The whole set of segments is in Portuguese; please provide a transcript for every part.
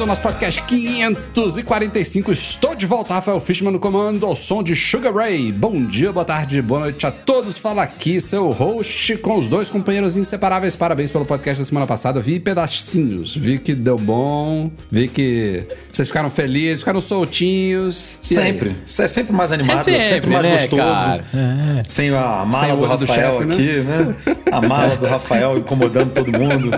Bem-vindos ao nosso podcast 545. Estou de volta, Rafael Fishman no comando, ao som de Sugar Ray. Bom dia, boa tarde, boa noite a todos. Fala aqui, seu host, com os dois companheiros inseparáveis. Parabéns pelo podcast da semana passada. Vi pedacinhos, vi que deu bom, vi que vocês ficaram felizes, ficaram soltinhos. E? Sempre. Isso é sempre mais animado, É é sempre, sempre, mais né, gostoso. cara? Sem a mala Sem do olho do Rafael chefe, né? aqui, né? A mala do Rafael incomodando todo mundo.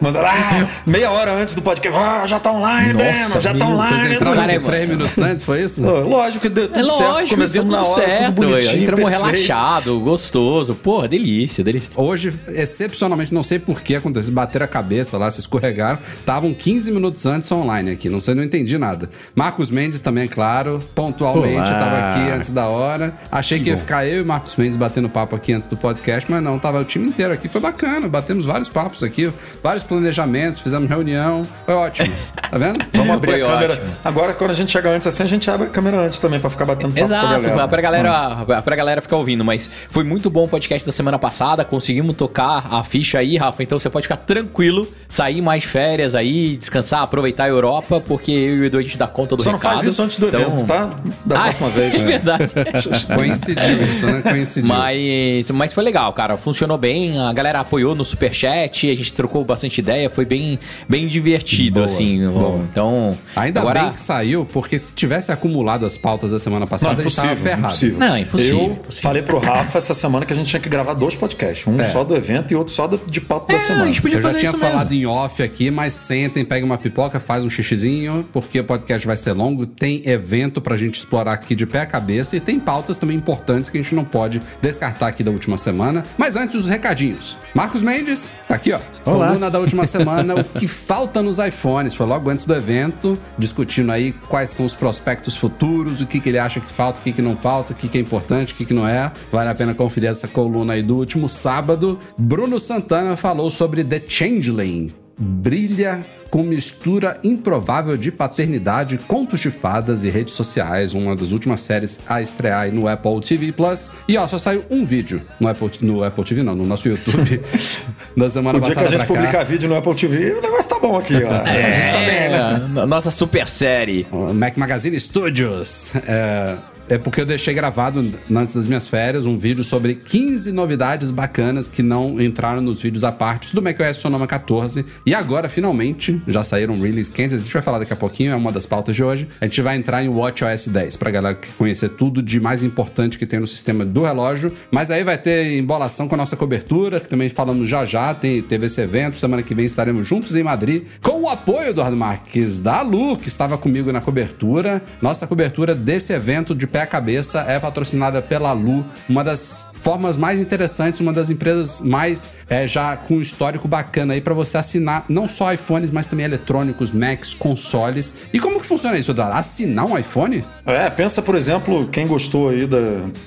Mandando, ah, meia hora antes do podcast. Ah, já tá online, Nossa, Breno, já tá online. Vocês entraram Cara, aqui é- três minutos antes, foi isso? Pô, Lógico que deu tudo É certo. lógico, deu Começamos tudo na hora, certo. tudo bonitinho, Entramos perfeito. relaxado, gostoso. Porra, delícia, delícia. Hoje, excepcionalmente, não sei por que aconteceu, bateram a cabeça lá, se escorregaram. Estavam 15 minutos antes online aqui, não sei, não entendi nada. Marcos Mendes também, claro, pontualmente, Olá. estava aqui antes da hora. Achei que, ia ficar eu e Marcos Mendes batendo papo aqui antes do podcast, mas não, tava o time inteiro aqui. Foi bacana, batemos vários papos aqui, vários planejamentos, fizemos reunião. Foi ótimo, tá vendo? Vamos abrir Foi a câmera. ótimo. Agora, quando a gente chega antes assim, a gente abre a câmera antes também pra ficar batendo papo com a Exato, galera. pra galera, pra galera ficar ouvindo. Mas foi muito bom o podcast da semana passada. Conseguimos tocar a ficha aí, Rafa. Então você pode ficar tranquilo, sair mais férias aí, descansar, aproveitar a Europa, porque eu e o Edu a gente dá conta do Só não recado. faz isso antes do Então- evento, tá? Da Ah, próxima vez. É verdade. Coincidiu isso, né? Coincidiu. Mas, mas foi legal, cara. Funcionou bem. A galera apoiou no superchat. A gente trocou bastante ideia. Foi bem, bem divertido, Boa, assim. boa. Então. Ainda agora... bem que saiu, porque se tivesse acumulado as pautas da semana passada, Não, a gente tava impossível, ferrado. impossível. Não, impossível, Eu impossível. falei pro Rafa essa semana que a gente tinha que gravar dois podcasts. Um É. só do evento e outro só do- de papo da É, semana. a gente podia Eu já fazer tinha isso falado mesmo. em off aqui, mas sentem, pega uma pipoca, faz um xixizinho, porque o podcast vai ser longo, tem evento pra gente explorar aqui de pé a cabeça e tem pautas também importantes que a gente não pode descartar aqui da última semana. Mas antes, os recadinhos. Marcos Mendes, tá aqui, ó. Olá. Coluna da última semana, o que falta nos iPhones. Foi logo antes do evento, discutindo aí quais são os prospectos futuros, o que, que ele acha que falta, o que, que não falta, o que, que é importante, o que, que não é. Vale a pena conferir essa coluna aí do último sábado. Bruno Santana falou sobre The Changeling. Brilha com mistura improvável de paternidade, contos de fadas e redes sociais, uma das últimas séries a estrear aí no Apple TV Plus. E ó, só saiu um vídeo no Apple, no Apple TV, não, no nosso YouTube, da semana O dia que a passada gente cá. publicar vídeo no Apple TV, o negócio tá bom aqui, ó. A gente tá bem, né? É, Nossa super série. O Mac Magazine Studios. É, é porque eu deixei gravado antes das minhas férias um vídeo sobre 15 novidades bacanas que não entraram nos vídeos à parte do macOS Sonoma 14. E agora, finalmente, já saíram release quentes. A gente vai falar daqui a pouquinho, é uma das pautas de hoje. A gente vai entrar em WatchOS 10 pra galera conhecer tudo de mais importante que tem no sistema do relógio. Mas aí vai ter embolação com a nossa cobertura, que também falamos já já. Tem, teve esse evento. Semana que vem estaremos juntos em Madrid com o apoio do Eduardo Marques da Lu, que estava comigo na cobertura. Nossa cobertura desse evento de pé a cabeça é patrocinada pela Lu, uma das formas mais interessantes, uma das empresas mais é, já com histórico bacana aí para você assinar não só iPhones, mas também eletrônicos, Macs, consoles. E como que funciona isso, Eduardo? Assinar um iPhone? É, pensa, por exemplo, quem gostou aí da,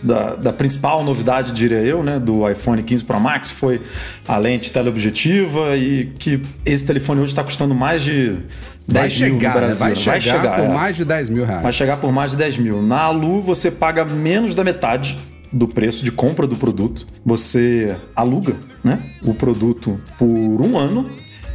da, da principal novidade, diria eu, né, do iPhone 15 Pro Max, foi a lente teleobjetiva e que esse telefone hoje está custando mais de 10 Vai mil chegar, no né? Brasil. Vai chegar, por é. mais de 10 mil reais. Vai chegar por mais de 10 mil. Na Alu, você paga menos da metade do preço de compra do produto. Você aluga né, o produto por um ano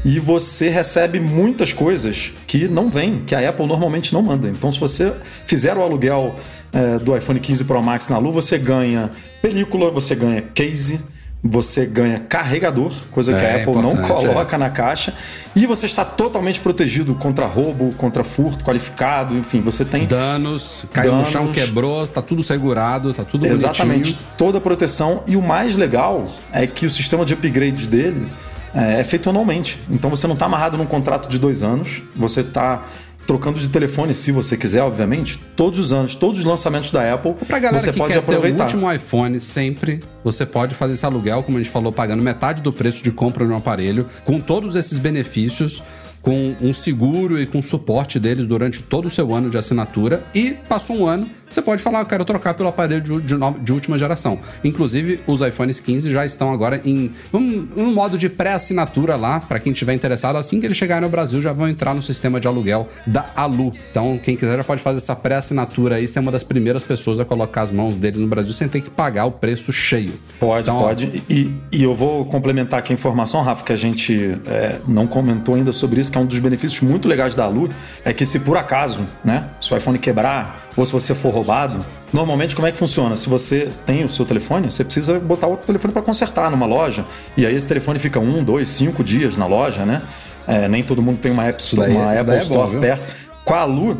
e você recebe muitas coisas que não vêm, que a Apple normalmente não manda. Então, se você fizer o aluguel é, do iPhone 15 Pro Max na Alu, você ganha película, você ganha case, você ganha carregador, coisa que É, a Apple não importante, coloca na caixa, e você está totalmente protegido contra roubo, contra furto qualificado, enfim, você tem Danos, caiu no Danos. chão, quebrou, tá tudo segurado, tá tudo Exatamente, bonitinho. toda a proteção. E o mais legal é que o sistema de upgrades dele é, é feito anualmente. Então você não está amarrado num contrato de dois anos, você está trocando de telefone, se você quiser, obviamente, todos os anos, todos os lançamentos da Apple, Pra galera você que pode quer ter o aproveitar. último iPhone sempre, você pode fazer esse aluguel, como a gente falou, pagando metade do preço de compra no aparelho, com todos esses benefícios, com um seguro e com suporte deles durante todo o seu ano de assinatura. E passou um ano, você pode falar, eu quero trocar pelo aparelho de, de de última geração. Inclusive, os iPhones 15 já estão agora em um, um modo de pré-assinatura lá, para quem estiver interessado. Assim que eles chegarem no Brasil, já vão entrar no sistema de aluguel da Alu. Então, quem quiser já pode fazer essa pré-assinatura aí, ser uma das primeiras pessoas a colocar as mãos deles no Brasil sem ter que pagar o preço cheio. Pode, Então, pode. E, e eu vou complementar aqui a informação, Rafa, que a gente é, não comentou ainda sobre isso, que é um dos benefícios muito legais da Lu, é que se por acaso, né, se o iPhone quebrar ou se você for roubado, normalmente como é que funciona? Se você tem o seu telefone, você precisa botar outro telefone para consertar numa loja, e aí esse telefone fica um, dois, cinco dias na loja, né? É, nem todo mundo tem uma App daí- uma isso Apple é bom, Store viu? perto. Com a Lu,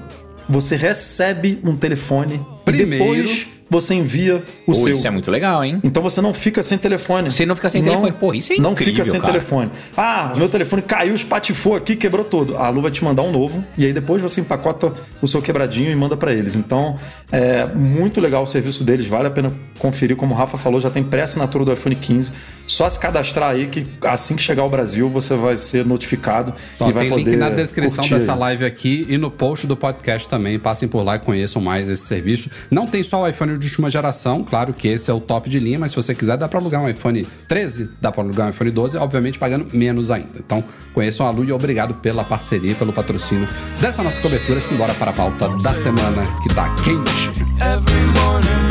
você recebe um telefone Primeiro. e depois você envia o Pô, seu. isso é muito legal, hein? Então você não fica sem telefone. Você não fica sem telefone. Pô, isso é Não incrível, fica sem cara. telefone. Ah, meu telefone caiu, espatifou aqui, quebrou todo. A Lu vai te mandar um novo e aí depois você empacota o seu quebradinho e manda pra eles. Então, é muito legal o serviço deles, vale a pena conferir. Como o Rafa falou, já tem pré-assinatura do iPhone 15. Só se cadastrar aí que assim que chegar ao Brasil você vai ser notificado Só e vai tem poder link na descrição dessa aí. live aqui e no post do podcast também. Passem por lá e conheçam mais esse serviço. Não tem só o iPhone de última geração, claro que esse é o top de linha, mas se você quiser, dá pra alugar um iPhone 13, dá pra alugar um iPhone 12, obviamente pagando menos ainda. Então, conheçam a Lu e obrigado pela parceria, pelo patrocínio dessa nossa cobertura. Simbora para a pauta da semana que tá quente. every morning.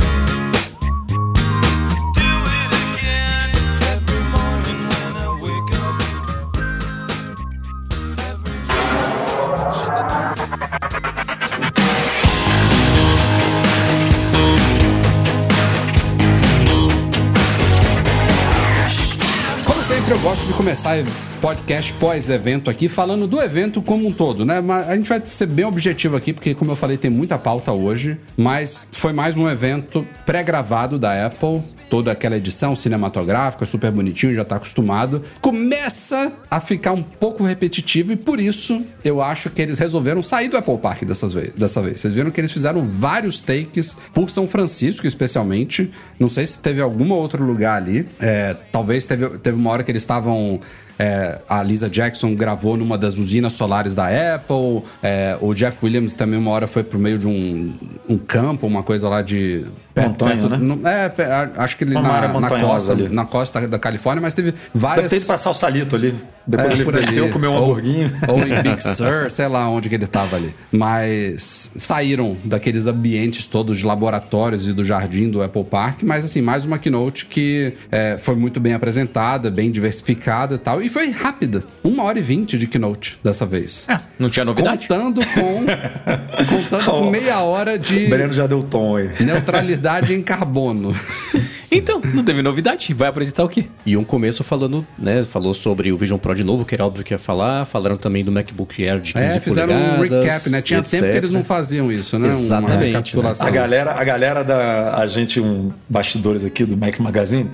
Sempre, eu gosto de começar podcast pós-evento aqui, falando do evento como um todo, né? Mas a gente vai ser bem objetivo aqui, porque, como eu falei, tem muita pauta hoje. Mas foi mais um evento pré-gravado da Apple. Toda aquela edição cinematográfica, super bonitinho, já tá acostumado. Começa a ficar um pouco repetitivo e por isso eu acho que eles resolveram sair do Apple Park dessas vez, dessa vez. Vocês viram que eles fizeram vários takes por São Francisco, especialmente. Não sei se teve algum outro lugar ali. É, talvez teve, teve uma hora que eles estavam. é, a Lisa Jackson gravou numa das usinas solares da Apple. é, o Jeff Williams também uma hora foi pro meio de um, um campo, uma coisa lá de. Montanha, né? no- é, acho que ele na, na costa, ali. na costa da Califórnia, mas teve Deve várias. ter ido passar o salito ali. Depois É, ele desceu, comeu um Ou- hamburguinho. Ou em Big Sur, sei lá onde que ele tava ali. Mas saíram daqueles ambientes todos de laboratórios e do jardim do Apple Park. Mas assim, mais uma keynote que é, foi muito bem apresentada, bem diversificada e tal. E foi rápida. Uma hora e vinte de keynote dessa vez. Ah, não tinha novidade? Contando com. contando com meia hora de O Breno já deu tom aí. neutralidade em carbono. Então, não teve novidade. Vai apresentar o quê? E um começo falando, né? Falou sobre o Vision Pro de novo, que era óbvio que ia falar. Falaram também do MacBook Air de 15 É, fizeram um polegadas, recap, né? Tinha tempo que eles não faziam isso, né? Uma Exatamente, recapitulação. A galera, a galera da a gente, um bastidores aqui do Mac Magazine,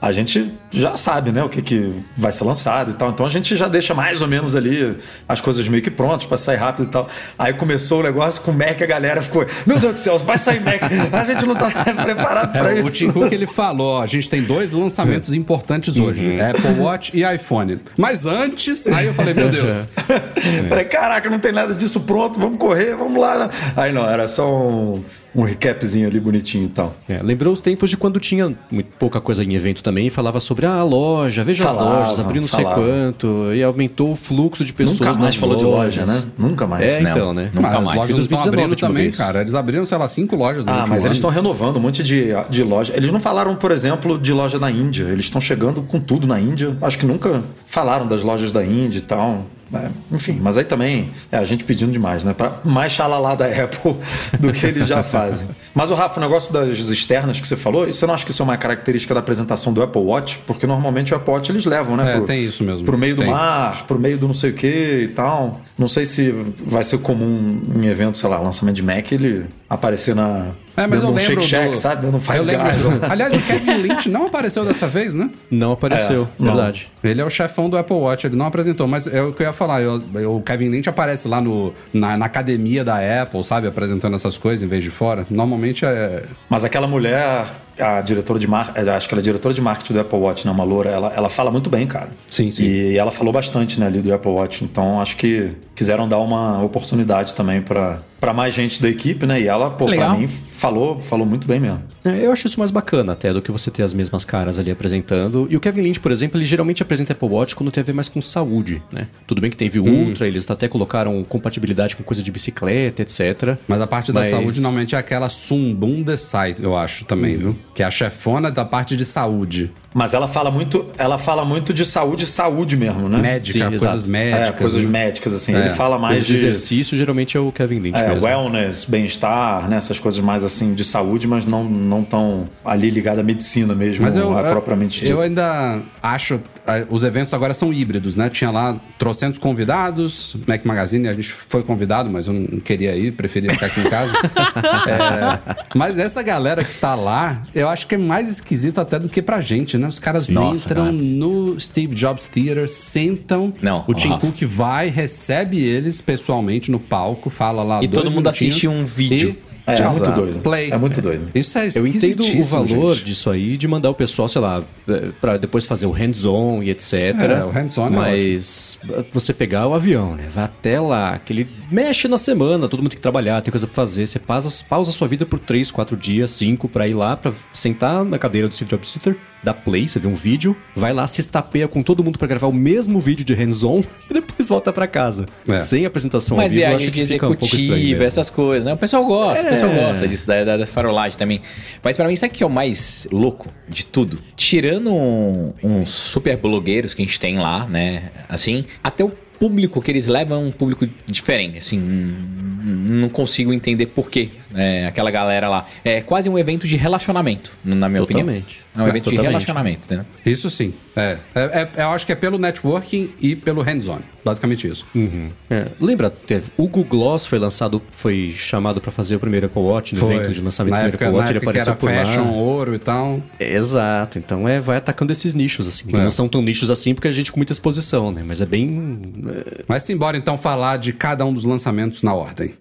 a gente já sabe, né, o que, que vai ser lançado e tal. Então a gente já deixa mais ou menos ali as coisas meio que prontas pra sair rápido e tal. Aí começou o negócio com o Mac, a galera ficou, meu Deus do céu, vai sair Mac. A gente não tá preparado pra É, isso. o Tim Cook ele falou: a gente tem dois lançamentos importantes hoje: Apple Watch e iPhone. Mas antes, aí eu falei: meu Deus, Falei, caraca, não tem nada disso pronto, vamos correr, vamos lá. Aí não, era só um, um recapzinho ali bonitinho e tal. É, lembrou os tempos de quando tinha muito pouca coisa em evento também e falava sobre ah, a loja, veja Falava, as lojas, abriu não sei falava. quanto, e aumentou o fluxo de pessoas Nunca mais nas falou de loja, lojas. né? Nunca mais. É, Não, então, né? nunca mas as mais. lojas Foi estão 2019 abrindo também, vez. cara. Eles abriram, sei lá, cinco lojas no Ah, mas eles ano. estão renovando um monte de, de loja. Eles não falaram, por exemplo, de loja da Índia. Eles estão chegando com tudo na Índia. Acho que nunca falaram das lojas da Índia e tal. É, enfim, mas aí também é a gente pedindo demais, né? Pra mais xalalá da Apple do que eles já fazem. Mas o Rafa, o negócio das externas que você falou, você não acha que isso é uma característica da apresentação do Apple Watch? Porque normalmente o Apple Watch eles levam, né? É, tem isso mesmo. Pro meio do Tem. mar, pro meio do não sei o que e tal. Não sei se vai ser comum em evento, sei lá, lançamento de Mac, ele aparecer na, É, mas dando eu um lembro shake shack, do... sabe? Dando um five eu lembro do- Aliás, o Kevin Lynch não apareceu dessa vez, né? Não apareceu, É, não. verdade. Ele é o chefão do Apple Watch, ele não apresentou, mas é o que eu ia falar. eu- eu- o Kevin Lynch aparece lá no, na, na academia da Apple, sabe? Apresentando essas coisas em vez de fora. Normalmente é. Mas aquela mulher, a diretora de marketing, acho que ela é diretora de marketing do Apple Watch, né? Uma loura, ela, ela fala muito bem, cara. Sim, sim. E ela falou bastante, né, ali do Apple Watch. Então acho que quiseram dar uma oportunidade também pra para mais gente da equipe, né? E ela, pô, Legal. pra mim, falou, falou muito bem mesmo. É, Eu acho isso mais bacana até do que você ter as mesmas caras ali apresentando. E o Kevin Lynch, por exemplo, ele geralmente apresenta Apple Watch quando tem a ver mais com saúde, né? Tudo bem que teve o Hum. Ultra, eles até colocaram compatibilidade com coisa de bicicleta, etc. Mas a parte da Mas- saúde normalmente é aquela Sumbum Desai, eu acho também, viu? Que é a chefona da parte de saúde. Mas ela fala muito, ela fala muito de saúde, saúde mesmo, né? Médica, Sim, coisas exato. médicas. É, coisas né? médicas, assim. É, Ele fala mais de de, exercício geralmente é o Kevin Lynch é, mesmo. wellness, bem-estar, né? Essas coisas mais assim de saúde, mas não, não tão ali ligada à medicina mesmo, Mas eu, eu- propriamente eu dito. ainda acho. Os eventos agora são híbridos, né? Tinha lá trocentos convidados, Mac Magazine, a gente foi convidado, mas eu não queria ir, preferia ficar aqui em casa. É, mas essa galera que tá lá, eu acho que é mais esquisito até do que pra gente, né? Os caras Nossa, entram cara. no Steve Jobs Theater, sentam, Não, o Tim Rafa. Cook vai, recebe eles pessoalmente no palco, fala lá. E dois todo mundo assiste um vídeo. É, é muito doido. Play. É muito doido. Isso é Eu entendo o valor gente. disso aí, de mandar o pessoal, sei lá, eh, pra depois fazer o hands-on e etc. É, o hands-on é Mas você pegar o avião, né? Vai até lá, que ele mexe na semana, todo mundo tem que trabalhar, tem coisa pra fazer. Você pausa, pausa a sua vida por 3, 4 dias, 5 pra ir lá, pra sentar na cadeira do Steve Jobs Theater, dá play, você vê um vídeo, vai lá, se estapeia com todo mundo pra gravar o mesmo vídeo de hands-on e depois volta pra casa. É. Sem apresentação ao Mas vivo, eu viagem acho de que fica um pouco estranho executiva, mesmo. essas coisas, né? O pessoal gosta, o pessoal É. gosta disso, da, da, da farolagem também. Mas pra mim, sabe o que é o mais louco de tudo? Tirando um- uns super blogueiros que a gente tem lá, né? Assim, até o público que eles levam é um público diferente, assim, hum, não consigo entender por quê. É, aquela galera lá. É quase um evento de relacionamento, na minha opinião. Totalmente. É um evento de Totalmente. relacionamento, né? Isso sim. É. É- é- eu acho que é pelo networking e pelo hands-on. Basicamente isso. É, lembra, teve, o Google Gloss foi lançado, foi chamado pra fazer o primeiro Apple Watch, no evento de lançamento na do época, primeiro na Apple Watch, ele época que era apareceu por fashion, lá. ouro e tal. Exato, então é, vai atacando esses nichos, assim. que É. Não são tão nichos assim porque a gente com muita exposição, né? Mas é bem. é, Mas simbora então falar de cada um dos lançamentos na ordem.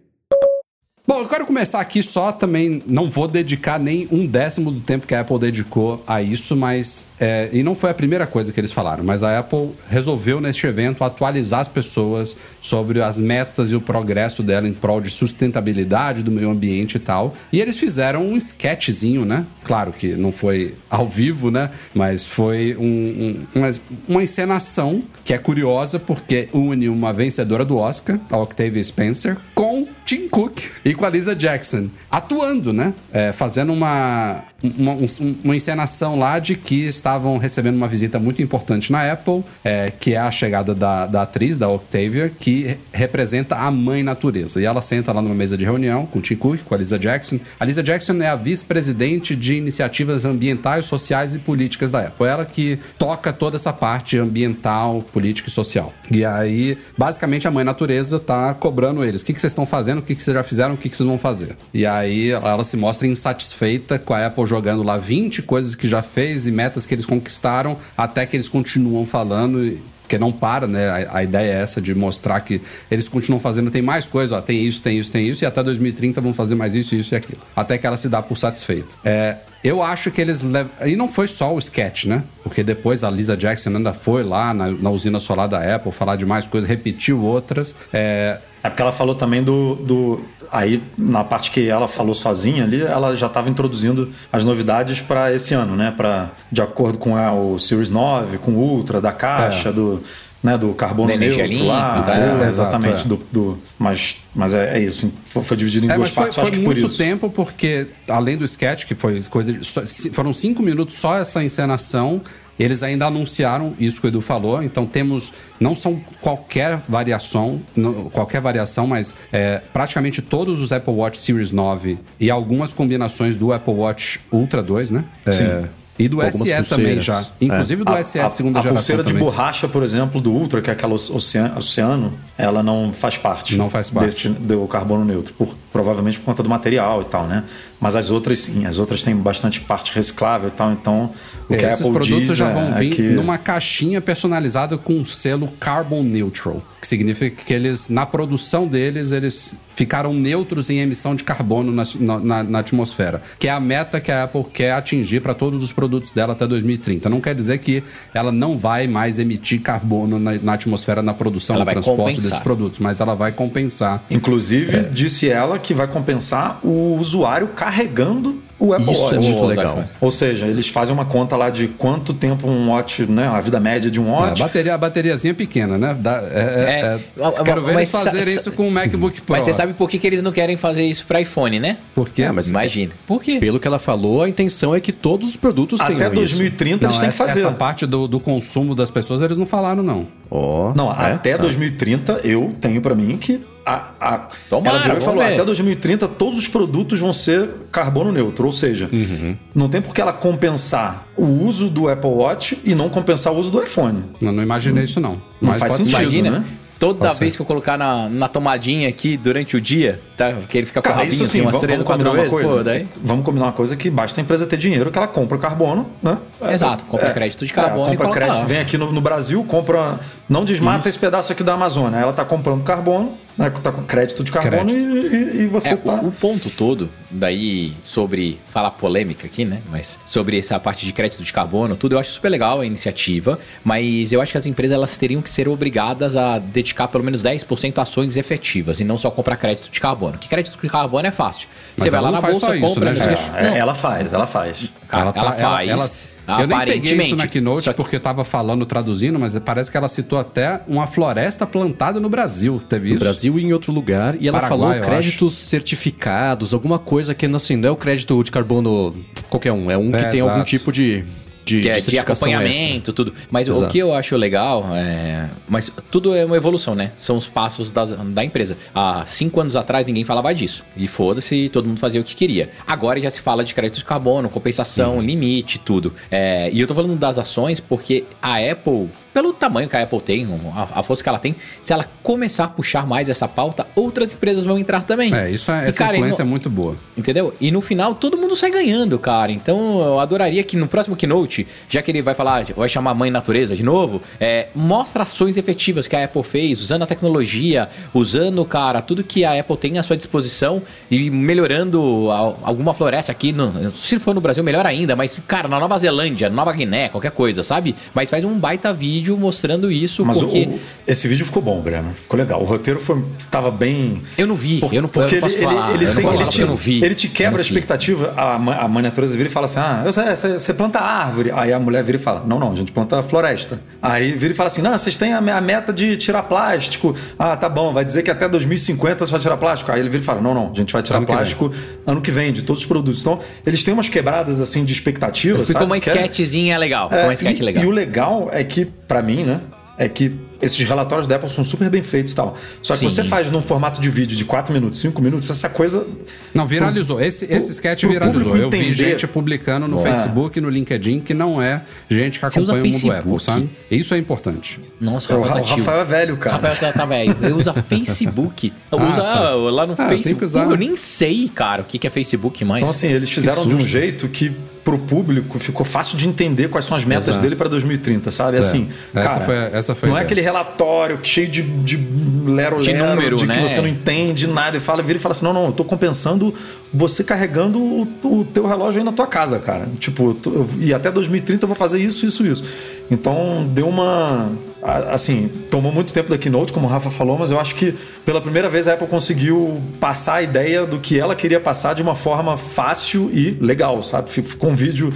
Bom, eu quero começar aqui só também. Não vou dedicar nem um décimo do tempo que a Apple dedicou a isso, mas. é, e não foi a primeira coisa que eles falaram, mas a Apple resolveu neste evento atualizar as pessoas sobre as metas e o progresso dela em prol de sustentabilidade do meio ambiente e tal. E eles fizeram um sketchzinho, né? Claro que não foi ao vivo, né? Mas foi um- um- uma, uma encenação que é curiosa porque une uma vencedora do Oscar, a Octavia Spencer, com Tim Cook e com a Lisa Jackson, atuando, né? É, fazendo uma, uma, um- uma encenação lá de que estavam recebendo uma visita muito importante na Apple, é, que é a chegada da, da atriz, da Octavia, que representa a mãe natureza. E ela senta lá numa mesa de reunião com o Tim Cook, com a Lisa Jackson. A Lisa Jackson é a vice-presidente de iniciativas ambientais, sociais e políticas da Apple. Ela que toca toda essa parte ambiental, política e social. E aí, basicamente, a mãe natureza tá cobrando eles. O que, que vocês estão fazendo? O que, que vocês já fizeram? O que, que vocês vão fazer? E aí, ela, se mostra insatisfeita com a Apple jogando lá 20 coisas que já fez e metas que eles conquistaram, até que eles continuam falando e porque não para, né? A, ideia é essa de mostrar que eles continuam fazendo, tem mais coisa, ó, tem isso, tem isso, tem isso, e até 2030 vão fazer mais isso, isso e aquilo. Até que ela se dá por satisfeita. É, eu acho que eles levam. E não foi só o sketch, né? Porque depois a Lisa Jackson ainda foi lá na, na usina solar da Apple falar de mais coisas, repetiu outras. É, É porque ela falou também do, do. Aí, na parte que ela falou sozinha ali, ela já estava introduzindo as novidades para esse ano, né? Pra, de acordo com a- o Series 9, com o Ultra, da caixa, É. do. Né, do carbono Da neutro lá, limpa, é, tá? exatamente. Exato, é. do, do- mas mas é, é isso. Foi, foi dividido em É, duas mas foi, partes, foi acho que por muito tempo, porque além do sketch, que foi coisa de, só- foram cinco minutos só essa encenação, eles ainda anunciaram isso que o Edu falou. Então temos, não são qualquer variação, não- qualquer variação, mas é, praticamente todos os Apple Watch Series 9 e algumas combinações do Apple Watch Ultra 2, né? É, Sim. E do SE também pulseiras. já. Inclusive do A- SE a, de segunda a geração pulseira de também. borracha, por exemplo, do Ultra, que é aquela oce- oceano, oceano, ela não faz parte. Não faz parte. Desse, do carbono neutro, por- provavelmente por conta do material e tal, né? Mas as outras sim, as outras têm bastante parte reciclável e tal, então o É, que a esses Apple produtos diz já vão é vir que- numa caixinha personalizada com um selo Carbon Neutral, que significa que eles, na produção deles, eles ficaram neutros em emissão de carbono na, na- na atmosfera, que é a meta que a Apple quer atingir para todos os produtos dela até 2030. Não quer dizer que ela não vai mais emitir carbono na, na atmosfera na produção, Ela no vai transporte compensar. desses produtos, mas ela vai compensar. Inclusive, É. disse ela que vai compensar o usuário carregando o Apple Isso é Watch. muito Ô, legal. Ou seja, eles fazem uma conta lá de quanto tempo um watch, né? A vida média de um É, a, watch. bateria, a bateriazinha é pequena, né? Dá- é- é- É. é- quero ver eles fazerem isso com o MacBook Pro. Mas você sabe por que, que eles não querem fazer isso para iPhone, né? por quê? É, mas- Imagina. Por quê? Pelo que ela falou, a intenção é que todos os produtos Até tenham 2030 eles Não, têm que essa, fazer. essa parte do, do consumo das pessoas eles não falaram, não. isso. Ó, Não, é? até Tá. 2030 eu tenho pra mim que a, a Tomara, ela virou e falou, ver. até 2030 todos os produtos vão ser carbono neutro, ou seja, Uhum. não tem por que ela compensar o uso do Apple Watch e não compensar o uso do iPhone. Eu não imaginei isso, não. Não Mas faz sentido. Imagina, né? toda Pode vez ser. que eu colocar na, na tomadinha aqui durante o dia, tá? Que ele fica com o Cara, rabinho isso sim, assim, umas três ou quatro uma vezes, coisa. pô, daí... Vamos combinar uma coisa que basta a empresa ter dinheiro que ela compra carbono, né? Exato, compra crédito de carbono É, compra crédito, lá. vem aqui no, no Brasil, compra. Não desmata esse pedaço aqui da Amazônia. Ela tá comprando carbono, né? Tá com crédito de carbono Crédito. E, e- você É, tá. o, o ponto todo, daí sobre falar polêmica aqui, né? Mas sobre essa parte de crédito de carbono, tudo, eu acho super legal a iniciativa, mas eu acho que as empresas elas teriam que ser obrigadas a dedicar pelo menos 10% a ações efetivas e não só comprar crédito de carbono. Que crédito de carbono é fácil. Mas Você vai ela lá na bolsa, só isso, compra, né. É, ela faz, ela faz. cara, ela, tá- ela- faz. ela- eu nem peguei isso na Keynote que- porque eu tava falando, traduzindo, mas parece que ela citou até uma floresta plantada no Brasil. Teve No isso? Brasil e em outro lugar. E ela Paraguai, falou créditos certificados, alguma coisa que assim, não é o crédito de carbono qualquer um, é um que É, tem algum exato. tipo de, de, que é de de certificação extra. acompanhamento, tudo. Mas o Exato. que eu acho legal é. Mas tudo é uma evolução, né? São os passos das- da empresa. Há cinco anos atrás ninguém falava disso. E foda-se, todo mundo fazia o que queria. Agora já se fala de crédito de carbono, compensação, limite, tudo. É, e eu tô falando das ações porque a Apple. Pelo tamanho que a Apple tem, a, a força que ela tem, se ela começar a puxar mais essa pauta, outras empresas vão entrar também. É, isso é, E, essa cara, influência no- é muito boa. Entendeu? E no final todo mundo sai ganhando, cara. Então eu adoraria que no próximo keynote, já que ele vai falar, vai chamar Mãe Natureza de novo, é, mostra ações efetivas que a Apple fez, usando a tecnologia, usando, cara, tudo que a Apple tem à sua disposição e melhorando a- alguma floresta aqui. No, se for no Brasil, melhor ainda, mas, cara, na Nova Zelândia, Nova Guiné, qualquer coisa, sabe? Mas faz um baita vídeo mostrando isso, Mas porque. o- esse vídeo ficou bom, Breno. Ficou legal. O roteiro foi, tava bem. Eu não vi, eu não, eu Porque não posso ele, falar. ele, ele eu tem, ele te, porque eu não vi. ele te Eu quebra a expectativa. A, a mãe natureza vira e fala assim: Ah, você, você- planta árvore. Aí a mulher vira e fala: Não, não, a gente planta floresta. Aí vira e fala assim: Não, vocês têm a, a meta de tirar plástico. Ah, tá bom, vai dizer que até 2050 você vai tirar plástico. Aí ele vira e fala: Não, não, a gente vai tirar Ano que plástico ano que vem, de todos os produtos. Então, eles têm umas quebradas assim de expectativa. Ficou sabe? uma Que é- sketchzinha legal. Ficou é, uma sketch e, legal. e o legal é que, pra mim, né? É que esses relatórios da Apple são super bem feitos e tal. Só que Sim. você faz num formato de vídeo de 4 minutos, 5 minutos, essa coisa. Não, viralizou. Esse, esse sketch pro viralizou. Eu vi entender- gente publicando no É. Facebook, no LinkedIn, que não é gente que Você acompanha o mundo Apple, sabe? Isso é importante. Nossa, O, Rafael Ra- tá o. Rafael é velho, cara. Rafael tá, tá velho. Ele usa Facebook. Usa tá. lá no Ah, Facebook. Eu nem sei, cara, o que que é Facebook mais. Então, assim, eles fizeram de um jeito que pro público ficou fácil de entender quais são as metas Exato. dele para 2030, sabe? Assim, Essa cara, foi essa foi não é aquele relatório que cheio de, de lero De número, de né? que você não entende nada e fala, vira e fala assim, não, não, eu tô compensando você carregando o, o teu relógio aí na tua casa, cara. Tipo, tu- eu- e até 2030 eu vou fazer isso, isso, isso. Então, deu uma... Assim, tomou muito tempo da Keynote, como o Rafa falou, mas eu acho que pela primeira vez a Apple conseguiu passar a ideia do que ela queria passar de uma forma fácil e legal, sabe? Ficou um vídeo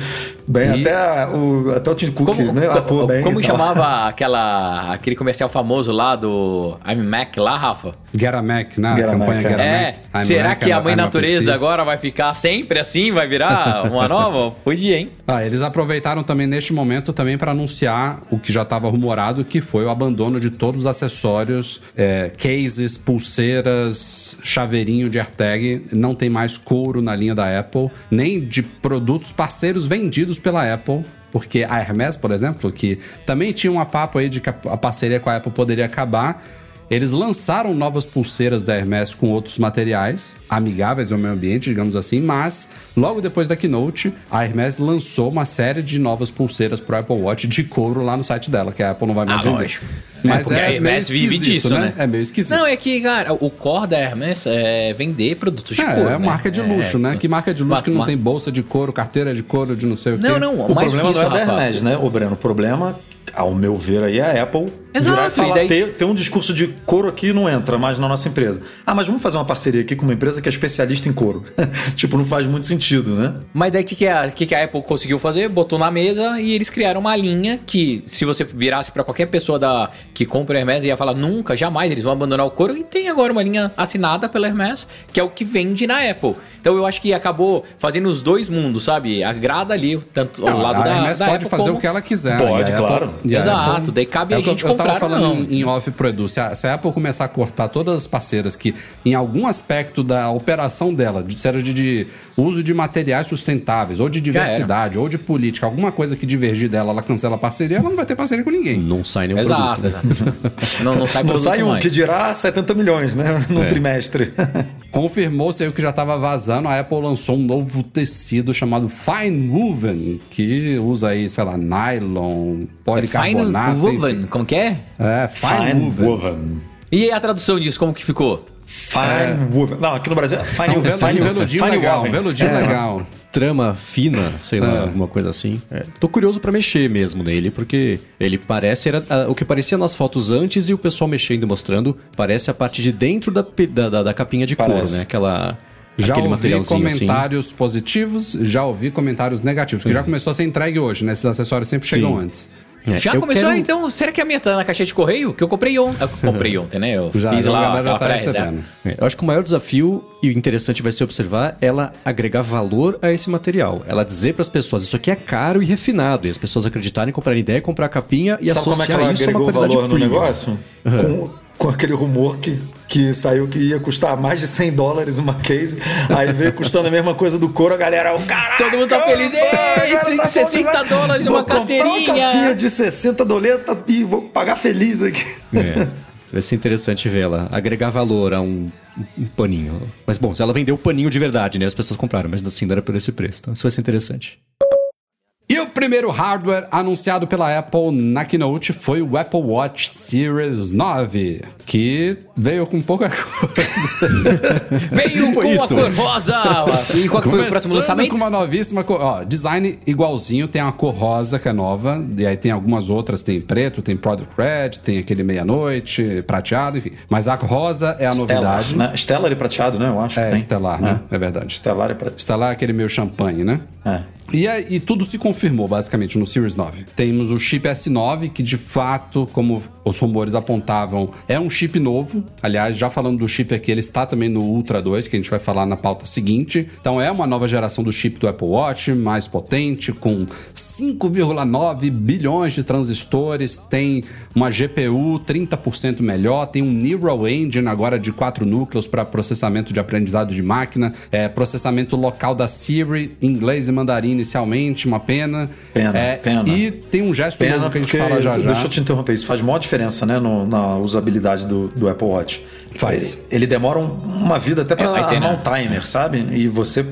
bem, E- até o, até o Tim Cook, Como, né? co- Atua bem como chamava aquela, aquele comercial famoso lá do I'm Mac lá, Rafa? Get a Mac, né? Get a campanha Mac, Get a É, Mac. I'm será Mac, que a I'm- mãe I'm natureza agora vai ficar sempre assim? Vai virar uma nova? Podia, hein? Ah, eles aproveitaram também neste momento também para anunciar o que já estava rumorado, que foi o abandono de todos os acessórios, é, cases, pulseiras, chaveirinho de AirTag. Não tem mais couro na linha da Apple, nem de produtos parceiros vendidos pela Apple, porque a Hermes, por exemplo, que também tinha um papo aí de que a parceria com a Apple poderia acabar, eles lançaram novas pulseiras da Hermes com outros materiais, amigáveis ao meio ambiente, digamos assim, mas logo depois da keynote, a Hermes lançou uma série de novas pulseiras pro Apple Watch de couro lá no site dela, que a Apple não vai mais Ah, vender. lógico. Mas É, porque é, a Hermes meio vive disso, né? É meio esquisito. Não, é que, cara, o core da Hermes é vender produtos de É, couro. é né? marca de luxo, É. né? Que marca de luxo que não tem bolsa de couro, carteira de couro, de não sei o quê. Não, não, O mais problema que isso, não é da. Hermes, né, ô Breno? O problema, ao meu ver, aí é a Apple Exato, virar e falar, e daí- ter, ter um discurso de couro aqui não entra mais na nossa empresa. Ah, mas vamos fazer uma parceria aqui com uma empresa que é especialista em couro. tipo, não faz muito sentido, né? Mas daí o que, que, a, que, que a Apple conseguiu fazer? Botou na mesa e eles criaram uma linha que, se você virasse pra qualquer pessoa da, que compra Hermes, ia falar nunca, jamais, eles vão abandonar o couro. E tem agora uma linha assinada pela Hermes, que é o que vende na Apple. Então eu acho que acabou fazendo os dois mundos, sabe? Agrada ali, tanto Não, o lado a da, Hermes da pode Apple fazer como- o que ela quiser. Pode, E a claro. e a Exato, daí cabe é a que eu- gente Eu tava comprar falando não. em, em off pro Edu, se a, se a Apple começar a cortar todas as parceiras que, em algum aspecto da operação dela, de, seja de, de uso de materiais sustentáveis, ou de diversidade, ou de política, alguma coisa que divergir dela, ela cancela a parceria, ela não vai ter parceria com ninguém. Não sai nenhum Exato, produto. exato. não, não sai Não sai um, mais. que dirá 70 milhões, né? Num É. trimestre. Confirmou-se aí o que já estava vazando, a Apple lançou um novo tecido chamado Fine Woven, que usa aí, sei lá, nylon, policarbonato. Fine woven, como que é? É, Fine, Woven. Woven. E a tradução disso, como que ficou? Fine Woven. Não, aqui no Brasil é Fine É velo, Fine legal, um Woven. veludinho legal. Trama fina, sei lá, alguma coisa assim. É, Tô curioso pra mexer mesmo nele, porque ele parece era o que parecia nas fotos antes e o pessoal mexendo e mostrando, parece a parte de dentro da, da, da- da capinha de couro, Parece. né? Aquela Já aquele ouvi assim. comentários positivos, já ouvi comentários negativos, que já começou a ser entregue hoje, né? Esses acessórios sempre Sim. chegam antes. É, Já eu começou? quero- Ah, então, será que a minha tá na caixa de correio? Que eu comprei ontem. Eu comprei ontem, né? Eu Já, fiz já lá já tá recebendo. É, eu acho que o maior desafio e o interessante vai ser observar ela agregar valor a esse material. Ela dizer para as pessoas, isso aqui é caro e refinado, e as pessoas acreditarem, comprarem ideia, comprar a capinha e Sabe como é que associar ela isso a uma agregou qualidade valor no premium. negócio? Com, com aquele rumor que, que saiu que ia custar mais de 100 dólares uma case. Aí veio custando a mesma coisa do couro, a galera, o cara. Todo mundo tá feliz. Ei, 60 dólares numa carteirinha. Uma capinha de 60 doletas e vou pagar feliz aqui. É. Vai ser interessante vê-la agregar valor a um, um paninho. Mas bom, ela vendeu o paninho de verdade, né? As pessoas compraram, mas assim não era por esse preço. Então isso vai ser interessante. E o primeiro hardware anunciado pela Apple na Keynote foi o Apple Watch Series 9, que veio com pouca coisa. Veio com isso? a cor rosa. E qual que foi o próximo lançamento? com uma novíssima cor. Ó, design igualzinho, tem a cor rosa, que é nova, e aí tem algumas outras, tem preto, tem Product Red, tem aquele meia-noite, prateado, enfim. Mas a rosa é a novidade. Stellar, né? Stellar e prateado, né? Eu acho É, estelar, né? É verdade. Stellar e prateado. Estelar é aquele meio champanhe, né? É. E, aí- e tudo se confirmou, basicamente, no Series 9. Temos o chip S9, que de fato, como os rumores apontavam, é um chip novo. Aliás, já falando do chip aqui, ele está também no Ultra 2, que a gente vai falar na pauta seguinte. Então é uma nova geração do chip do Apple Watch, mais potente, com 5,9 bilhões de transistores, tem uma GPU 30% melhor, tem um Neural Engine agora de quatro núcleos para processamento de aprendizado de máquina, é, processamento local da Siri, inglês e mandarim inicialmente, uma pena. Pena, É, pena. E tem um gesto Pena novo que a gente fala já já. deixa eu te interromper, isso faz maior diferença, né, no- na usabilidade do, do Apple Watch. Faz. Ele, ele demora um- uma vida até É, pra vai ter, armar né? um timer, sabe? E você...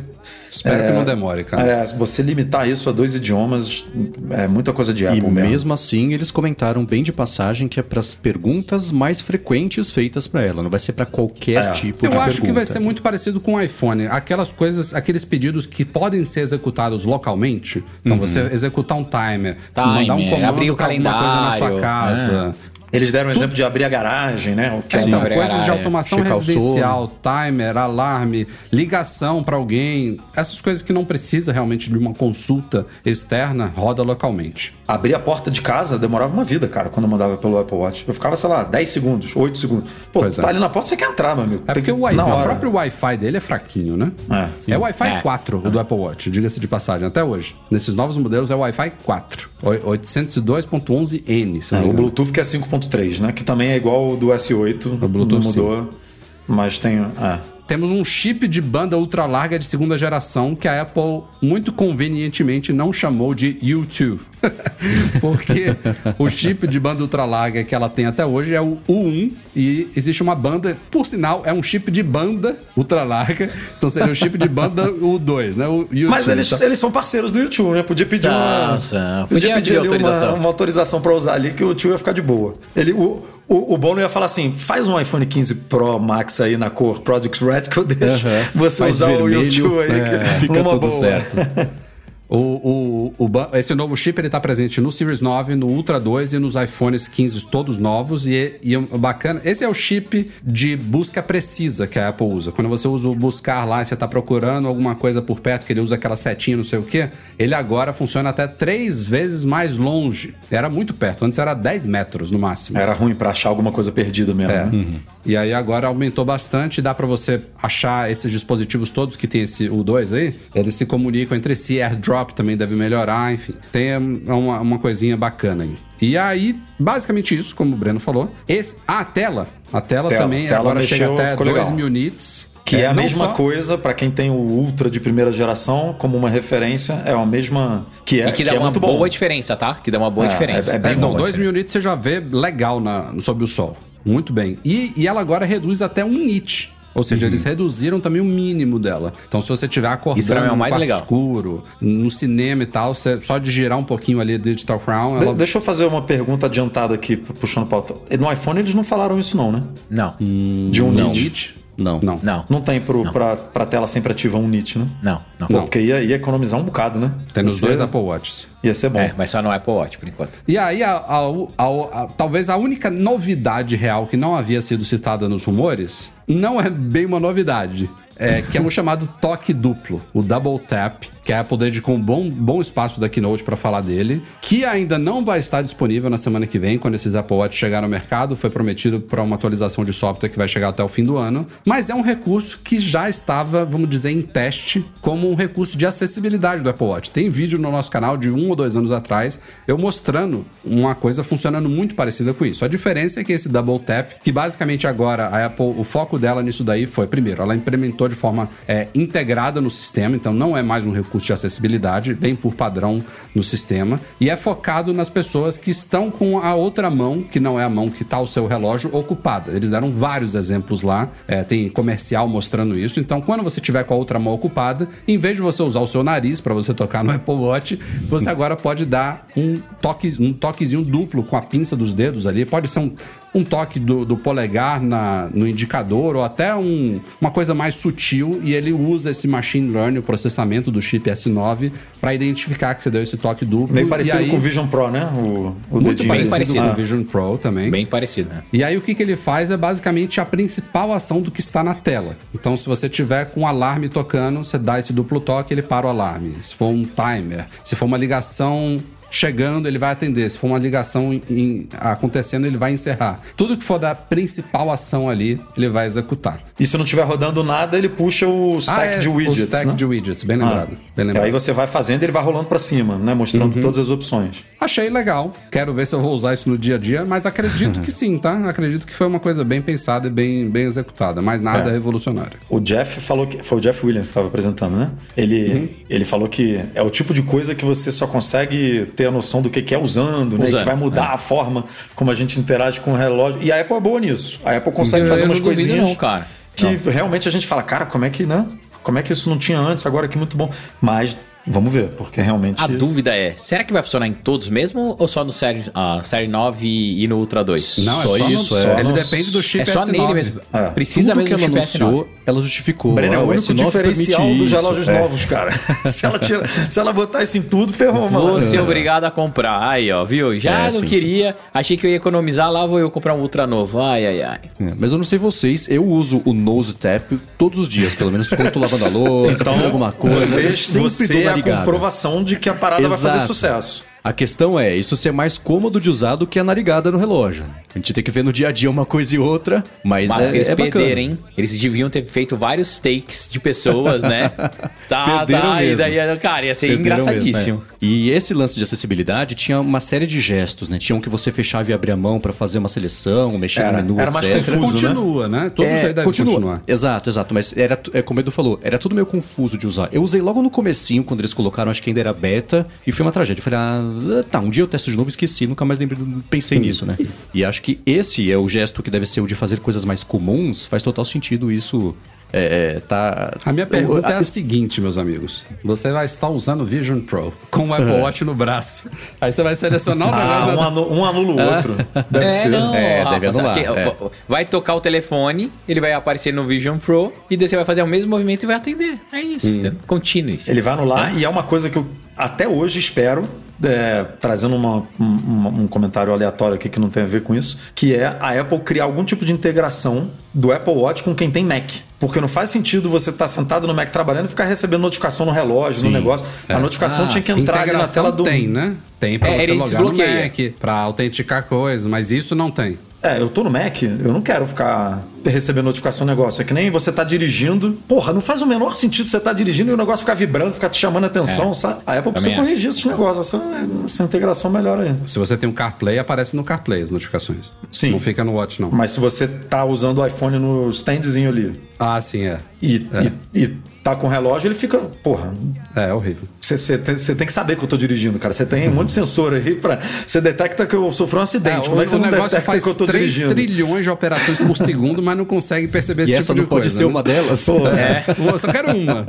Espero que não demore, cara. É, você limitar isso a dois idiomas é muita coisa de E Apple mesmo. mesmo assim, eles comentaram bem de passagem que é para as perguntas mais frequentes feitas para ela. Não vai ser para qualquer É. tipo Eu de acho que pergunta. vai ser muito parecido com o iPhone. Aquelas coisas, aqueles pedidos que podem ser executados localmente. Então, Uhum. você executar um timer, Timer, mandar um comando abrir o alguma coisa na sua calendário, casa. Eles deram o exemplo de abrir a garagem, né? O que É, é então, coisas de é, automação residencial, timer, alarme, ligação para alguém, essas coisas que não precisa realmente de uma consulta externa, roda localmente. Abrir a porta de casa demorava uma vida, cara, quando eu mandava pelo Apple Watch. Eu ficava, sei lá, 10 segundos, 8 segundos. Pô, Pois tá é. ali na porta, você quer entrar, meu amigo. É porque que- o, Wi- o próprio Wi-Fi dele é fraquinho, né? É. É o Wi-Fi É. 4 o do Apple Watch, diga-se de passagem, até hoje. Nesses novos modelos é o Wi-Fi 4, o- 802.11n, se É, o. Bluetooth que é 5.3, né? Que também é igual ao do S8. O Bluetooth, não mudou, mas tem... É. temos um chip de banda ultra larga de segunda geração que a Apple muito convenientemente não chamou de U2. Porque o chip de banda ultra larga que ela tem até hoje é o U1 e existe uma banda, por sinal, é um chip de banda ultra larga, então seria o chip de banda U2, né? O U2. Mas eles, Então- eles são parceiros do YouTube, né? Podia pedir uma. Nossa, podia podia pedir autorização. Uma, uma autorização pra usar ali que o tio ia ficar de boa. Ele, o, o, o Bono ia falar assim: faz um iPhone 15 Pro Max aí na cor Project Red que eu deixo Aham. você Faz usar vermelho, o YouTube aí. é, fica tudo boa. certo. O, o, o esse novo chip ele tá presente no Series 9, no Ultra 2 e nos iPhones 15 todos novos. E, e o bacana, esse é o chip de busca precisa que a Apple usa. Quando você usa o buscar lá e você tá procurando alguma coisa por perto, que ele usa aquela setinha, não sei o que, ele agora funciona até três vezes mais longe. Era muito perto, antes era 10 metros no máximo. Era ruim pra achar alguma coisa perdida mesmo. É. né? E aí agora aumentou bastante, dá pra você achar esses dispositivos todos que tem esse U2 aí, eles se comunicam entre si, AirDrop também deve melhorar, enfim. Tem uma, uma coisinha bacana aí. E aí, basicamente isso, como o Breno falou. Esse, a tela, a tela, Tela, também tela agora chega mexeu, até ficou 2 legal. mil nits. Que é, a não mesma só- coisa, pra quem tem o Ultra de primeira geração, como uma referência, é a mesma. Que é, E que dá é uma muito boa bom. diferença, tá? Que dá uma boa É, diferença. é- é bem É, não, bom, 2 é. mil nits você já vê legal na, sob o sol. Muito bem. E, e ela agora reduz até um nit. Ou seja, eles reduziram também o mínimo dela. Então, se você tiver acordando Isso é o no mais legal. escuro, no cinema e tal, você, só de girar um pouquinho ali a Digital Crown, De- ela... Deixa eu fazer uma pergunta adiantada aqui, puxando pauta. No iPhone eles não falaram isso, não, né? Não, De um não. nit. Não. Não. não, Não tem pro, pra, pra tela sempre ativa um nit, né? não, não. Pô, Porque ia, ia economizar um bocado, né? Tem nos ser- dois Apple Watches. Ia ser bom. É, mas só no Apple Watch, por enquanto. E aí, a- a- a- a- talvez a única novidade real que não havia sido citada nos rumores, não é bem uma novidade. É, que é um chamado toque duplo, o Double Tap, que a Apple dedicou um bom, bom espaço da Keynote para falar dele, que ainda não vai estar disponível na semana que vem, quando esses Apple Watch chegarem no mercado. Foi prometido para uma atualização de software que vai chegar até o fim do ano. Mas é um recurso que já estava, vamos dizer, em teste como um recurso de acessibilidade do Apple Watch. Tem vídeo no nosso canal de um ou dois anos atrás eu mostrando uma coisa funcionando muito parecida com isso. A diferença é que esse Double Tap, que basicamente agora a Apple, o foco dela nisso daí foi, primeiro, ela implementou de forma é, integrada no sistema, então não é mais um recurso de acessibilidade, vem por padrão no sistema, e é focado nas pessoas que estão com a outra mão, que não é a mão que está o seu relógio, ocupada. Eles deram vários exemplos lá, é, tem comercial mostrando isso, então quando você tiver com a outra mão ocupada, em vez de você usar o seu nariz para você tocar no Apple Watch, você agora pode dar um, toque, um toquezinho duplo com a pinça dos dedos ali, pode ser um um toque do, do polegar na, no indicador ou até um- uma coisa mais sutil e ele usa esse machine learning, o processamento do chip S9 para identificar que você deu esse toque duplo. Meio parecido aí- com o Vision Pro, né? O, o muito dedinho. parecido, parecido. com o Ah. Vision Pro também. Bem parecido, né? E aí o que, que ele faz é basicamente a principal ação do que está na tela. Então, se você tiver com um alarme tocando, você dá esse duplo toque, ele para o alarme. Se for um timer, se for uma ligação chegando, ele vai atender. Se for uma ligação em- acontecendo, ele vai encerrar. Tudo que for da principal ação ali, ele vai executar. E se não estiver rodando nada, ele puxa o stack Ah, é, de widgets. O stack né? de widgets, bem Ah. lembrado. Bem E lembrado. aí você vai fazendo e ele vai rolando pra cima, né? Mostrando Uhum. todas as opções. Achei legal. Quero ver se eu vou usar isso no dia a dia, mas acredito que sim, tá? Acredito que foi uma coisa bem pensada e bem, bem executada, mas nada É. revolucionário. O Jeff falou que. Foi o Jeff Williams que estava apresentando, né? Ele, Uhum. ele falou que é o tipo de coisa que você só consegue ter a noção do que que é usando, né? Usando, que vai mudar a forma como a gente interage com o relógio. E a Apple é boa nisso. A Apple consegue Eu- fazer umas não coisinhas não, cara. que realmente a gente fala, cara, como é que, né? Como é que isso não tinha antes, agora que muito bom. Mas vamos ver, porque realmente. A dúvida é, será que vai funcionar em todos mesmo ou só no série, ah, série 9 e no Ultra 2? Não, Só é só isso, no, é. Ele Nossa. depende do chip é só S9. nele mesmo. É. Precisa Tudo mesmo que do ela chip S9. anunciou, ela justificou. Breno é o único S9 diferencial dos relógios É. novos, cara. se, ela tira, se ela botar isso em tudo, ferrou, mano. Vou ser obrigado a comprar. Aí, ó, viu? Já É, não sim, queria, achei que eu ia economizar, lá vou eu comprar um Ultra novo. Ai, ai, ai. É, Mas eu não sei vocês, eu uso o nose tap todos os dias, pelo menos quando eu tô lavando a louça, fazendo alguma coisa. eu Você, sempre você a comprovação de que a parada vai fazer Exato. sucesso. A questão é, isso ser mais cômodo de usar do que a narigada no relógio. A gente tem que ver no dia a dia uma coisa e outra, mas, Mas é, que eles é bacana. perderam, hein? Eles deviam ter feito vários takes de pessoas, né? Tá, Perderam tá, e mesmo. daí, cara, ia ser Perderam engraçadíssimo. mesmo, é. E esse lance de acessibilidade tinha uma série de gestos, né? Tinha um que você fechava e abria a mão pra fazer uma seleção, mexer Era- no menu, era mais etc. confuso, Continua, né? Tudo isso aí deve continua. continuar. Exato, exato. Mas era, é como o Edu falou, era tudo meio confuso de usar. Eu usei logo no comecinho, quando eles colocaram, acho que ainda era beta, e foi uma tragédia. Eu falei, ah, tá, um dia eu testo de novo, esqueci, nunca mais lembrei, pensei nisso, né? E acho que esse é o gesto que deve ser o de fazer coisas mais comuns, faz total sentido isso. É, é, tá. A minha pergunta a- é a seguinte, meus amigos. Você vai estar usando o Vision Pro com o Apple Watch no braço. Aí você vai selecionar o Ah, um, anu- um anula o outro. Deve É, ser. não, É, Rafa, deve anular, é. Vai tocar o telefone, ele vai aparecer no Vision Pro, e daí você vai fazer o mesmo movimento e vai atender. É isso, entendeu? Contínuo. Ele vai anular e é uma coisa que eu até hoje espero, é, trazendo uma- um, um comentário aleatório aqui que não tem a ver com isso, que é a Apple criar algum tipo de integração do Apple Watch com quem tem Mac. Porque não faz sentido você estar sentado no Mac trabalhando e ficar recebendo notificação no relógio, no negócio. A notificação Ah, tinha que entrar ali na tela do. tem, né? Tem pra É, você logar no. Mac, pra autenticar coisas, mas isso não tem. É, eu tô no Mac, eu não quero ficar recebendo notificação do negócio. É que nem você tá dirigindo. Porra, não faz o menor sentido você tá dirigindo e o negócio ficar vibrando, ficar te chamando a atenção, sabe? A Apple precisa corrigir esses negócios. Essa, essa integração melhor aí. Se você tem um CarPlay, aparece no CarPlay as notificações. Sim. Não fica no Watch, não. Mas se você tá usando o iPhone no standzinho ali Ah, sim, é. e, e, e tá com o relógio, ele fica. Porra, É, é horrível. você tem, tem que saber que eu tô dirigindo, cara. Você tem um monte de sensor aí pra. Você detecta que eu sofri um acidente. É, Como é que você o não negócio detecta faz que eu tô 3 dirigindo? trilhões de operações por segundo, mas não consegue perceber esse E tipo essa de não pode coisa, ser né? uma delas. É. Eu só quero uma.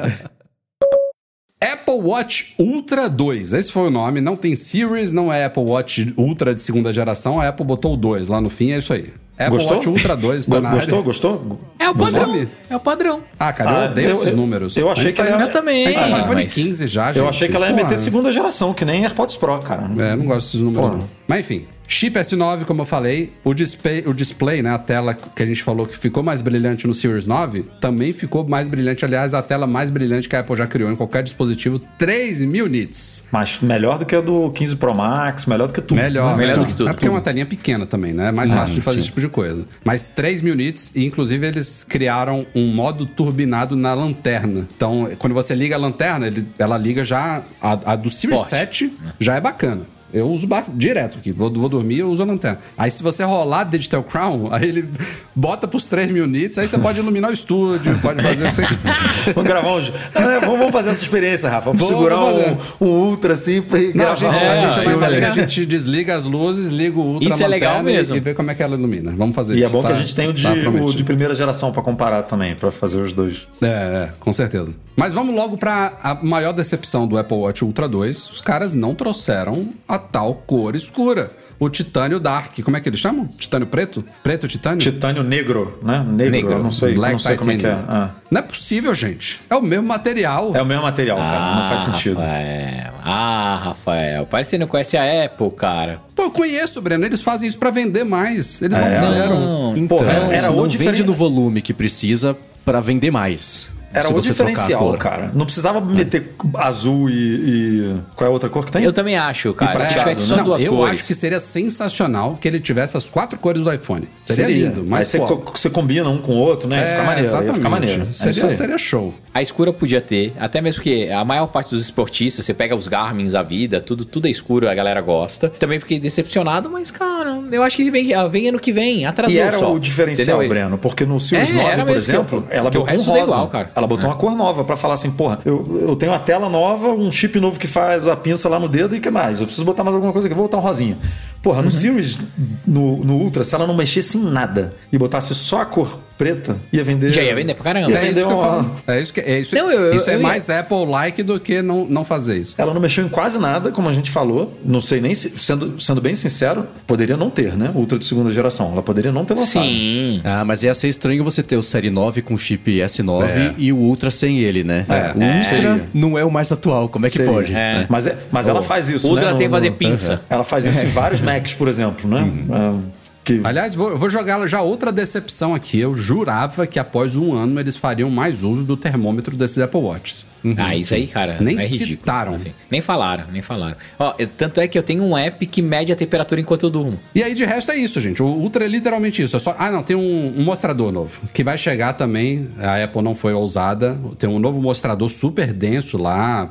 Apple Watch Ultra 2, esse foi o nome, não tem Series, não é Apple Watch Ultra de segunda geração, a Apple botou o 2 lá no fim, é isso aí. Apple Gostou? Watch Ultra 2 tá Go- na Gostou? área. Gostou? É o Você padrão. É o padrão. Ah, cara, Ah, eu odeio eu- esses eu- números. eu achei que era- no- Eu também, A gente tá no iPhone mas- 15 já, gente. Eu achei que ela ia Porra. meter segunda geração, que nem AirPods Pro, cara. É, eu não gosto desses números, não. Mas enfim, chip S9, como eu falei, o display, o display, né, a tela que a gente falou que ficou mais brilhante no Series 9, também ficou mais brilhante. Aliás, a tela mais brilhante que a Apple já criou em qualquer dispositivo, 3 mil nits. Mas melhor do que a do 15 Pro Max, melhor do que tudo. Melhor, Melhor melhor. do que tudo, É porque é uma telinha pequena também, né? É mais fácil de fazer esse tipo de coisa. Mas 3 mil nits, e inclusive eles criaram um modo turbinado na lanterna. Então, quando você liga a lanterna, ele- ela liga já. A, a do Series Forte. 7 já é bacana. Eu uso direto aqui. Vou, vou dormir, eu uso a lanterna. Aí, se você rolar Digital Crown, aí ele bota pros 3 mil nits, aí você pode iluminar o estúdio, pode fazer o que você quiser. Vamos gravar um. É, vamos, fazer essa experiência, Rafa. Vamos Vamos segurar um, um ultra assim e Não, gravar a gente, um- a É, gente vai né? a gente desliga as luzes, liga o ultra Isso é legal e- mesmo. e vê como é que ela ilumina. Vamos fazer E é isso. bom que tá- a gente tem o de, tá o de primeira geração pra comparar também, pra fazer os dois. É, é, com certeza. Mas vamos logo pra a maior decepção do Apple Watch Ultra 2. Os caras não trouxeram a tal cor escura. O titânio dark. Como é que eles chamam? Titânio preto? Preto titânio? Titânio negro, né? Negro, Negro. eu não sei, eu não sei como é que é. Ah. Não é possível, gente. É o mesmo material. É o mesmo material, cara. Não faz sentido. Rafael. Ah, Rafael. Parece que você não conhece a Apple, cara. Pô, eu conheço, Breno. Eles fazem isso pra vender mais. Eles não É. fizeram. Não. Então, Porra, era o não vende no volume que precisa pra vender mais. Era o você diferencial, cara. Não precisava meter azul e, e- Qual é a outra cor que tem? Eu também acho, cara. Se tivesse né? só Não, duas eu cores. acho que seria sensacional que ele tivesse as quatro cores do iPhone. Seria, lindo, Aí mas você, pô, co- você combina um com o outro, né? é, fica maneiro. aí exatamente. Fica maneiro. É Seria, aí. seria show. A escura podia ter, até mesmo porque a maior parte dos esportistas, você pega os Garmins, a vida, tudo, tudo é escuro, a galera gosta. Também fiquei decepcionado, mas, cara, eu acho que vem, ah, vem ano que vem, atrasou E era só. o diferencial, Entendeu? Breno, porque no Series É, 9, era por exemplo, que- ela que o botou um resto rosa. é igual, cara. Ela botou uma cor nova pra falar assim, porra, eu, eu tenho uma tela nova, um chip novo que faz a pinça lá no dedo e que mais? Eu preciso botar mais alguma coisa aqui, vou botar um rosinha. Porra, Uhum. no Series, no, no Ultra, se ela não mexesse em nada e botasse só a cor preta, ia vender... Já ia vender pra caramba. Ia É vender isso que eu uma- falo. É isso que é isso. Não, eu- eu- isso é eu ia- mais Apple-like do que não, não fazer isso. Ela não mexeu em quase nada, como a gente falou. Não sei nem se, sendo, sendo bem sincero, poderia não ter, né? Ultra de segunda geração. Ela poderia não ter lançado. Sim. Ah, mas ia ser estranho você ter o Série 9 com chip S9 É. e o Ultra sem ele, né? É, o Ultra seria. não é o mais atual, como é que Seria. pode? É. Mas, é, mas ela faz isso. Ultra né? sem No- fazer no- pinça. Ela faz isso em vários Macs, por exemplo, né? Ah, que- Aliás, vou, eu vou jogar já outra decepção aqui. Eu jurava que após um ano eles fariam mais uso do termômetro desses Apple Watches. Ah, isso aí, cara, Nem é ridículo. citaram. assim. Nem falaram, nem falaram. Ó, tanto é que eu tenho um app que mede a temperatura enquanto eu durmo. E aí, de resto, é isso, gente. O Ultra é literalmente isso. É só... Ah, não, tem um, um mostrador novo. Que vai chegar também. A Apple não foi ousada. Tem um novo mostrador super denso lá.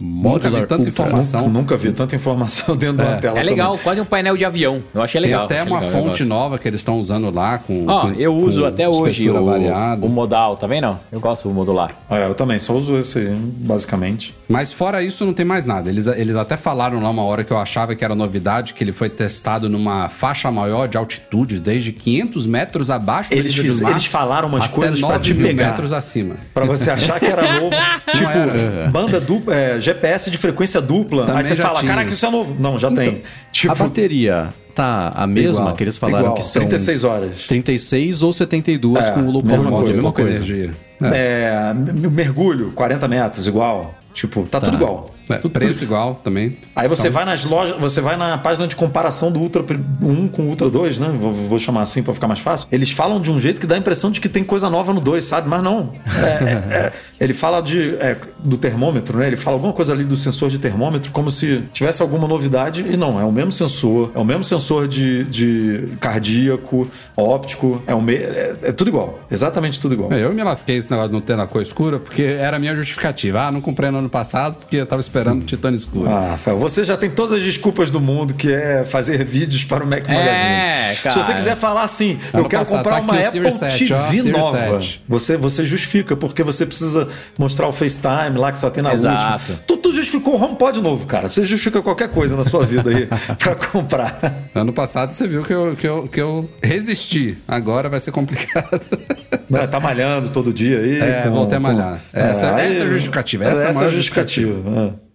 Nunca vi tanta Ultra. informação. Nunca vi tanta informação dentro de uma tela É legal, também. quase um painel de avião. Eu achei Tem legal. até achei uma legal fonte nova que eles estão usando lá com. Ó, com- eu uso até hoje o, o modal, tá vendo? Eu gosto do modular. É, eu também, só uso esse aí, basicamente. Mas fora isso, não tem mais nada. Eles, eles até falaram lá uma hora que eu achava que era novidade, que ele foi testado numa faixa maior de altitude, desde 500 metros abaixo do Eles do fiz- mar eles falaram umas até coisas pra 9 te mil pegar. metros acima. Pra você achar que era novo. tipo, era. banda dupla, é, GPS de frequência dupla. Também aí você fala, tinha caraca, isso. é novo. Não, já tem. Tipo, A bateria tá a mesma Igual, que eles falaram igual, que são 36 horas. 36 ou 72 É, com o low mesma power mode, coisa, é a mesma coisa. energia. É. É, mergulho, 40 metros, igual. Tipo, tá, tudo igual. É, Tudo- preço tudo- igual também. Aí você Então, vai nas lojas, você vai na página de comparação do Ultra 1 com o Ultra 2, né? Vou, vou chamar assim pra ficar mais fácil. Eles falam de um jeito que dá a impressão de que tem coisa nova no 2, sabe? Mas não. É, é, é, ele fala de, é, do termômetro, né? Ele fala alguma coisa ali do sensor de termômetro, como se tivesse alguma novidade. E não, é o mesmo sensor, é o mesmo sensor de, de cardíaco, óptico, é, o me, é, é tudo igual. Exatamente tudo igual. é, eu me lasquei esse negócio de não ter na cor escura, porque era a minha justificativa. Ah, não comprei no ano passado porque eu tava esperando titânio escuro. Ah, Rafael, você já tem todas as desculpas do mundo, que é fazer vídeos para o Mac É, Magazine. cara. Se você quiser falar assim, eu Ano quero passado, comprar tá uma Apple Series 7, TV ó, nova. 7. Você, você justifica, porque você precisa mostrar o FaceTime lá que só tem na Exato. última. Tu, tu justificou o HomePod novo, cara. Você justifica qualquer coisa na sua vida aí pra comprar. Ano passado você viu que eu, que, eu, que eu resisti. Agora vai ser complicado. Né, Tá malhando todo dia aí. É, com- voltei a com- malhar. Essa- aí- essa é a justificativa, essa é a Essa é a maior justificativa. é.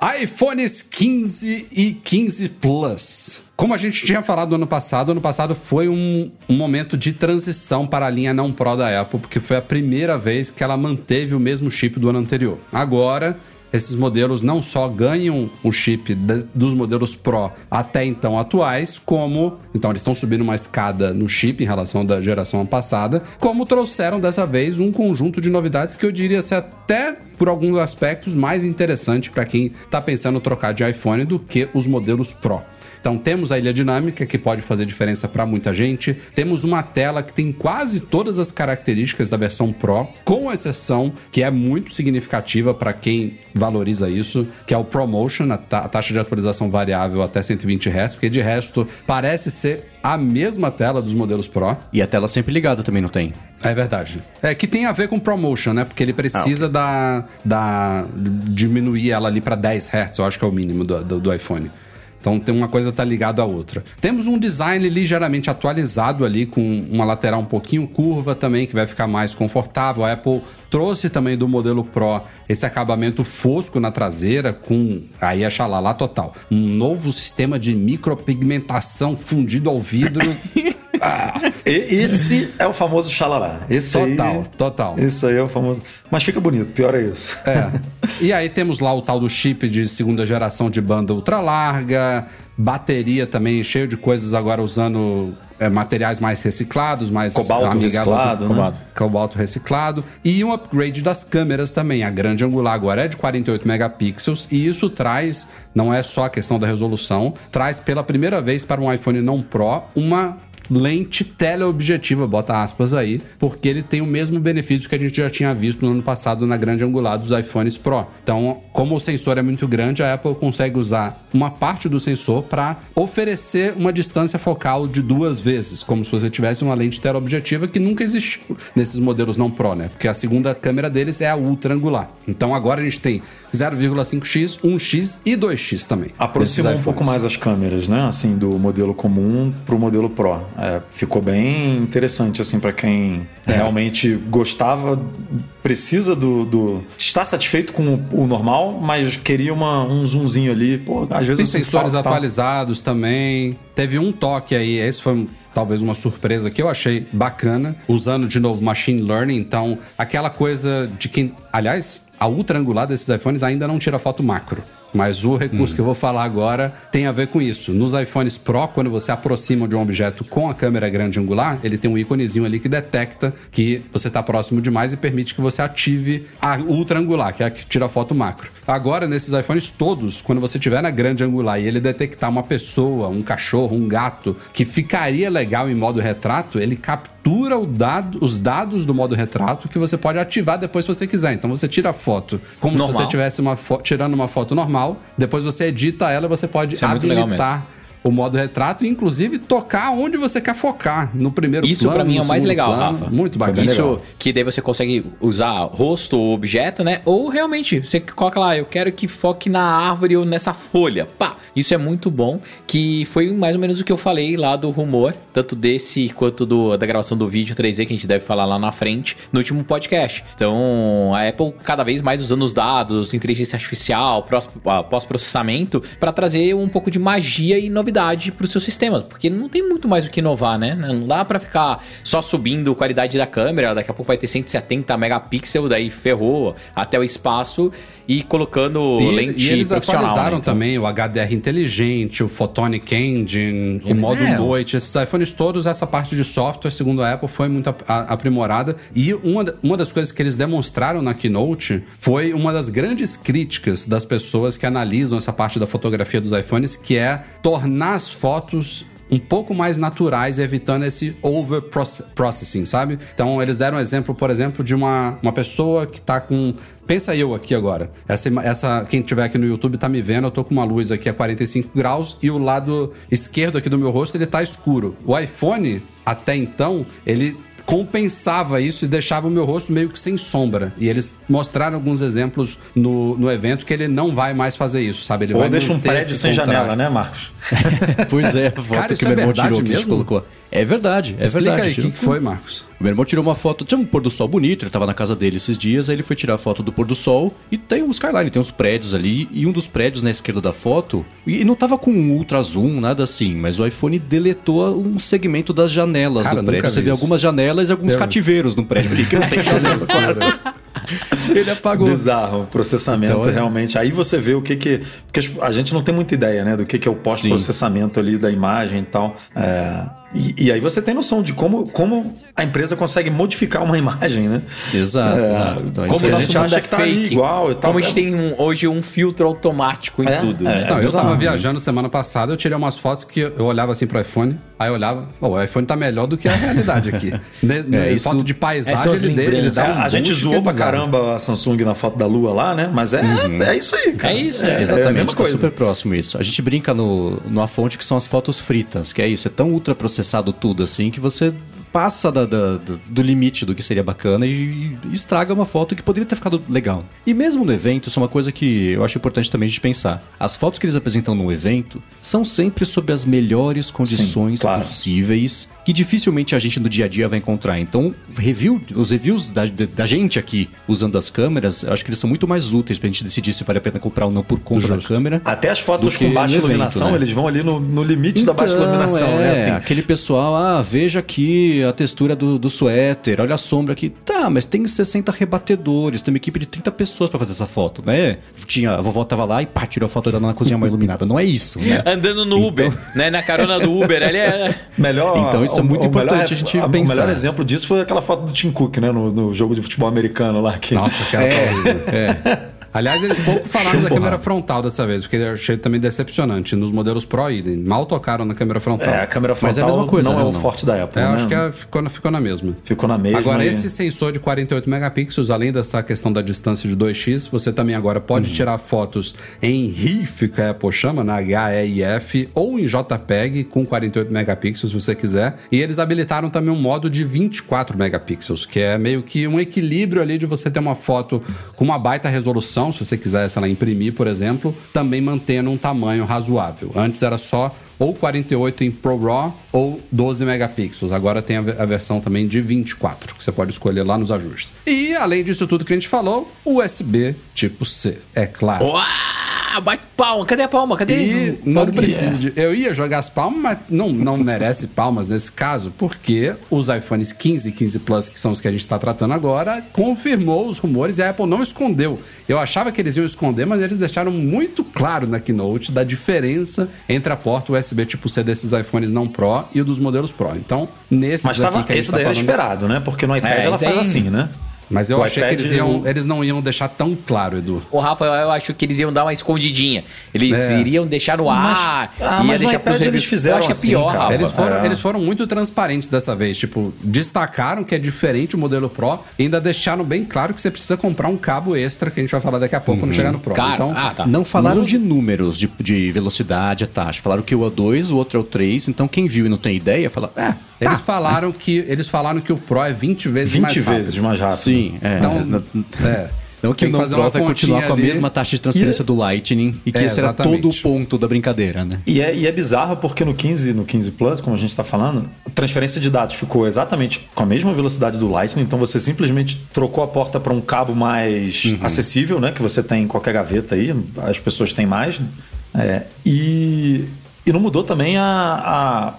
iPhones 15 e 15 Plus. Como a gente tinha falado ano passado, ano passado foi um, um momento de transição para a linha não Pro da Apple, porque foi a primeira vez que ela manteve o mesmo chip do ano anterior. Agora, esses modelos não só ganham o chip da- dos modelos Pro até então atuais, como. Então, eles estão subindo uma escada no chip em relação da geração passada, como trouxeram dessa vez um conjunto de novidades que eu diria ser até, por alguns aspectos, mais interessante para quem está pensando trocar de iPhone do que os modelos Pro. Então temos a ilha dinâmica que pode fazer diferença para muita gente. Temos uma tela que tem quase todas as características da versão Pro, com exceção que é muito significativa para quem valoriza isso, que é o ProMotion, a, ta- a taxa de atualização variável até 120 Hz, porque de resto parece ser a mesma tela dos modelos Pro. E a tela sempre ligada também não tem. É verdade. É que tem a ver com promotion, né? Porque ele precisa da, da diminuir ela ali para 10 Hz, eu acho que é o mínimo do, do, do iPhone. Então tem uma coisa tá ligada à outra. Temos um design ligeiramente atualizado ali com uma lateral um pouquinho curva também que vai ficar mais confortável. A Apple trouxe também do modelo Pro esse acabamento fosco na traseira com aí é xalala total. Um novo sistema de micropigmentação fundido ao vidro. E- Esse é o famoso xalalá. Esse Total, aí, total. Esse aí é o famoso. Mas fica bonito, pior é isso. É. E aí temos lá o tal do chip de segunda geração de banda ultra larga, bateria também cheio de coisas agora usando é, materiais mais reciclados, mais Cobalto reciclado, né? cobalto. cobalto reciclado e um upgrade das câmeras também. A grande angular agora é de 48 megapixels e isso traz, não é só a questão da resolução, traz pela primeira vez para um iPhone não Pro uma lente teleobjetiva, bota aspas aí, porque ele tem o mesmo benefício que a gente já tinha visto no ano passado na grande angular dos iPhones Pro. Então, como o sensor é muito grande, a Apple consegue usar uma parte do sensor para oferecer uma distância focal de duas vezes, como se você tivesse uma lente teleobjetiva que nunca existiu nesses modelos não Pro, né? Porque a segunda câmera deles é a ultra angular. Então agora a gente tem 0,5x, 1x e 2x também. Aproximou um pouco mais as câmeras, né? Assim, do modelo comum pro modelo Pro. É, ficou bem interessante, assim, para quem É. realmente gostava, precisa do, do- Está satisfeito com o, o normal, mas queria uma, um zoomzinho ali. Pô, às vezes Tem sensores falta, tá? atualizados também. Teve um toque aí, esse foi talvez uma surpresa que eu achei bacana, usando de novo machine learning, então aquela coisa de quem, aliás, a ultra angular desses iPhones ainda não tira foto macro. Mas o recurso que eu vou falar agora tem a ver com isso. Nos iPhones Pro, quando você aproxima de um objeto com a câmera grande angular, ele tem um íconezinho ali que detecta que você está próximo demais e permite que você ative a ultra angular, que é a que tira foto macro. Agora, nesses iPhones todos, quando você tiver na grande angular e ele detectar uma pessoa, um cachorro, um gato, que ficaria legal em modo retrato, ele captura dado- os dados do modo retrato que você pode ativar depois se você quiser. Então você tira a foto como se Normal. você tivesse uma fo- tirando uma foto normal, depois você edita ela e você pode Isso é habilitar o modo retrato e inclusive tocar onde você quer focar, no primeiro Isso plano, pra mim é o mais legal, plano. Rafa. Muito bacana. Isso que daí você consegue usar rosto ou objeto, né? Ou realmente, você coloca lá, eu quero que foque na árvore ou nessa folha. Pá! Isso é muito bom, que foi mais ou menos o que eu falei lá do rumor, tanto desse quanto do, da gravação do vídeo 3D, que a gente deve falar lá na frente, no último podcast. Então, a Apple cada vez mais usando os dados, inteligência artificial, ah, pós-processamento, para trazer um pouco de magia e novidade para os seus sistemas, porque não tem muito mais o que inovar, né? Não dá para ficar só subindo qualidade da câmera, daqui a pouco vai ter 170 megapixels, daí ferrou até o espaço e colocando E, lente e eles profissional, atualizaram né? Então, também o HDR inteligente, o Photonic Engine, o modo É, noite. Esses iPhones todos, essa parte de software, segundo a Apple, foi muito ap- a- aprimorada. E uma, uma das coisas que eles demonstraram na Keynote foi uma das grandes críticas das pessoas que analisam essa parte da fotografia dos iPhones, que é tornar as fotos um pouco mais naturais, evitando esse over proce- processing, sabe? Então, eles deram um exemplo, por exemplo, de uma, uma pessoa que tá com. Pensa eu aqui agora. Essa, essa, quem tiver aqui no YouTube tá me vendo, eu tô com uma luz aqui a 45 graus e o lado esquerdo aqui do meu rosto ele tá escuro. O iPhone, até então, ele compensava isso e deixava o meu rosto meio que sem sombra. E eles mostraram alguns exemplos no, no evento que ele não vai mais fazer isso, sabe? Ele Ou vai deixa um prédio sem contraste. janela, né, Marcos? Pois é, a foto Cara, que isso meu é irmão tirou, que a gente mesmo? colocou. É verdade, é Explica verdade. aí, o que, foi, Marcos? O meu irmão tirou uma foto, tinha um pôr do sol bonito, ele tava na casa dele esses dias, aí ele foi tirar a foto do pôr do sol e tem um skyline, tem uns prédios ali, e um dos prédios na esquerda da foto, e não tava com um ultra zoom, nada assim, mas o iPhone deletou um segmento das janelas Cara, do prédio. Você vê isso. algumas janelas e alguns Eu- cativeiros no prédio ali, que não tem janela, claro. ele apagou. Bizarro, o processamento Então, é. realmente. Aí você vê o que que. Porque a gente não tem muita ideia, né, do que, que é o pós-processamento ali da imagem e tal. É, e, e aí você tem noção de como, como a empresa consegue modificar uma imagem, né? Exato, É, exato. Então, como isso a é- gente acha que tá ali igual e tal. Como a gente tem um- hoje um filtro automático em É, tudo, é. né? Não, eu tava né? viajando semana passada, eu tirei umas fotos que eu olhava assim pro iPhone, aí eu olhava, "Pô, o iPhone tá melhor do que a realidade aqui. Ne, ne- isso- foto de paisagem, ele, dele, ele dá É, um a gente zoou é pra caramba a Samsung na foto da lua lá, né? Mas é, é isso aí, cara. É isso, é, é, é a Exatamente, mesma tá coisa. super próximo isso. A gente brinca no, numa fonte que são as fotos fritas, que é isso, é tão ultra processado tudo assim que você passa da- da- do, do limite do que seria bacana e, e estraga uma foto que poderia ter ficado legal. E mesmo no evento, isso é uma coisa que eu acho importante também de pensar. As fotos que eles apresentam no evento são sempre sob as melhores condições claro. possíveis que dificilmente a gente no dia a dia vai encontrar. Então, review, os reviews da, da, da gente aqui usando as câmeras, eu acho que eles são muito mais úteis pra gente decidir se vale a pena comprar ou não por conta da câmera. Até as fotos que com baixa evento, iluminação, né? eles vão ali no, no limite da baixa Então, iluminação, é, né? Assim, Aquele pessoal, ah, veja a textura do, do suéter, olha a sombra aqui. Tá, mas tem 60 rebatedores, tem uma equipe de 30 pessoas pra fazer essa foto, né? Tinha, a vovó tava lá e pá, tirou a foto dela na cozinha mais iluminada. Não é isso, né? Andando no Uber, né? Na carona do Uber, ali é... melhor, Então, isso é muito importante a gente O pensar. melhor exemplo disso foi aquela foto do Tim Cook, né? No, no jogo de futebol americano lá. Que... Nossa, cara, tá horrível. É. Aliás, eles pouco falaram da câmera frontal dessa vez, porque eu achei também decepcionante. Nos modelos Pro idem, mal tocaram na câmera frontal. É, a câmera Mas é a frontal mesma coisa, não né, é o não? forte da Apple, É, eu né? acho que é- ficou, na- ficou na mesma. Ficou na mesma. Agora, e- esse sensor de 48 megapixels, além dessa questão da distância de 2x, você também agora pode tirar fotos em RIF, que a Apple chama, na HEIF, ou em JPEG com 48 megapixels, se você quiser. E eles habilitaram também um modo de 24 megapixels, que é meio que um equilíbrio ali de você ter uma foto com uma baita resolução, se você quiser, sei lá, imprimir, por exemplo, também mantendo um tamanho razoável. Antes era só ou 48 em Pro RAW ou 12 megapixels. Agora tem a versão também de 24, que você pode escolher lá nos ajustes. E além disso tudo que a gente falou, USB tipo C, é claro. Uau! Ah, bate palma. Cadê a palma? Cadê? E não precisa de. Eu ia jogar as palmas, mas não, não merece palmas nesse caso, porque os iPhones 15 e 15 Plus, que são os que a gente está tratando agora, confirmou os rumores e a Apple não escondeu. Eu achava que eles iam esconder, mas eles deixaram muito claro na keynote da diferença entre a porta USB tipo C desses iPhones não Pro e o dos modelos Pro. Então, nesses Mas tava, aqui que a gente esse tá daí era falando- esperado, né? Porque no iPad É, ela faz assim, né? Mas eu O achei que iPad eles, iam, o- eles não iam deixar tão claro, Edu. Ô, Rafa, eu acho que eles iam dar uma escondidinha. Eles É. iriam deixar no ar. Mas- ah, ia mas no deixar iPad eles fizeram Eu acho que é assim, pior, cara. Rafa. Eles foram, é. eles foram muito transparentes dessa vez. Tipo, destacaram que é diferente o modelo Pro e ainda deixaram bem claro que você precisa comprar um cabo extra, que a gente vai falar daqui a pouco quando chegar no Pro. Cara, então, ah, tá. Não falaram de números, de, de velocidade, a taxa. Falaram que o é o 2, o outro é o 3. Então quem viu e não tem ideia, fala, é, eles falaram que eles falaram que o Pro é 20 vezes 20 mais rápido. vezes mais rápido. sim. É, Então, é. Não que o que fazer Pro vai continuar com a ali. mesma taxa de transferência do Lightning e que É, esse era exatamente. todo o ponto da brincadeira, né? E é, e é bizarro porque no 15, no 15 Plus, como a gente está falando, a transferência de dados ficou exatamente com a mesma velocidade do Lightning, então você simplesmente trocou a porta para um cabo mais Uhum. acessível, né? Que você tem em qualquer gaveta aí, as pessoas têm mais. É, e, e não mudou também a,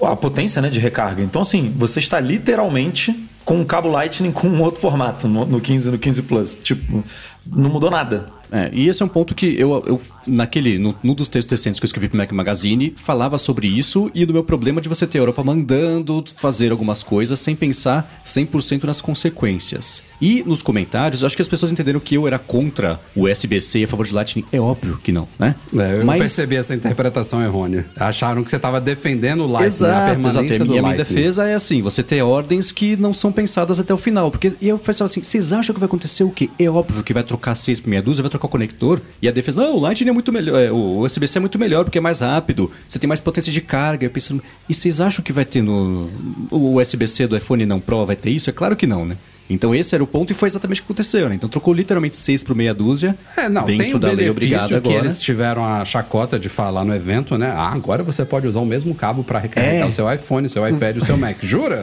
a, a potência né, de recarga. Então, assim, você está literalmente com um cabo Lightning com um outro formato no, no 15 e no 15 Plus. Tipo, não mudou nada. É, e esse é um ponto que eu, eu naquele, no, num dos textos recentes que eu escrevi pro Mac Magazine, falava sobre isso e do meu problema de você ter a Europa mandando fazer algumas coisas sem pensar 100% nas consequências. E nos comentários, acho que as pessoas entenderam que eu era contra o USB-C e a favor de Lightning. É óbvio que não, né? É, eu Mas- percebi essa interpretação errônea. Acharam que você estava defendendo o Lightning, a Exato, permanência exato. E do a minha Lightning. defesa é assim: você ter ordens que não são pensadas até o final. Porque e eu pensava assim: vocês acham que vai acontecer o quê? É óbvio que vai trocar 6 por meia dúzia, vai trocar o conector. E a defesa, não, o Lightning é muito melhor, é, o USB-C é muito melhor porque é mais rápido, você tem mais potência de carga. Pensando, e vocês acham que vai ter no. O USB-C do iPhone não Pro vai ter isso? É claro que não, né? Então esse era o ponto e foi exatamente o que aconteceu, né? Então trocou literalmente 6 por meia dúzia. É, não, dentro tem o da lei benefício obrigado que agora. eles tiveram a chacota de falar no evento, né? Ah, agora você pode usar o mesmo cabo para recarregar É. o seu iPhone, o seu iPad e o seu Mac. Jura?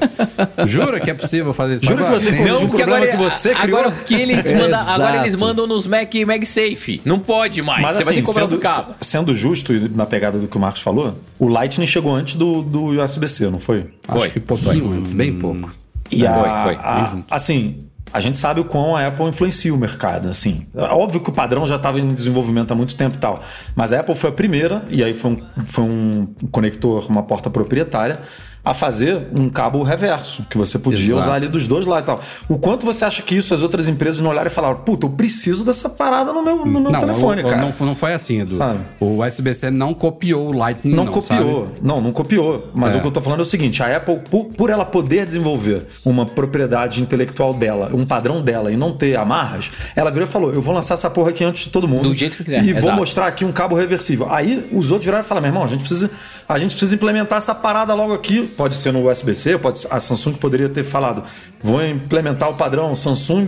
Jura que é possível fazer isso Jura que agora? você Tem- conseguiu? Não, um porque agora, que você criou. agora que eles mandam, agora eles mandam nos Mac MagSafe. Não pode mais. Mas Você vai ter assim, que comprar sendo, outro cabo. sendo justo e na pegada do que o Marcos falou, o Lightning chegou antes do, do USB-C, não foi? Acho Foi. que pouquinho antes, bem pouco. E a, Foi, foi, a- assim, a gente sabe o quão a Apple influencia o mercado, assim. É Óbvio que o padrão já estava em desenvolvimento há muito tempo e tal, mas a Apple foi a primeira, e aí foi um, foi um conector, uma porta proprietária, a fazer um cabo reverso, que você podia Exato. usar ali dos dois lados e tal. O quanto você acha que isso as outras empresas não olharam e falaram, puta, eu preciso dessa parada no meu, no meu Não, telefone, cara. não, não foi assim, Edu. Sabe? O USB-C não copiou o Lightning, Não, não, copiou. sabe? Não, não copiou. Mas É. o que eu tô falando é o seguinte: a Apple, por, por ela poder desenvolver uma propriedade intelectual dela, um padrão dela e não ter amarras, ela virou e falou: eu vou lançar essa porra aqui antes de todo mundo. Do jeito que quiser, E vou exato. mostrar aqui um cabo reversível. Aí os outros viraram e falaram: meu irmão, a gente precisa. A gente precisa implementar essa parada logo aqui. Pode ser no USB-C, pode ser- a Samsung poderia ter falado: vou implementar o padrão Samsung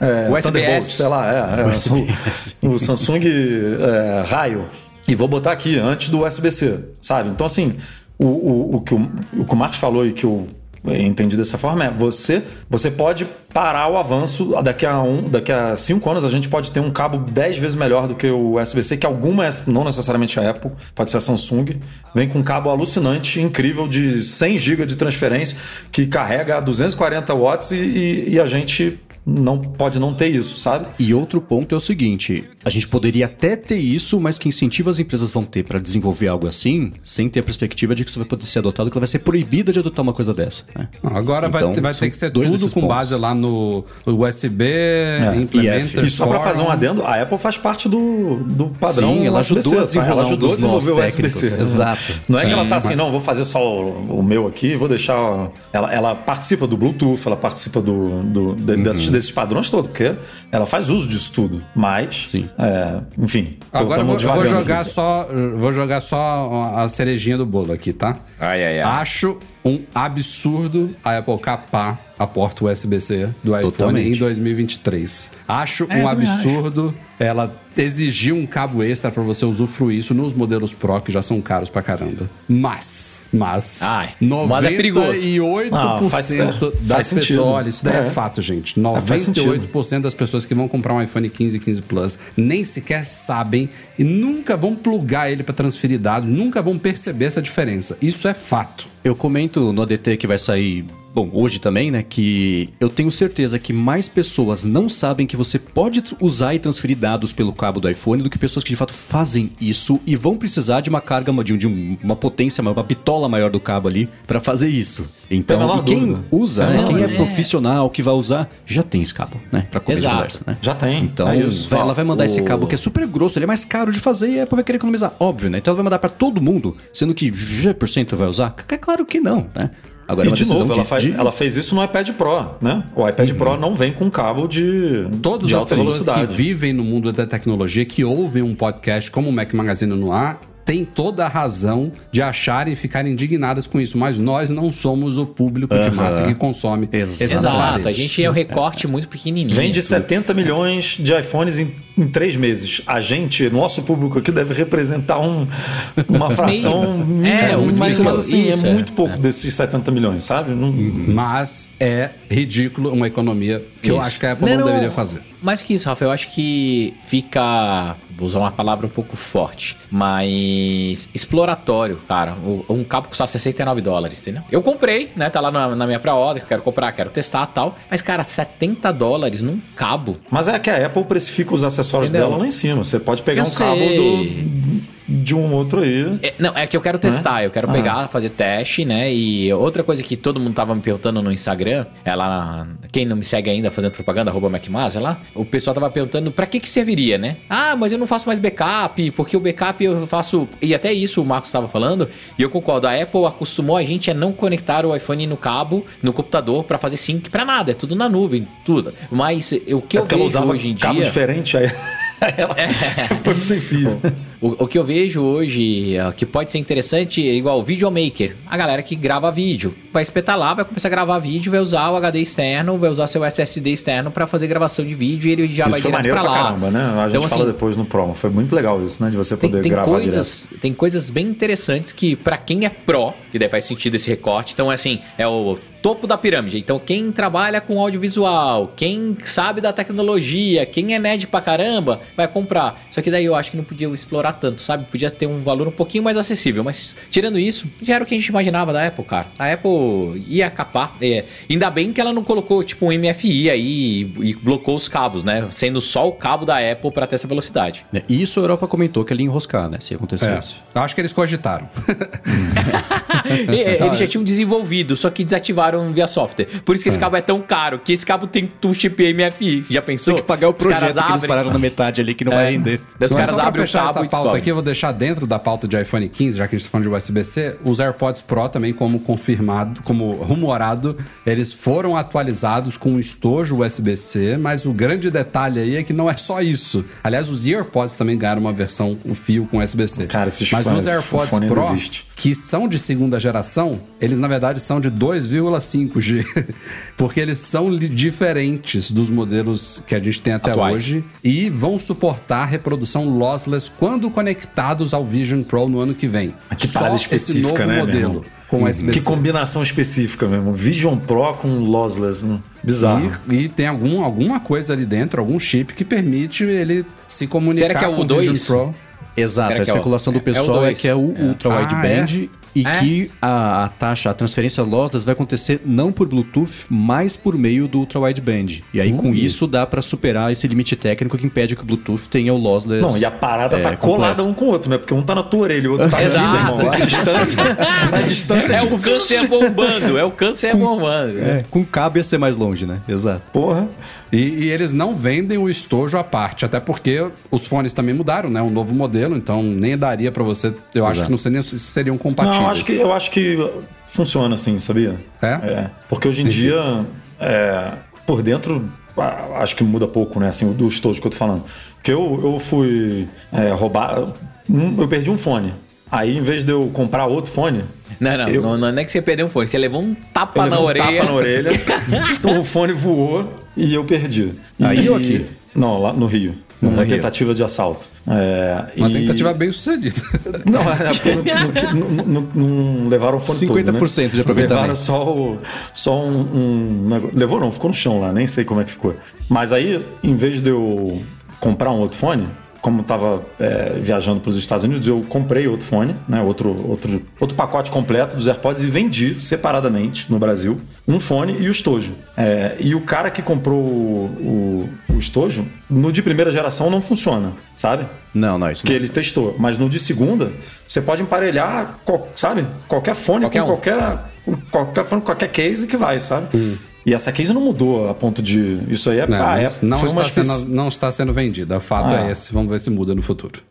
é, USB-S. Thunderbolt, sei lá, é, é, o, o Samsung é, Raio. E vou botar aqui, antes do USB-C, sabe? Então, assim, o, o, o, que o, o que o Marcos falou e que eu entendi dessa forma é você você pode parar o avanço daqui a um daqui a cinco anos a gente pode ter um cabo 10 vezes melhor do que o USB-C que alguma não necessariamente a Apple pode ser a Samsung vem com um cabo alucinante incrível de 100 GB de transferência que carrega a 240 watts e, e- e a gente não pode não ter isso sabe E outro ponto é o seguinte: a gente poderia até ter isso, mas que incentivo as empresas vão ter para desenvolver algo assim, sem ter a perspectiva de que isso vai poder ser adotado, que ela vai ser proibida de adotar uma coisa dessa. né? Não, agora vai Então, ter- vai, são ter que ser dois tudo com pontos. base lá no USB. Implementer, E só para fazer um adendo, a Apple faz parte do, do padrão. Sim, ela ajudou USB-C, a desenrolar ela um ajudou a dos desenvolver o USB-C. Exato. Não é que Sim, ela tá assim, não, vou fazer só o, o meu aqui, vou deixar. Ela, ela participa do Bluetooth, ela participa do, do- de- Uhum. desses, desses padrões todos, porque ela faz uso disso tudo. Mas, Sim. é, enfim. Agora eu vou, eu vou jogar aqui. só, vou jogar só a cerejinha do bolo aqui, tá? Ai, ai, ai. Acho um absurdo a Apple capar a porta USB-C do iPhone Totalmente. em 2023. Acho É, um absurdo ela exigir um cabo extra para você usufruir isso nos modelos Pro, que já são caros pra caramba. Mas, mas, Ai, mas é perigoso. 98% Ah, faz- é, das faz sentido. pessoas, olha, isso daí é, É. fato, gente. faz sentido. 98% das pessoas que vão comprar um iPhone 15 e 15 Plus nem sequer sabem e nunca vão plugar ele para transferir dados, nunca vão perceber essa diferença. Isso é fato. Eu comento no ADT que vai sair, bom, hoje também, né? Que eu tenho certeza que mais pessoas não sabem que você pode usar e transferir dados pelo cabo do iPhone do que pessoas que de fato fazem isso e vão precisar de uma carga, de, de um- uma potência maior, uma bitola maior do cabo ali pra fazer isso. Então, quem dúvida. usa, a né, quem é profissional, que vai usar, já tem esse cabo, né? De Exato. conversa, né? Já tem. Então, é vai- ela vai mandar esse o- cabo que é super grosso, ele é mais caro de fazer e a Apple vai querer economizar, óbvio, né? Então ela vai mandar pra todo mundo, sendo que G% vai usar? É claro que não, né? Agora é E de novo, ela, faz- de- ela fez isso no iPad Pro, né? O iPad Pro não vem com cabo de, Todas de as pessoas velocidade. que vivem no mundo da tecnologia, que ouvem um podcast como o Mac Magazine no ar, têm toda a razão de acharem e ficarem indignadas com isso. Mas nós não somos o público de Aham. massa que consome Exato. Exato, a gente é um recorte muito pequenininho. Vende 70 milhões de iPhones em, em três meses. A gente, nosso público aqui, deve representar um- uma fração mínima, É, muito mas, mas assim, Isso, é é. muito pouco desses 70 milhões, sabe? Não- Mas é ridículo uma economia que eu Isso. acho que a Apple não, deveria fazer. Mais que isso, Rafa, eu acho que fica. Vou usar uma palavra um pouco forte, mas exploratório, cara. Um cabo custa 69 dólares, entendeu? Eu comprei, né? Tá lá na, na minha pré-order, que eu quero comprar, quero testar e tal. Mas, cara, 70 dólares num cabo. Mas é que a Apple precifica os acessórios Entendeu? dela lá em cima. Você pode pegar Eu um cabo sei. do, de um outro aí. É, não, é que eu quero testar, eu quero Ah. pegar, fazer teste, né? E outra coisa que todo mundo tava me perguntando no Instagram, é lá, na- quem não me segue ainda fazendo propaganda, arroba MacMaster lá, o pessoal tava perguntando pra que que serviria, né? Ah, mas eu não faço mais backup, porque o backup eu faço... E até isso o Marcos estava falando, e eu concordo, a Apple acostumou a gente a não conectar o iPhone no cabo, no computador, pra fazer sync pra nada, é tudo na nuvem, tudo. Mas o que É eu ela vejo hoje em cabo dia... diferente, aí ela foi pro sem fio. O, o que eu vejo hoje, eh, que pode ser interessante, é igual o videomaker. A galera que grava vídeo. Vai espetar lá, vai começar a gravar vídeo, vai usar o HD externo, vai usar seu SSD externo pra fazer gravação de vídeo e ele já Isso vai direto pra lá. caramba, né? A gente Então, fala assim, depois no promo. Foi muito legal isso, né? De você tem, poder tem gravar coisas, tem coisas bem interessantes que pra quem é pró, que daí faz sentido esse recorte. Então, assim, é o topo da pirâmide. Então, quem trabalha com audiovisual, quem sabe da tecnologia, quem é nerd pra caramba, vai comprar. Só que daí eu acho que não podia explorar tanto, sabe? Podia ter um valor um pouquinho mais acessível. Mas, tirando isso, já era o que a gente imaginava da Apple, cara. A Apple ia capar. é, ainda bem que ela não colocou, tipo, um MFI aí e, e blocou os cabos, né? Sendo só o cabo da Apple pra ter essa velocidade. É, E isso a Europa comentou que ele ia enroscar, né? Se É, acontecesse. eu acho que eles cogitaram. Eles já tinham desenvolvido, só que desativaram via software. Por isso que esse cabo é tão caro, que esse cabo tem um chip MFI. Já pensou? Tem que pagar o Os projeto caras que eles pararam na metade ali que não vai É. render. Daí os Mas caras abrem o cabo essa pauta aqui, eu vou deixar dentro da pauta de iPhone 15, já que a gente tá falando de USB-C, os AirPods Pro também, como confirmado, como rumorado, eles foram atualizados com um estojo USB-C, mas o grande detalhe aí é que não é só isso. Aliás, os AirPods também ganharam uma versão, um fio com USB-C. Cara, esses mas fones- os AirPods Pro, existe. que são de segunda geração, eles na verdade são de 2,5G, porque eles são diferentes dos modelos que a gente tem até Atuais. hoje e vão suportar reprodução lossless quando conectados ao Vision Pro no ano que vem. Que Só parada esse específica, novo né, modelo com USB-C. Que combinação específica mesmo. Vision Pro com lossless. né? Bizarro. E, e tem algum, alguma coisa ali dentro, algum chip que permite ele se comunicar Será que é o com o 2? Vision Pro. Exato, Será a que é o- especulação do é- é o pessoal é, dois? que é o Ultra Ah, Wideband e É? que a, a taxa, a transferência lossless vai acontecer não por Bluetooth, mas por meio do Ultra Wideband. E aí com Ui. isso dá pra superar esse limite técnico que impede que o Bluetooth tenha o lossless. Não, e a parada é, tá completo. colada um com o outro, né? Porque um tá na tua orelha e o outro tá Exato. irmão. A distância, a distância É de o câncer bombando, é o câncer bombando. É, com cabo ia ser mais longe, né? Exato. Porra. E, e eles não vendem o estojo à parte, até porque os fones também mudaram, né? Um novo modelo, então nem daria pra você. Eu acho Exato. que não sei nem se seriam compatíveis. Não, eu acho que, eu acho que funciona assim, sabia? É? Porque hoje em dia, é, por dentro, acho que muda pouco, né? Assim, do estojo que eu tô falando. Porque eu, eu fui é, roubar. eu perdi um fone. Aí, em vez de eu comprar outro fone, Não, não, Eu- não, não é que você perdeu um fone, você levou um tapa na levei um orelha. tapa na orelha, então o fone voou e eu perdi. Aí E- ou aqui? Não, lá no Rio. Numa tentativa de assalto. É, Uma e- tentativa bem sucedida. Não, é porque não, não- não- não levaram o fone 50% todo, né? de aproveitamento. Levaram só, o, só um, um negócio. Levou não, ficou no chão lá, nem sei como é que ficou. Mas aí, em vez de eu comprar um outro fone, como eu tava é, viajando para os Estados Unidos, eu comprei outro fone, né? Outro, outro, outro pacote completo dos AirPods e vendi separadamente no Brasil um fone e o estojo. É, e o cara que comprou o, o, o estojo, no de primeira geração não funciona, sabe? Não, não, isso que não. ele testou. Mas no de segunda, você pode emparelhar, sabe? Qualquer fone Qualquer com um. qualquer, qualquer qualquer case que vai, sabe? E essa case não mudou a ponto de. Isso aí é. Não, ah, é não, está sendo, não está sendo vendida. O fato Ah. é esse. Vamos ver se muda no futuro.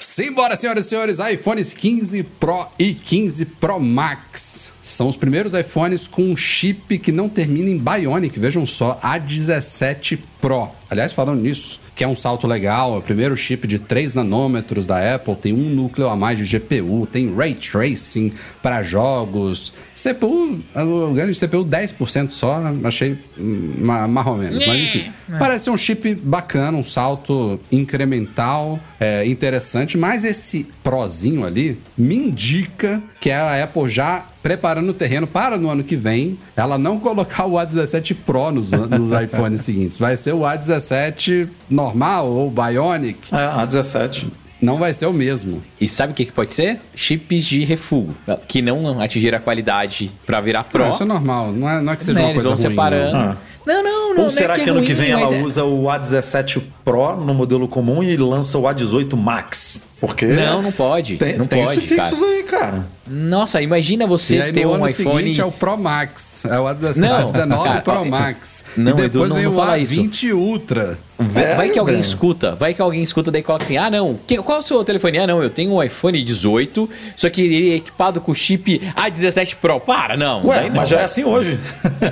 Simbora, senhoras e senhores, iPhones 15 Pro e 15 Pro Max. São os primeiros iPhones com um chip que não termina em Bionic, vejam só, A17 Pro. Aliás, falando nisso, que é um salto legal, é o primeiro chip de 3 nanômetros da Apple, tem um núcleo a mais de GPU, tem Ray Tracing para jogos, CPU, o ganho de CPU 10% só, achei ma- mais ou menos, mas enfim. Parece ser um chip bacana, um salto incremental, é, interessante, mas esse prozinho ali me indica que a Apple já preparando o terreno para no ano que vem ela não colocar o A17 Pro nos, nos iPhones seguintes. Vai ser o A17 normal ou Bionic. É, a 17. Não vai ser o mesmo. E sabe o que, que pode ser? Chips de refugo, que não atingiram a qualidade pra virar Pro. Não, isso é normal. Não é, não é que seja Né, uma eles coisa vão ruim. separando. não. Ah. Não, não, não. Ou não será é que, ano é que ruim, vem ela é- usa o A17 Pro no modelo comum e lança o A18 Max? Porque. Não, não pode. Tem, não tem pode, os sufixos cara. aí, cara. Nossa, imagina E você aí ter no um ano iPhone. seguinte é o Pro Max. É o A17 Não, A19 cara, Pro ó, Max. não, e depois Edu, não- vem não o fala isso. A20 Ultra. Vai, É, vai que alguém escuta, vai que alguém escuta daí e coloca assim: ah, não, que- qual é o seu telefone? Ah, não, eu tenho um iPhone 18, só que ele é equipado com chip A17 Pro. Para, não. Ué, daí não, mas já é assim hoje.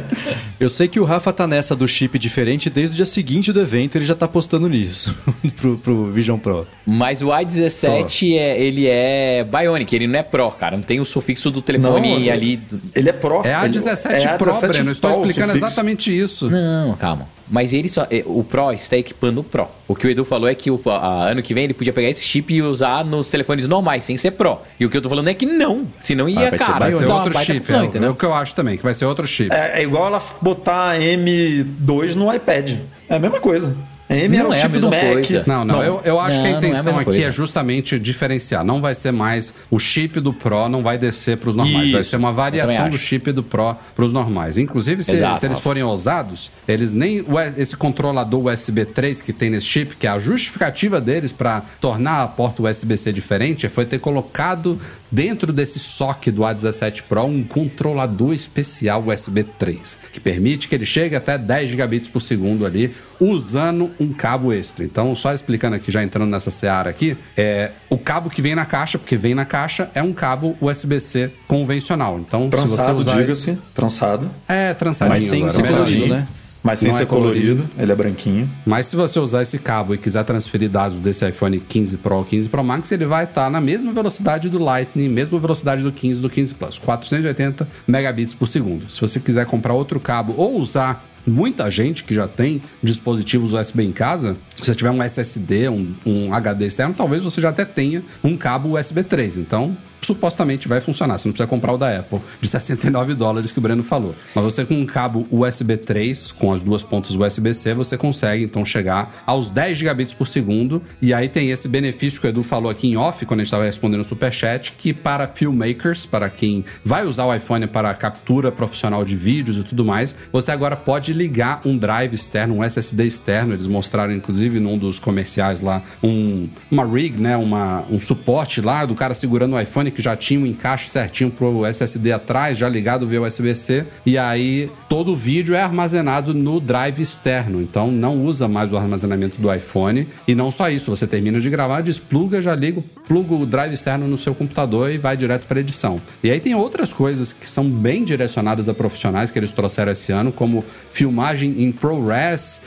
Eu sei que o Rafa tá nessa do chip diferente desde o dia seguinte do evento, ele já tá postando nisso pro, pro Vision Pro. Mas o A17 é, ele é Bionic, ele não é Pro, cara. Não tem o sufixo do telefone Não, ele- ali. do- Ele é Pro. É a ele- 17 é Pro, A17 Breno. Eu estou explicando exatamente isso. Não, calma. Mas ele só. é, O Pro está equipando o Pro. O que o Edu falou é que o a- ano que vem ele podia pegar esse chip e usar nos telefones normais, sem ser Pro. E o que eu tô falando é que não. Senão ia, Ah, vai ser cara. Vai ser dar uma outro chip. confusão, É, o- é entendeu? o que eu acho também, que vai ser outro chip. É, é igual ela botar M2 no iPad. É a mesma coisa. M era Não o é a chip do Mac. coisa. Não, não, eu, eu acho Não, que a não é a intenção aqui coisa. é justamente diferenciar. Não vai ser mais o chip do Pro, não vai descer para os normais. vai Isso, ser uma variação do chip do Pro para os normais. Inclusive, se, Exato, se eles forem ousados, eles nem. Esse controlador USB 3 que tem nesse chip, que é a justificativa deles para tornar a porta USB-C diferente, foi ter colocado dentro desse SOC do A17 Pro um controlador especial USB 3, que permite que ele chegue até 10 gigabits por segundo ali, usando um cabo extra. Então, só explicando aqui, já entrando nessa seara aqui, é, o cabo que vem na caixa, porque vem na caixa, é um cabo USB-C convencional. Então, se você Trançado, usar... diga-se. Trançado. É, trançadinho Mas sem agora, ser né? Mas sem Não é ser colorido. Ele é branquinho. Mas se você usar esse cabo e quiser transferir dados desse iPhone 15 Pro ou 15 Pro Max, ele vai estar na mesma velocidade do Lightning, mesma velocidade do 15 e do 15 Plus, 480 megabits por segundo. Se você quiser comprar outro cabo ou usar muita gente que já tem dispositivos USB em casa, se você tiver um SSD, um, um HD externo, talvez você já até tenha um cabo USB 3. Então, supostamente vai funcionar. Você não precisa comprar o da Apple de 69 dólares que o Breno falou. Mas você com um cabo USB 3, com as duas pontas USB-C, você consegue então chegar aos 10 gigabits por segundo. E aí tem esse benefício que o Edu falou aqui em off, quando a gente estava respondendo o superchat, que para filmmakers, para quem vai usar o iPhone para captura profissional de vídeos e tudo mais, você agora pode ligar um drive externo, um SSD externo. Eles mostraram, inclusive, num dos comerciais lá, um, uma rig, né? Uma, um suporte lá do cara segurando o iPhone que já tinha um encaixe certinho pro SSD atrás, já ligado via USB-C, e aí todo o vídeo é armazenado no drive externo, então não usa mais o armazenamento do iPhone. E não só isso, você termina de gravar, despluga, já liga, pluga o drive externo no seu computador e vai direto para edição. E aí tem outras coisas que são bem direcionadas a profissionais que eles trouxeram esse ano, como filmagem em ProRes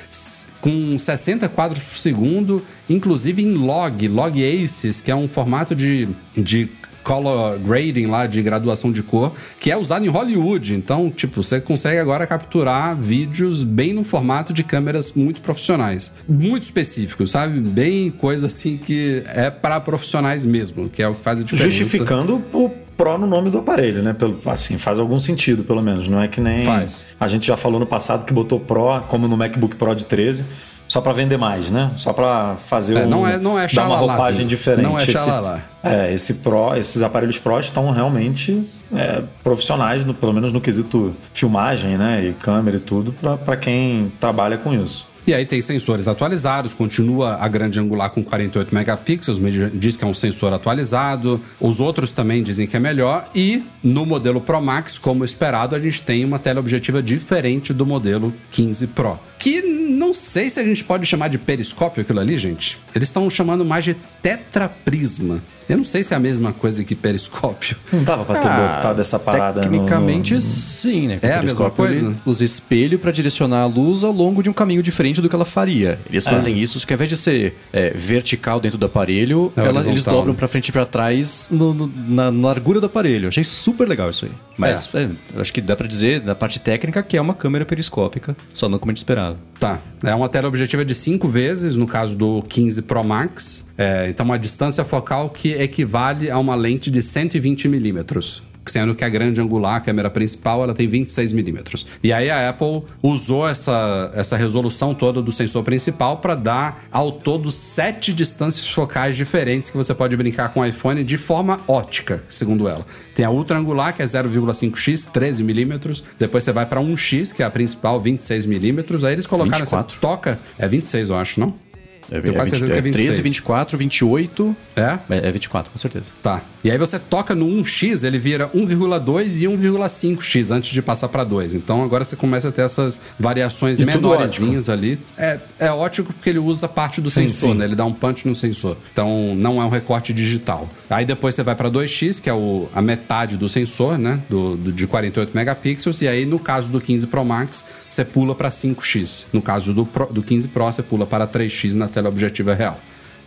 com 60 quadros por segundo, inclusive em log, log aces, que é um formato de, de color grading lá de graduação de cor, que é usado em Hollywood. Então, tipo, você consegue agora capturar vídeos bem no formato de câmeras muito profissionais, muito específicos, sabe? Bem coisa assim que é para profissionais mesmo, que é o que faz a diferença. Justificando o Pro no nome do aparelho, né? Pelo, assim, faz algum sentido, pelo menos. Não é que nem. Faz. A gente já falou no passado que botou Pro, como no MacBook Pro de 13, só para vender mais, né? Só para fazer É, um, não é- não é dar uma roupagem assim. diferente. Não é Esse- xalala. É, esse Pro, esses aparelhos Pro estão realmente é, profissionais, no- pelo menos no quesito filmagem, né? E câmera e tudo, para quem trabalha com isso. E aí tem sensores atualizados, continua a grande angular com 48 megapixels, diz que é um sensor atualizado. Os outros também dizem que é melhor. E no modelo Pro Max, como esperado, a gente tem uma teleobjetiva diferente do modelo 15 Pro. Que não sei se a gente pode chamar de periscópio aquilo ali, gente. Eles estão chamando mais de tetraprisma. Eu não sei se é a mesma coisa que periscópio. Não dava para ter Ah, botado essa parada no- Tecnicamente, no, sim, né? É a mesma telescópio, ele coisa? Usa espelho para direcionar a luz ao longo de um caminho diferente do que ela faria. Eles fazem isso, que ao invés de ser é, vertical dentro do aparelho, É ela- eles dobram né? para frente e para trás no- no- na, na largura do aparelho. Achei super legal isso aí. Mas é, eu acho que dá para dizer, da parte técnica, que é uma câmera periscópica, só não como a gente esperava. Tá. É uma teleobjetiva de 5 vezes, no caso do 15 Pro Max. É, então, uma distância focal que equivale a uma lente de 120 milímetros. Sendo que a grande angular, a câmera principal, ela tem 26 milímetros. E aí a Apple usou essa, essa resolução toda do sensor principal para dar ao todo sete distâncias focais diferentes que você pode brincar com o iPhone de forma ótica, segundo ela. Tem a ultra angular, que é 0,5x, 13 milímetros. Depois você vai para 1x, que é a principal, 26 milímetros. Aí eles colocaram 24. essa toca. É 26, eu acho, não? É, Tenho quase certeza que é 26. 13, 24, 28. É? É, é 24, com certeza. Tá. E aí você toca no 1x, ele vira 1,2 e 1,5x antes de passar para 2. Então agora você começa a ter essas variações E menorzinhas ali. É, é ótimo porque ele usa parte do Sim, sensor, sim. né? Ele dá um punch no sensor. Então não é um recorte digital. Aí depois você vai para 2x, que é o, a metade do sensor, né? Do, do- de 48 megapixels. E aí no caso do 15 Pro Max, você pula para 5x. No caso do, Pro- do 15 Pro, você pula para 3x na tela objetiva real.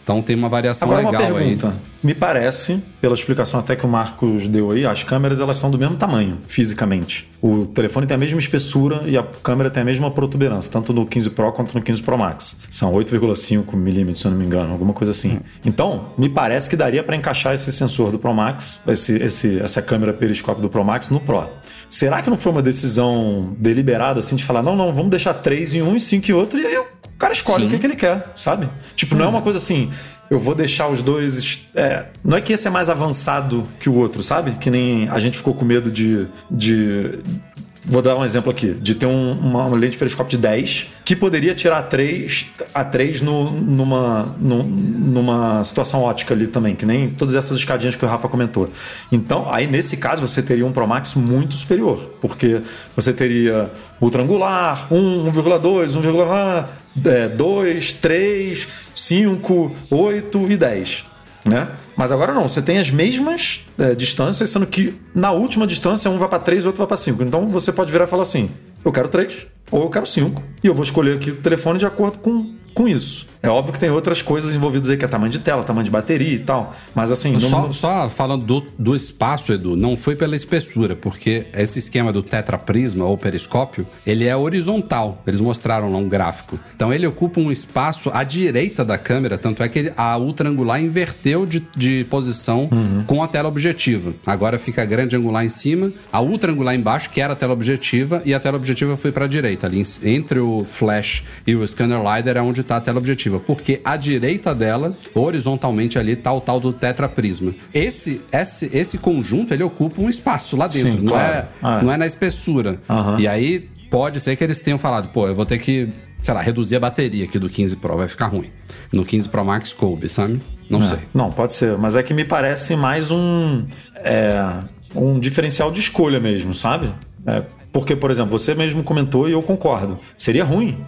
Então tem uma variação Agora legal uma aí. pergunta. Me parece, pela explicação até que o Marcos deu aí, as câmeras elas são do mesmo tamanho, fisicamente. O telefone tem a mesma espessura e a câmera tem a mesma protuberância, tanto no 15 Pro quanto no 15 Pro Max. São 8,5 milímetros, se eu não me engano, alguma coisa assim. Então, me parece que daria para encaixar esse sensor do Pro Max, esse, esse- essa câmera periscópio do Pro Max no Pro. Será que não foi uma decisão deliberada assim de falar, não, não, vamos deixar 3 em um e 5 em outro e aí o cara escolhe o que, que ele quer, sabe? Tipo, não é uma coisa assim, eu vou deixar os dois. é, não é que esse é mais avançado que o outro, sabe? Que nem a gente ficou com medo de. de Vou dar um exemplo aqui, de ter um- uma, uma lente periscópio de 10 que poderia tirar a 3, a 3 no, numa, num- numa situação ótica ali também, que nem todas essas escadinhas que o Rafa comentou. Então, aí nesse caso você teria um Pro Max muito superior, porque você teria ultra angular, 1, 1,2, 1,2, 3, 5, 8 e 10 né? Mas agora não, você tem as mesmas é, distâncias, sendo que na última distância um vai para 3 e outro vai para 5. Então você pode virar e falar assim: eu quero 3 ou eu quero 5. E eu vou escolher aqui o telefone de acordo com, com isso. É óbvio que tem outras coisas envolvidas aí, que é tamanho de tela, tamanho de bateria e tal. Mas assim, Só, não, só falando do, do espaço, Edu, não foi pela espessura, porque esse esquema do tetraprisma ou periscópio, ele é horizontal. Eles mostraram lá um gráfico. Então ele ocupa um espaço à direita da câmera, tanto é que a ultra angular inverteu de, de posição com a tela objetiva. Agora fica a grande angular em cima, a ultra angular embaixo, que era a tela objetiva, e a tela objetiva foi para a direita. Ali entre o flash e o scanner LiDAR é onde está a tela objetiva, porque à direita dela, horizontalmente ali, tá o tal do tetraprisma. Esse, esse, esse conjunto, ele ocupa um espaço lá dentro, Sim, não, claro. é, Ah. não é na espessura. Aham. E aí pode ser que eles tenham falado, pô, eu vou ter que sei lá, reduzir a bateria aqui do 15 Pro, vai ficar ruim. No 15 Pro Max coube, sabe? Não É, sei. Não, pode ser. Mas é que me parece mais um. é, um diferencial de escolha mesmo, sabe? É, porque, por exemplo, você mesmo comentou e eu concordo. Seria ruim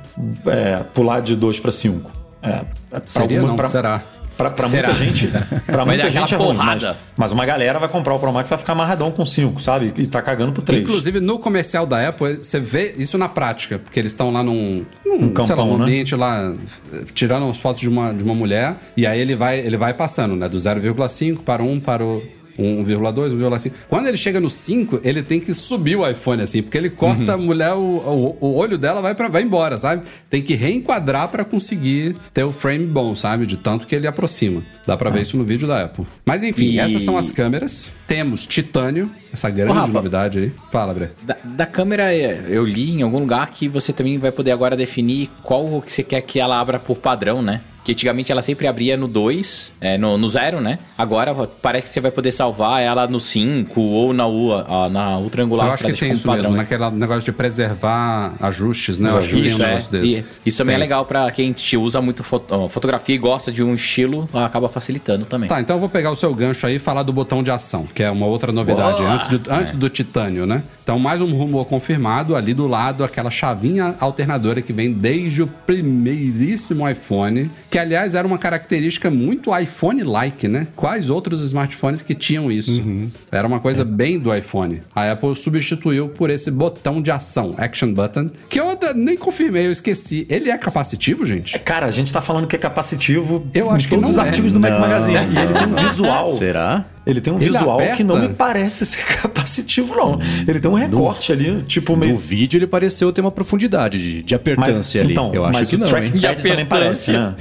é, pular de 2 para 5. É, pra Seria alguma- não, pra- será? Pra, pra Será? muita gente, pra Vai muita gente é ruim, mas, porrada. mas uma galera vai comprar o Pro Max e vai ficar amarradão com 5, sabe? E tá cagando pro 3. Inclusive, no comercial da Apple, você vê isso na prática, porque eles estão lá num, num Um sei lá, campão, um né? ambiente lá, tirando umas fotos de uma, de uma mulher, e aí ele vai, ele vai passando, né? Do 0,5 para 1 para o 1,2, 1,5. Quando ele chega no 5, ele tem que subir o iPhone, assim, porque ele corta a mulher, o, o, o olho dela vai, pra, vai embora, sabe? Tem que reenquadrar pra conseguir ter o frame bom, sabe? De tanto que ele aproxima. Dá pra ver isso no vídeo da Apple. Mas enfim, E- essas são as câmeras. Temos titânio, essa grande Rafa. novidade aí. Fala, Bre. Da, da câmera, é, eu li em algum lugar que você também vai poder agora definir qual que você quer que ela abra por padrão, né? Que antigamente ela sempre abria no 2, é, no, no 0, né? Agora parece que você vai poder salvar ela no 5 ou na U, ah, na U triangular. Eu acho que tem isso mesmo, né? naquele negócio de preservar ajustes, né? Os tem um Isso, é. negócio desse. E isso também é Tem. legal pra quem te usa muito fo- ó, fotografia e gosta de um estilo, acaba facilitando também. Tá, então eu vou pegar o seu gancho aí e falar do botão de ação, que é uma outra novidade, Boa! antes, de- antes do titânio, né? Então, mais um rumor confirmado, ali do lado, aquela chavinha alternadora que vem desde o primeiríssimo iPhone, que aliás era uma característica muito iPhone-like, né? Quais outros smartphones que tinham isso? Era uma coisa bem do iPhone. A Apple substituiu por esse botão de ação, Action Button, que eu nem confirmei, eu esqueci. Ele é capacitivo, gente? Cara, a gente tá falando que é capacitivo Eu em acho que todos os não é. artigos do Mac Não. Magazine. E ele tem um visual. Será? Ele tem um Ele visual aperta? que não me parece ser capacitivo, não. Ele tem um recorte ali, tipo meio. No vídeo ele pareceu ter uma profundidade de, de apertância ali. então, eu acho mas que o não, hein? De trackpad também parece, né?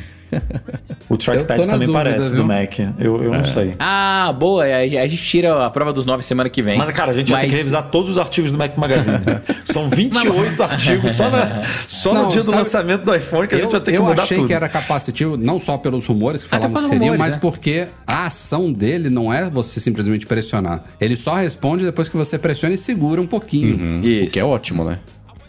O Eu trackpad também dúvida, parece viu? do Mac. Eu, eu não sei. Ah, boa, aí a gente tira a prova dos nove semana que vem. Mas, cara, a gente vai ter que Mas- revisar todos os artigos do Mac Magazine. São 28 artigos só, na- só Não, no dia do sabe- lançamento do iPhone que a gente eu, vai ter que eu mudar achei tudo. que era capacitivo, não só pelos rumores que falavam que seriam, rumores, mas é. porque a ação dele não é você simplesmente pressionar. Ele só responde depois que você pressiona e segura um pouquinho. O Isso. que é ótimo, né?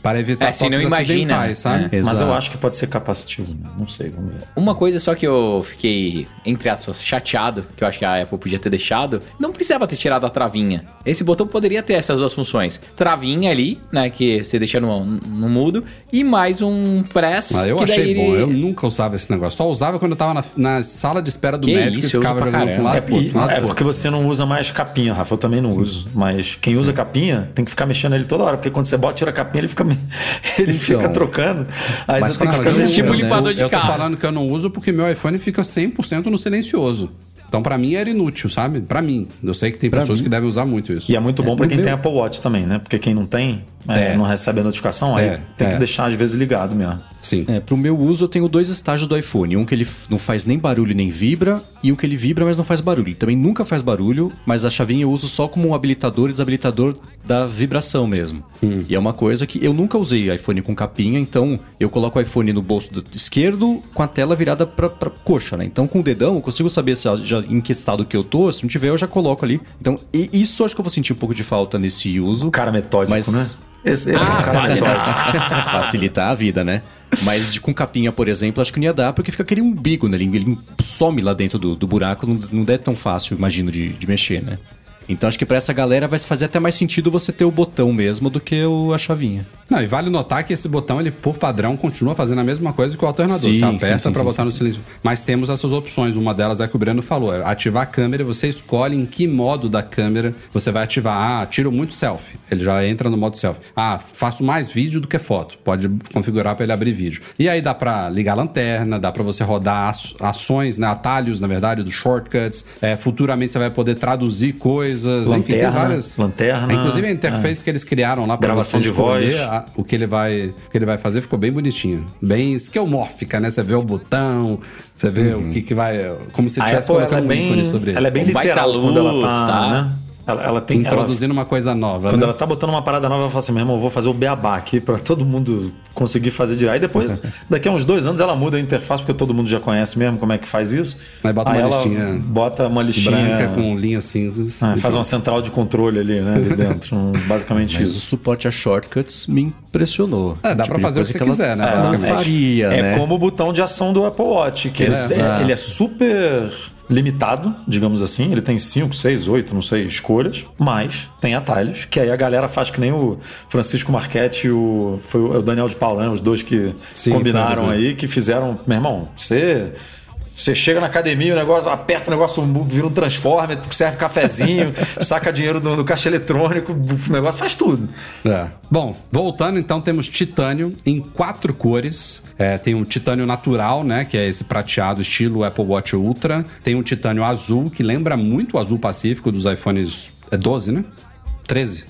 Para evitar É, se não toques imagina, sabe? é. Mas eu acho que pode ser capacitivo. né? Não sei, vamos ver. Uma coisa só que eu fiquei, entre aspas, chateado, que eu acho que a Apple podia ter deixado, não precisava ter tirado a travinha. Esse botão poderia ter essas duas funções. Travinha ali, né, que você deixa no, no mudo, e mais um press. Ah, eu achei ele- bom, eu nunca usava esse negócio. Só usava quando eu tava na, na sala de espera do Que médico isso, e ficava jogando caramba. lado É, pro outro. e- Nossa, é porque você não usa mais capinha, Rafa. Eu também não uso. Mas quem usa capinha tem que ficar mexendo ele toda hora. Porque quando você bota e tira a capinha, ele fica, ele fica trocando. Aí mas você tem que ficar. Tipo né? limpador de eu tô carro. falando que eu não uso porque meu iPhone fica 100% no silencioso. Então, pra mim, era inútil, sabe? Pra mim. Eu sei que tem pessoas que devem usar muito isso. E é muito bom pra no quem meu- tem Apple Watch também, né? Porque quem não tem, é, É. não recebe a notificação, aí É, tem que é. deixar às vezes ligado mesmo. Sim. É, pro meu uso eu tenho dois estágios do iPhone. Um que ele não faz nem barulho nem vibra, e um que ele vibra, mas não faz barulho. Ele também nunca faz barulho, mas a chavinha eu uso só como um habilitador e desabilitador da vibração mesmo. E é uma coisa que eu nunca usei iPhone com capinha, então eu coloco o iPhone no bolso do esquerdo com a tela virada pra, pra coxa, né? Então com o dedão eu consigo saber se já, em que estado que eu tô, se não tiver eu já coloco ali. Então e- isso acho que eu vou sentir um pouco de falta nesse uso. Cara metódico, Mas- né? Esse, esse é Ah, o cara quase metódico. facilitar a vida, né? Mas de, com capinha, por exemplo, acho que não ia dar, porque fica aquele umbigo, né? Ele, ele some lá dentro do, do buraco, não, não é tão fácil, imagino, de, de mexer, né? Então acho que pra essa galera vai fazer até mais sentido você ter o botão mesmo do que o, a chavinha. Não, e vale notar que esse botão, ele por padrão, continua fazendo a mesma coisa que o alternador. Sim, você aperta sim, botar sim, no silêncio. Mas temos essas opções. Uma delas é que o Breno falou: é ativar a câmera e você escolhe em que modo da câmera você vai ativar. Ah, tiro muito selfie. Ele já entra no modo selfie. Ah, faço mais vídeo do que foto. Pode configurar pra ele abrir vídeo. E aí dá pra ligar a lanterna, dá pra você rodar ações, né, atalhos, na verdade, dos shortcuts. É, futuramente você vai poder traduzir coisas. Enfim, tem Lanterna, várias. lanterna, Inclusive a interface que eles criaram lá pra Gravação você de voz. a- o que ele vai o que ele vai fazer ficou bem bonitinho bem esquemórfica né você vê o botão você vê o que que vai como se A tivesse Apple é colocando um bem, ícone sobre ele ela é bem Um baita literal quando ela luz, tá, tá? né? Ela, ela tem. ela- Introduzindo uma coisa nova, quando né? ela tá botando uma parada nova, ela fala assim: meu irmão, eu vou fazer o beabá aqui pra todo mundo conseguir fazer direito. Aí depois, daqui a uns dois anos, ela muda a interface, porque todo mundo já conhece mesmo como é que faz isso. Aí bota uma ela listinha Bota uma listinha. Branca com linhas cinzas. Ah, faz uma central de controle ali, né? Ali dentro. Um, basicamente Mas o isso. suporte a shortcuts me impressionou. É, dá Tipo pra de fazer o que você ela quiser, né, não basicamente. faria, É né? como o botão de ação do Apple Watch, que ele é, ele é super limitado, digamos assim. Ele tem 5, 6, 8, não sei, escolhas, mas tem atalhos, que aí a galera faz que nem o Francisco Marchetti e o, foi o Daniel de Paula, né? Os dois que Sim, combinaram aí, que fizeram. Meu irmão, você. Você chega na academia, o negócio aperta o negócio, vira um transformer, serve cafezinho, saca dinheiro do, do caixa eletrônico, o negócio faz tudo. É. Bom, voltando então, temos titânio em quatro cores. É, tem um titânio natural, né? Que é esse prateado estilo Apple Watch Ultra. Tem um titânio azul, que lembra muito o azul pacífico dos iPhones. É 12, né? 13?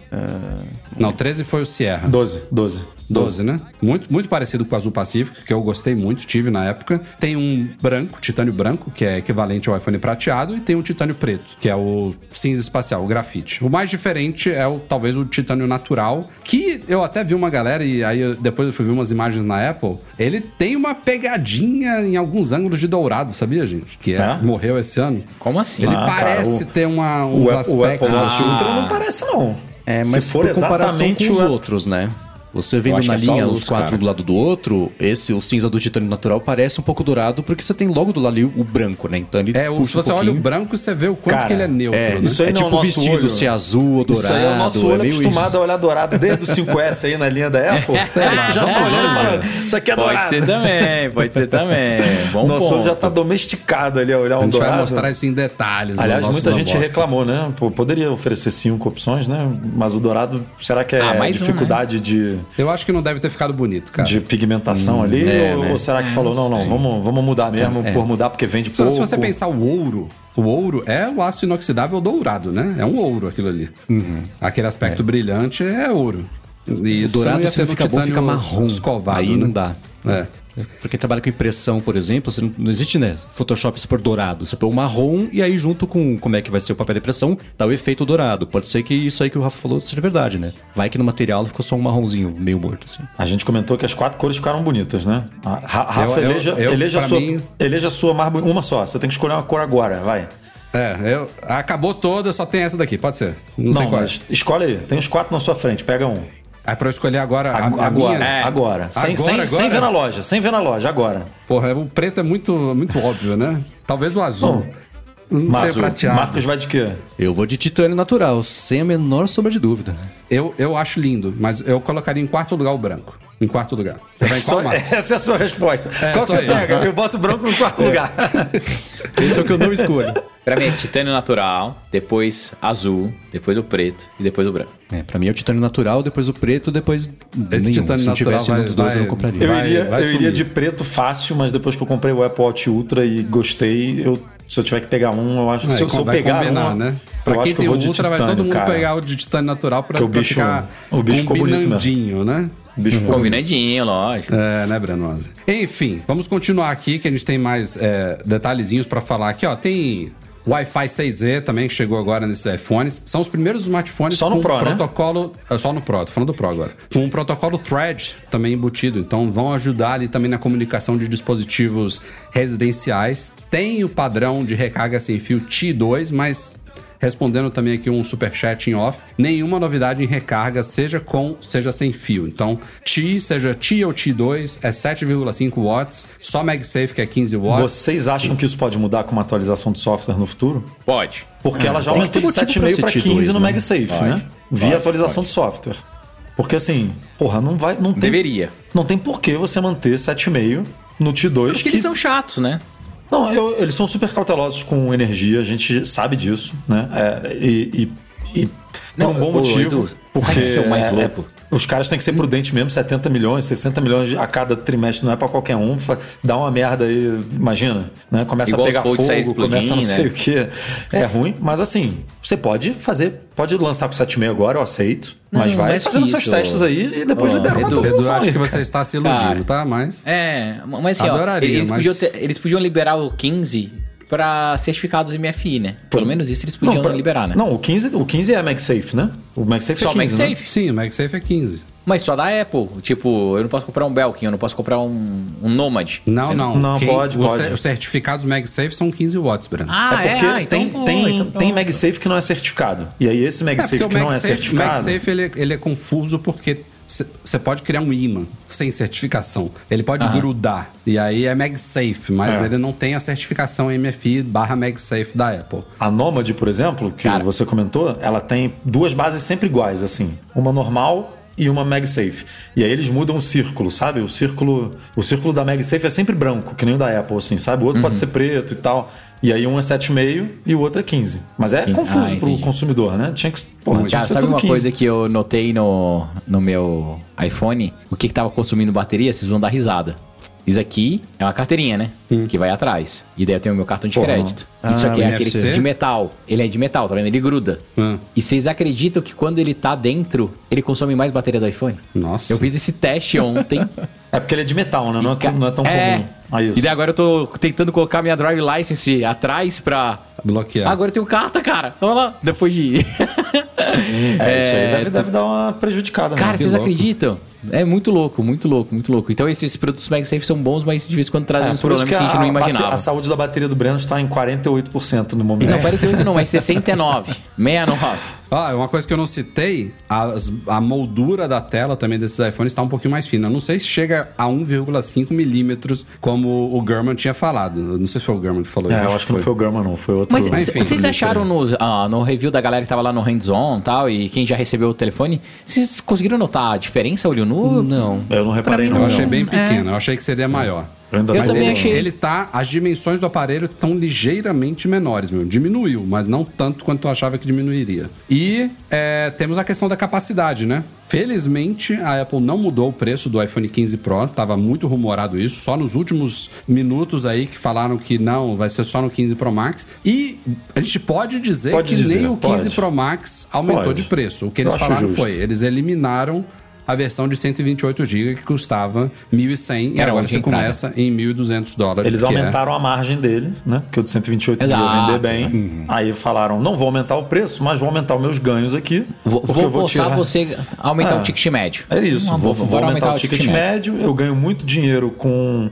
Não, 13 foi o Sierra. 12, 12. 12, né? Muito, muito parecido com o Azul Pacífico, que eu gostei muito, tive na época. Tem um branco, titânio branco, que é equivalente ao iPhone prateado, e tem um titânio preto, que é o cinza espacial, o grafite. O mais diferente é o talvez o titânio natural, que eu até vi uma galera, e aí eu- depois eu fui ver umas imagens na Apple. Ele tem uma pegadinha em alguns ângulos de dourado, sabia, gente? Que é, É? morreu esse ano. Como assim? Ele Ah, cara, parece o- ter uma, O, uns Apple- o Apple aspectos. Watch assim. Ultra não parece, não. É, Se mas for por comparação exatamente com os o- outros, né? Você vendo na é linha luz, os quatro cara. do lado do outro, esse, o cinza do titânio natural, parece um pouco dourado, porque você tem logo do lado ali o branco, né? Então ele É, o, se um você olha o branco, você vê o quanto Cara, que ele é neutro, É, né? Isso aí é não é tipo o o nosso vestido olho. ser azul ou dourado. Isso aí é o nosso olho meio acostumado isso. a olhar dourado desde o 5S aí na linha da Apple. Tu já tá olhando e falando, isso aqui é Pode dourado. ser também, pode ser também. Bom Nosso olho ponto. já tá domesticado ali a olhar A um gente dourado. vai mostrar isso em detalhes. Aliás, muita gente unboxings. reclamou, né? Pô, poderia oferecer cinco opções, né? Mas o dourado, será que é Ah, um, dificuldade de, Eu acho que não deve ter ficado bonito, cara. de pigmentação ali? é, ou, né? ou será que falou, não, não, vamos, vamos mudar mesmo É. por mudar porque vende Se, pouco? se você pensar o ouro, o ouro é o aço inoxidável dourado, né? É um ouro aquilo ali. Aquele aspecto brilhante é ouro. E O isso dourado não ia se não fica bom, fica marrom. escovado, Aí né? não dá. É. Porque trabalha com impressão, por exemplo, você não, não existe, né? Photoshop se for dourado. Você põe o marrom e aí junto com como é que vai ser o papel de impressão, dá o efeito dourado. Pode ser que isso aí que o Rafa falou seja verdade, né? Vai que no material ficou só um marronzinho meio morto, assim. A gente comentou que as quatro cores ficaram bonitas, né? A- Ra- Rafa, Eu- eu- eleja, eu, eleja, a pra sua, mim- eleja a sua mais. Uma só, você tem que escolher uma cor agora, vai. É, eu, acabou toda, só tem essa daqui, pode ser. Não, sei Não, qual é. escolhe aí. Tem os quatro na sua frente, pega um. É pra eu escolher agora a, a agora, minha. É. agora. Sem, Agora, sem, agora? sem ver na loja, sem ver na loja, agora. Porra, o preto é muito, muito óbvio, né? Talvez o azul. Não sei, Marcos, prateado. Marcos vai de quê? Eu vou de titânio natural, sem a menor sombra de dúvida. Eu, eu acho lindo, mas eu colocaria em quarto lugar o branco. Em quarto lugar. Você vai em qual, Só- Marcos? essa é a sua resposta. Qual isso você aí. pega? Eu boto branco no quarto lugar. Esse é o que eu não escolho. Pra mim é titânio natural, depois azul, depois o preto e depois o branco. É, pra mim é o titânio natural, depois o preto, depois Esse nenhum. titânio Se não natural tivesse vai- dos dois, eu vai- não compraria. Eu, Vai- iria, vai eu iria de preto fácil, mas depois que eu comprei o Apple Watch Ultra e gostei, eu, se eu tiver que pegar um, eu acho É, se, eu, se eu vai pegar combinar, um, né? eu Pra acho quem que eu tem Ultra, vai titânio, todo mundo cara. pegar o de titânio natural pra, Porque o pra bicho- ficar o bicho combinandinho, né? Bicho ficou Combinadinho, lógico. É, né, Brenosa? Enfim, vamos continuar aqui, que a gente tem mais é, detalhezinhos pra falar aqui, ó. Tem Wi-Fi 6E também, que chegou agora nesses iPhones. São os primeiros smartphones Só no com Pro, né? protocolo... é, Só no Pro, tô falando do Pro agora. Com um protocolo Thread também embutido. Então vão ajudar ali também na comunicação de dispositivos residenciais. Tem o padrão de recarga sem fio T2, mas respondendo também aqui um superchat em off. Nenhuma novidade em recarga, seja com, seja sem fio. Então, T, seja T ou T2, é 7,5 watts. Só MagSafe, que é 15 watts. Vocês acham que isso pode mudar com uma atualização de software no futuro? Pode. Porque ela já aumentou de motivo pra 7,5 para ser 15 no T2, né? MagSafe, Pode, né? Via pode, atualização pode. de software. Porque assim, porra, não vai. Não tem, Deveria. Não tem por que você manter 7,5 no T2. Porque que- eles são chatos, né? Não, eu- eles são super cautelosos com energia, a gente sabe disso, né? É, e, e, e por Não, um bom motivo. Edu, porque sabe o que é o mais louco? Os caras têm que ser prudentes mesmo, 70 milhões, 60 milhões a cada trimestre não é pra qualquer um. Dá uma merda aí, imagina, né? Começa Igual a pegar sair fogo, começa a não explodindo, sei né? o que. É ruim, mas assim, você pode fazer, pode lançar com 7,5 agora, eu aceito. mas Não, vai mais fazendo seus testes aí e depois Ó, libera uma Edu, acho que você está se iludindo, Cara. tá? Mas... É, mas assim, ó, Adoraria, eles, mas- Podiam ter- eles podiam liberar o 15 pra certificados MFI, né? Pelo menos isso eles podiam pra- liberar, né? Não, o 15, o 15 é MagSafe, né? O MagSafe Só é 15, né? MagSafe? Sim, o MagSafe é 15. Mas só da Apple. Tipo, eu não posso comprar um Belkin, eu não posso comprar um, um Nomad. Não, não. Não, pode, os pode. cer- Os certificados MagSafe são 15 watts, Breno. Ah, é porque ah, então tem, pô, tem, então tem. MagSafe que não é certificado. E aí esse MagSafe que não é o certificado... MagSafe ele, ele é confuso porque você pode criar um imã sem certificação. Ele pode grudar. E aí é MagSafe, mas É. ele não tem a certificação MFI barra MagSafe da Apple. A Nomad, por exemplo, que Cara. você comentou, ela tem duas bases sempre iguais, assim. Uma normal e uma MagSafe. E aí eles mudam o círculo, sabe? O círculo, o círculo da MagSafe é sempre branco, que nem o da Apple, assim, sabe? O outro Uhum. pode ser preto e tal. E aí um é 7,5 e o outro é 15. Mas é 15. confuso Ah, pro consumidor, né? Tinha que, porra, tinha Cara, que ser sabe uma 15. coisa que eu notei no, no meu iPhone? O que, que tava consumindo bateria? Vocês vão dar risada. Isso aqui é uma carteirinha, né? Que vai atrás. E daí eu tenho o meu cartão de Porra. crédito. Ah, Isso aqui é NFC? aquele de metal. Ele é de metal, tá vendo? Ele gruda. Hum. E vocês acreditam que quando ele tá dentro, ele consome mais bateria do iPhone? Nossa. Eu fiz esse teste ontem. É porque ele é de metal, né? Não é, não é tão comum. Ah, isso. E daí agora eu tô tentando colocar minha drive license atrás pra. Bloquear. Agora eu tenho carta, cara. Vamos lá. Depois de. É, isso aí É, deve, deve dar uma prejudicada. Cara, né? vocês louco. acreditam? É muito louco, muito louco, muito louco. Então esses produtos MagSafe são bons, mas de vez em quando trazem É, uns por isso problemas que, a gente não imaginava. A saúde da bateria do Breno está em 48% no momento. Não, 48 não, mas 69, 69. Ah, uma coisa que eu não citei, as- a moldura da tela também desses iPhones está um pouquinho mais fina. Eu não sei se chega a 1,5 milímetros, como o German tinha falado. Eu não sei se foi o German que falou É, eu acho que não foi o German, não. Foi outro. Mas Mas, enfim, vocês acharam no, ah, no review da galera que tava lá no hands-on e tal, e quem já recebeu o telefone, vocês conseguiram notar a diferença olho nu? Não. Eu não reparei, mim não. Eu achei bem É. pequeno, eu achei que seria maior. Mas também ele, achei. ele tá. As dimensões do aparelho estão ligeiramente menores, meu. Diminuiu, mas não tanto quanto eu achava que diminuiria. E é, temos a questão da capacidade, né? Felizmente, a Apple não mudou o preço do iPhone 15 Pro. Tava muito rumorado isso. Só nos últimos minutos aí que falaram que não, vai ser só no 15 Pro Max. E a gente pode dizer Pode que dizer, nem o 15 pode. Pro Max aumentou Pode. de preço. O que eles falaram justo. foi: eles eliminaram a versão de 128 GB que custava 1.100 e Era agora você entrava. começa em 1.200 dólares. Eles é- aumentaram a margem dele, né? Porque o de 128 Exato, ia vender bem. Uhum. Aí falaram, não vou aumentar o preço, mas vou aumentar os meus ganhos aqui. Vou, vou forçar tirar- você a aumentar Ah, o ticket médio. É isso, Uma vou, boa, vou bora aumentar, o ticket, médio. Eu ganho muito dinheiro com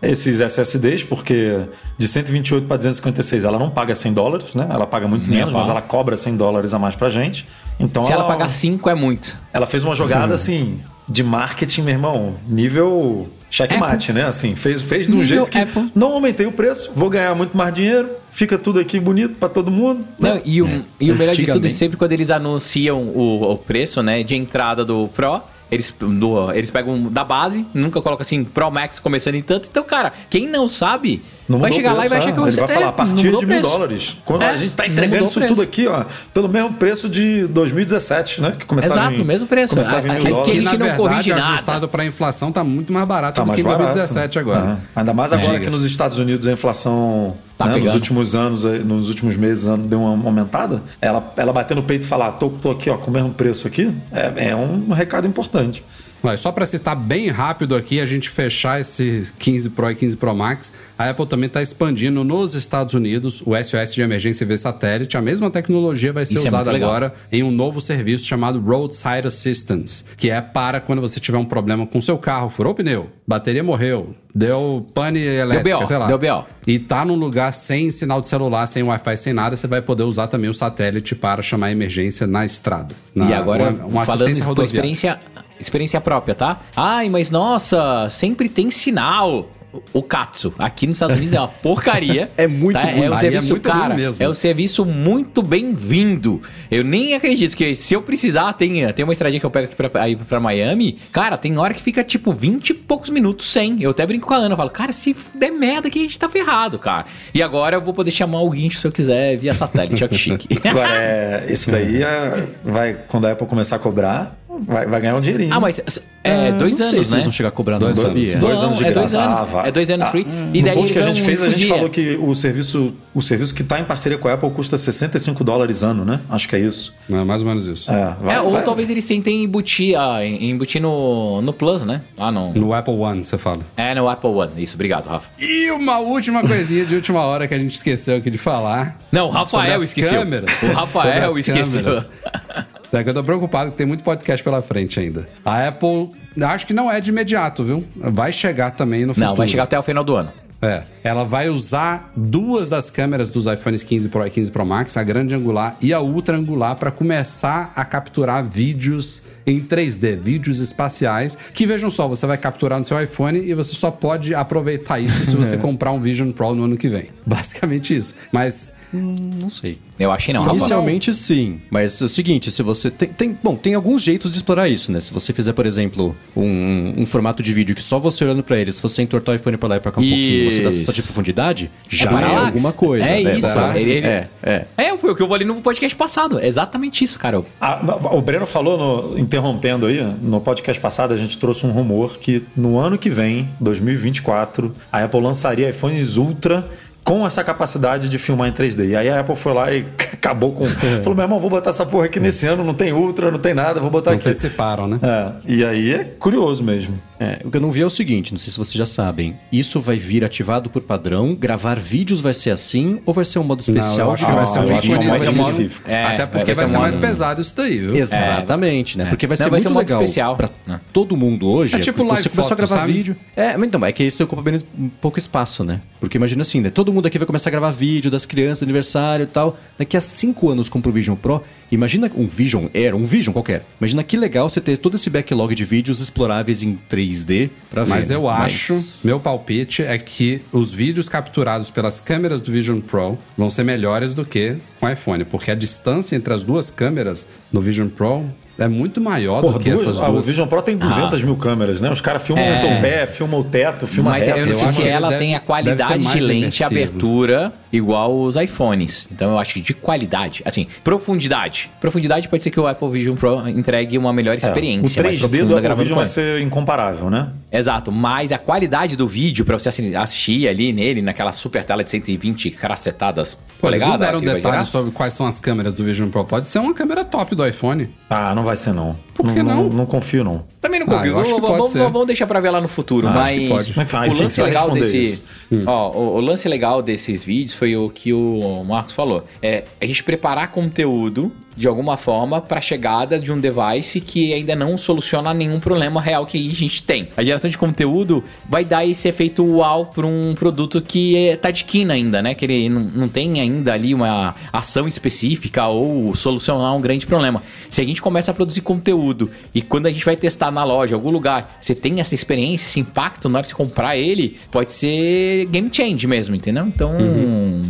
esses SSDs, porque de 128 para 256 ela não paga 100 dólares, né? Ela paga muito Nem menos, mas ela cobra 100 dólares a mais pra gente. Então Se ela pagar 5 é muito. ela fez uma jogada assim de marketing, meu irmão, nível checkmate, né? Assim, fez, fez de um Nível jeito que Apple. não aumentei o preço, vou ganhar muito mais dinheiro, fica tudo aqui bonito pra todo mundo. Não, né? e, o, e o melhor de tudo, Antigamente. sempre quando eles anunciam o, o preço, né, de entrada do Pro, eles, do- eles pegam da base, nunca colocam assim, Pro Max começando em tanto. Então, cara, quem não sabe, Não vai chegar o lá e vai preço, achar que é. você Ele vai é, falar a partir de mil preço. dólares. Quando É, a gente tá não entregando isso preço. tudo aqui, ó, pelo mesmo preço de 2017, né? Que começava Exato, em, mesmo preço. Começava em É- mil é dólares. que Que, a gente não verdade, corrige nada. ajustado para a inflação, tá muito mais barato Tá do mais que em barato. 2017 agora. É. Ainda mais agora Diga-se. que nos Estados Unidos a inflação Tá né, nos últimos anos, aí, nos últimos meses, ano, deu uma aumentada. Ela, ela bater no peito e falar, tô, tô aqui ó, com o mesmo preço aqui, é, é um recado importante. Mas só para citar bem rápido aqui, a gente fechar esse 15 Pro e 15 Pro Max, a Apple também está expandindo nos Estados Unidos o SOS de emergência via satélite. A mesma tecnologia vai ser Isso é usada legal. agora em um novo serviço chamado Roadside Assistance, que é para quando você tiver um problema com seu carro, furou o pneu, bateria morreu, deu pane elétrica, BO, sei lá. deu BO. E tá num lugar sem sinal de celular, sem Wi-Fi, sem nada, você vai poder usar também o satélite para chamar emergência na estrada. Na- e agora, uma, uma falando assistência por experiência, experiência própria, tá? Ai, mas nossa, sempre tem sinal. O- Katsu, aqui nos Estados Unidos é uma porcaria. É muito tá? ruim. É um Aí é serviço, muito cara, mesmo. é um serviço muito bem-vindo. Eu nem acredito que se eu precisar, tem, tem uma estradinha que eu pego aqui pra, aí pra Miami. Cara, tem hora que fica tipo 20 e poucos minutos sem. Eu até brinco com a Ana, eu falo, cara, se der merda aqui a gente tá ferrado, cara. E agora eu vou poder chamar o guincho se eu quiser via satélite, olha que chique. Agora, é, esse daí é- vai, quando a Apple começar a cobrar, Vai, vai ganhar um dinheirinho. Ah, mas é Ah, dois não sei anos, se né? eles vão chegar a cobrar Dois no. Dois Não, anos de é dois anos. Ah. É dois anos free. no E daí post que a gente fez, a gente infundir- falou que o serviço, o serviço que tá em parceria com a Apple custa 65 dólares ano, né? Acho que é isso. É mais ou menos isso. É, vai- É, ou vai- talvez eles tentem embutir, ah, em- embutir no, no Plus, né? Ah, não. No Apple One, você fala. É, no Apple One. Isso, obrigado, Rafa. E uma última coisinha de última hora que a gente esqueceu aqui de falar. Não, o Rafael esqueceu. câmeras. O Rafael esqueceu. É que eu tô preocupado que tem muito podcast pela frente ainda. A Apple, acho que não é de imediato, viu? Vai chegar também no futuro. Não, vai chegar até o final do ano. É, ela vai usar duas das câmeras dos iPhones 15 Pro e 15 Pro Max, a grande angular e a ultra angular, para começar a capturar vídeos em 3D, vídeos espaciais. Que vejam só, você vai capturar no seu iPhone e você só pode aproveitar isso se você comprar um Vision Pro no ano que vem. Basicamente isso. Mas Não sei. Eu achei não, Rafa. Inicialmente sim, mas é o seguinte, se você tem, tem- bom, tem alguns jeitos de explorar isso, né? Se você fizer, por exemplo, um, um formato de vídeo que só você olhando pra ele, se você entortar o iPhone pra lá e pra cá um pouquinho, você dá Isso. sensação de profundidade, já é, parallax. alguma coisa. É né? isso. Parallax. Ele- ele- É, é. É, foi o que eu falei no podcast passado. É exatamente isso, cara. Ah, o Breno falou, no- interrompendo aí, no podcast passado a gente trouxe um rumor que no ano que vem, 2024, a Apple lançaria iPhones Ultra com essa capacidade de filmar em 3D. E aí a Apple foi lá e acabou com. Falou, meu irmão, vou botar essa porra aqui nesse ano, não tem Ultra, não tem nada, vou botar aqui. anteciparam, né? É, e aí é curioso mesmo. É, o que eu não vi é o seguinte, não sei se vocês já sabem. Isso vai vir ativado por padrão? Gravar vídeos vai ser assim? Ou vai ser um modo especial Não, eu acho que vai ser um é ícone mais vai ser específico. modo- É, Até vai porque vai ser ser um mais modo- pesado isso daí, viu? Exatamente, né? Porque vai Não, ser vai muito ser um modo legal especial. pra Né? todo mundo hoje. É tipo porque live você começou a photo, gravar sabe? vídeo. É, mas então, é que esse ocupa um pouco espaço, né? Porque imagina assim, né? Todo mundo aqui vai começar a gravar vídeo das crianças, aniversário e tal. Daqui a cinco anos compra o Vision Pro. Imagina um Vision Air, um Vision qualquer. Imagina que legal você ter todo esse backlog de vídeos exploráveis em 3D pra ver. Mas né? eu acho, meu palpite é que os vídeos capturados pelas câmeras do Vision Pro vão ser melhores do que com o iPhone, porque a distância entre as duas câmeras no Vision Pro é muito maior Porra, do que duas- essas ah, o duas. Vision Pro tem 200 mil câmeras, né? Os caras filmam É. o teu pé, filmam o teto, filmam Mas reto. eu não sei acho se que ela deve- tem a qualidade de lente imersivo. abertura igual os iPhones. Então eu acho que de qualidade, assim, profundidade. Profundidade pode ser que o Apple Vision Pro entregue uma melhor É, experiência. o mais 3D do Apple Vision vai ser incomparável, né? Exato, mas a qualidade do vídeo pra você assi- assistir ali nele, naquela super tela de 120 cracetadas Pô, eles não polegadas. deram detalhes sobre quais são as câmeras do Vision Pro. Pode ser uma câmera top do iPhone. Ah, não vai ser não. Por que não? Não, confio não. Também não Ah, acho que Vamos- vamos, deixar pra ver lá no futuro. Ah, mas. Enfim, o enfim, lance legal desse. isso. Ó, o, o lance legal desses vídeos foi o que o Marcos falou. É a gente preparar conteúdo de alguma forma para a chegada de um device que ainda não soluciona nenhum problema real que a gente tem. A geração de conteúdo vai dar esse efeito uau para um produto que é, tá de quina ainda, né? Que ele não, não tem ainda ali uma ação específica ou solucionar um grande problema. Se a gente começa a produzir conteúdo e quando a gente vai testar na loja, em algum lugar, você tem essa experiência, esse impacto na hora de você comprar ele, pode ser game change mesmo, entendeu? Então,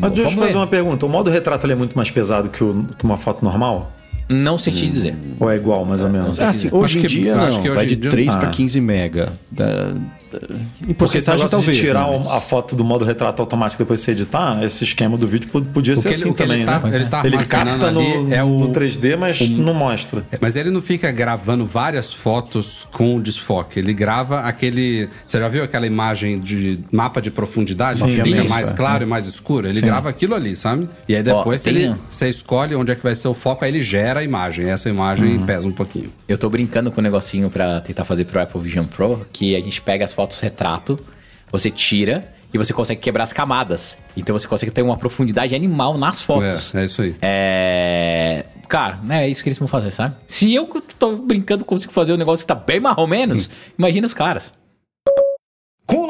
Mas deixa eu fazer uma pergunta. O modo retrato é muito mais pesado que, o- que uma foto normal? Não sei te dizer. Ou é igual, mais ou menos? sei. Ah, sim, Acho hoje em que- dia acho não, que hoje vai em de dia- 3 para Ah. 15 mega. Da- em Porque esse porcentagem talvez. de tirar né, o- mas- a foto do modo retrato automático depois de você editar, esse esquema do vídeo pod- podia ser ele- assim o que ele também, tá- né? ele tá ele capta no, ali é o- no 3D, mas não mostra. É, Mas ele não fica gravando várias fotos com desfoque. Ele grava aquele. Você já viu aquela imagem de mapa de profundidade? Sim, que fica isso, mais é. claro e mais escuro? Ele grava aquilo ali, sabe? E aí depois Ó, ele, você escolhe onde é que vai ser o foco, aí ele gera a imagem. Essa imagem Uhum. pesa um pouquinho. Eu tô brincando com um negocinho pra tentar fazer pro Apple Vision Pro, que a gente pega as fotos retrato, você tira e você consegue quebrar as camadas. Então você consegue ter uma profundidade animal nas fotos. É, é isso aí. É. Cara, né, é isso que eles vão fazer, sabe? Se eu tô brincando consigo fazer um negócio que tá bem mais ou menos, imagina os caras.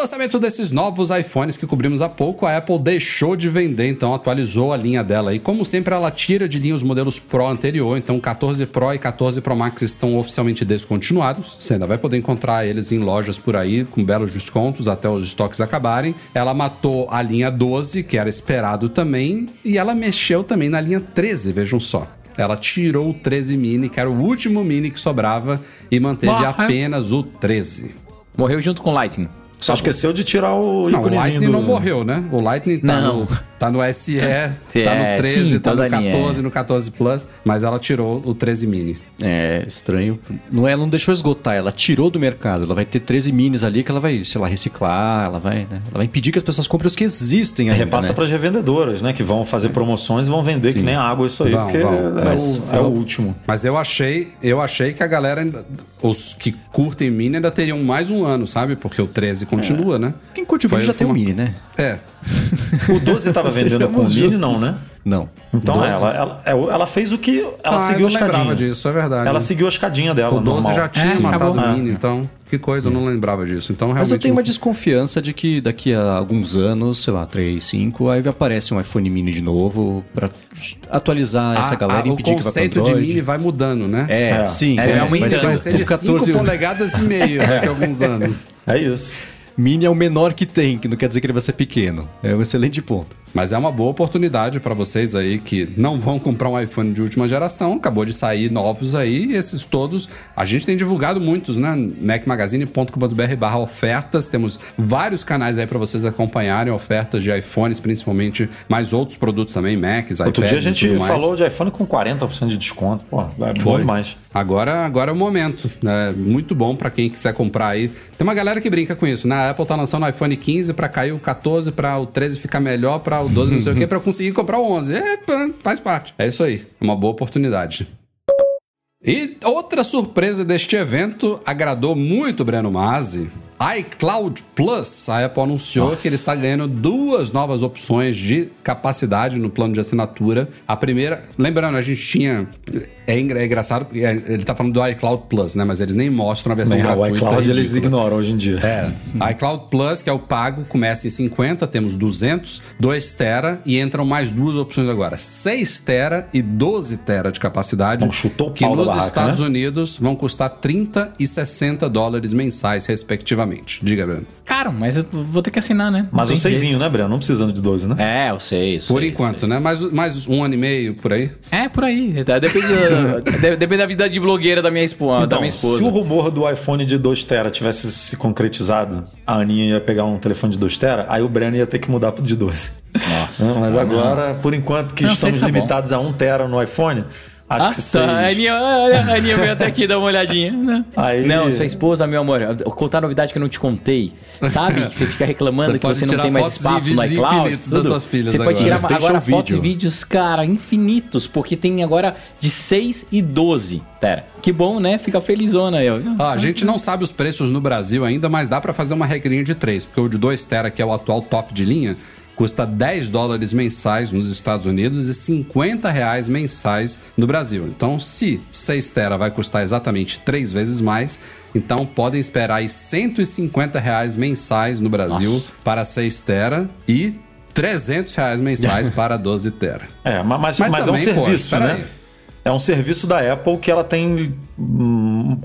Com o lançamento desses novos iPhones que cobrimos há pouco, a Apple deixou de vender, então atualizou a linha dela. E como sempre, ela tira de linha os modelos Pro anterior, então 14 Pro e 14 Pro Max estão oficialmente descontinuados. Você ainda vai poder encontrar eles em lojas por aí, com belos descontos até os estoques acabarem. Ela matou a linha 12, que era esperado também, e ela mexeu também na linha 13, vejam só. Ela tirou o 13 mini, que era o último mini que sobrava, e manteve é? apenas o 13. Morreu junto com o Lightning. Só esqueceu de tirar o Não, o Lightning do... não morreu, né? O Lightning tá, Não. no, tá no SE, tá É, no 13, sim, tá toda no 14, linha. no 14 Plus, mas ela tirou o 13 mini. É, estranho. Não, ela não deixou esgotar, ela tirou do mercado. Ela vai ter 13 minis ali que ela vai, sei lá, reciclar, ela vai, né? Ela vai impedir que as pessoas comprem os que existem ainda, Repassa né? para as revendedoras, né? Que vão fazer promoções e vão vender que nem água isso aí, Vão, porque vão. é, Mas o, é o último. Mas eu achei, eu achei que a galera ainda, os que curtem mini ainda teriam mais um ano, sabe? Porque o 13 continua, né? Quem curte o vídeo já tem um uma- mini, né? É. O 12 estava vendendo com o mini, não, né? Não. Então 12? ela, ela, ela, ela fez o que. Ela ah, seguiu eu a não lembrava escadinha. disso, é verdade. Ela seguiu a escadinha dela. o 12 normal. já tinha É, matado acabou. o mini, então que coisa, eu não lembrava disso. Então realmente Mas eu tenho não- uma desconfiança de que daqui a alguns anos, sei lá, 3, 5, aí aparece um iPhone mini de novo pra atualizar essa Ah, galera ah, e o impedir que vá pro conceito de mini vai mudando, né? É, É. sim. É, é, aumentando. vai ser, Vai o- ser de o 14 5 polegadas e meio daqui a alguns anos. É isso. Mini é o menor que tem, que não quer dizer que ele vai ser pequeno. É um excelente ponto. Mas é uma boa oportunidade para vocês aí que não vão comprar um iPhone de última geração. Acabou de sair novos aí. E esses todos, a gente tem divulgado muitos, né? macmagazine.com.br barra ofertas. Temos vários canais aí para vocês acompanharem ofertas de iPhones, principalmente, mais outros produtos também, Macs, iPads Outro dia a gente falou de iPhone com 40% de desconto. Pô, é bom demais. Agora, agora é o momento. né? Muito bom pra quem quiser comprar aí. Tem uma galera que brinca com isso, né? A Apple tá lançando o iPhone 15 pra cair o 14, pra o 13 ficar melhor, pra o 12 não sei o quê, pra eu conseguir comprar o 11. É, faz parte. É isso aí. É uma boa oportunidade. E outra surpresa deste evento agradou muito o Breno Masi. iCloud Plus, a Apple anunciou que ele está ganhando duas novas opções de capacidade no plano de assinatura. A primeira, lembrando, a gente tinha. É, é engraçado, é, ele está falando do iCloud Plus, né? Mas eles nem mostram a versão Nem, o gratuita. iCloud é eles ridícula. ignoram hoje em dia. É, iCloud Plus, que é o pago, começa em 50, temos 200, 2 tera e entram mais duas opções agora, 6 tera e 12 tera de capacidade, Bom, chutou o que nos barraca, Estados né? Unidos vão custar 30 e 60 dólares mensais, respectivamente. Diga, Breno. Caro, mas eu vou ter que assinar, né? Mas Não o tem 6 jeito. né, Breno? Não precisando de 12, né? É, o 6. Por enquanto, né? Mais, mais um ano e meio por aí. É, por aí. Tá, Depende, da- de- depende da vida de blogueira da minha, esposa, da Então, minha esposa. se o rumor do iPhone de 2 tera tivesse se concretizado, a Aninha ia pegar um telefone de 2 tera, aí o Breno ia ter que mudar pro de 12. Nossa. Não, mas agora, por enquanto que Não, estamos seis tá bom. limitados a 1 tera no iPhone, acho Ah, que tá. 6. A Aninha, a Aninha veio até aqui dar uma olhadinha. né? Aí- Não, sua esposa, meu amor, eu vou contar a novidade que eu não te contei. Sabe? Que você fica reclamando Você que pode você não tirar tem mais espaço no vídeos iCloud. infinitos das tudo. suas filhas Você pode agora. tirar Special agora fotos e vídeo. vídeos, cara, infinitos, porque tem agora de 6 e 12 tera. Que bom, né? Fica felizona aí. ó. Ah, a gente não sabe os preços no Brasil ainda, mas dá pra fazer uma regrinha de 3, porque o de 2 tera, que é o atual top de linha, custa 10 dólares mensais nos Estados Unidos e 50 reais mensais no Brasil. Então, se 6 tera vai custar exatamente 3 vezes mais, então podem esperar aí 150 reais mensais no Brasil Nossa. para 6 tera e 300 reais mensais para 12 tera. É, ma- mas, Mas mas, também, é um pô, serviço, espera né? aí. É um serviço da Apple que ela tem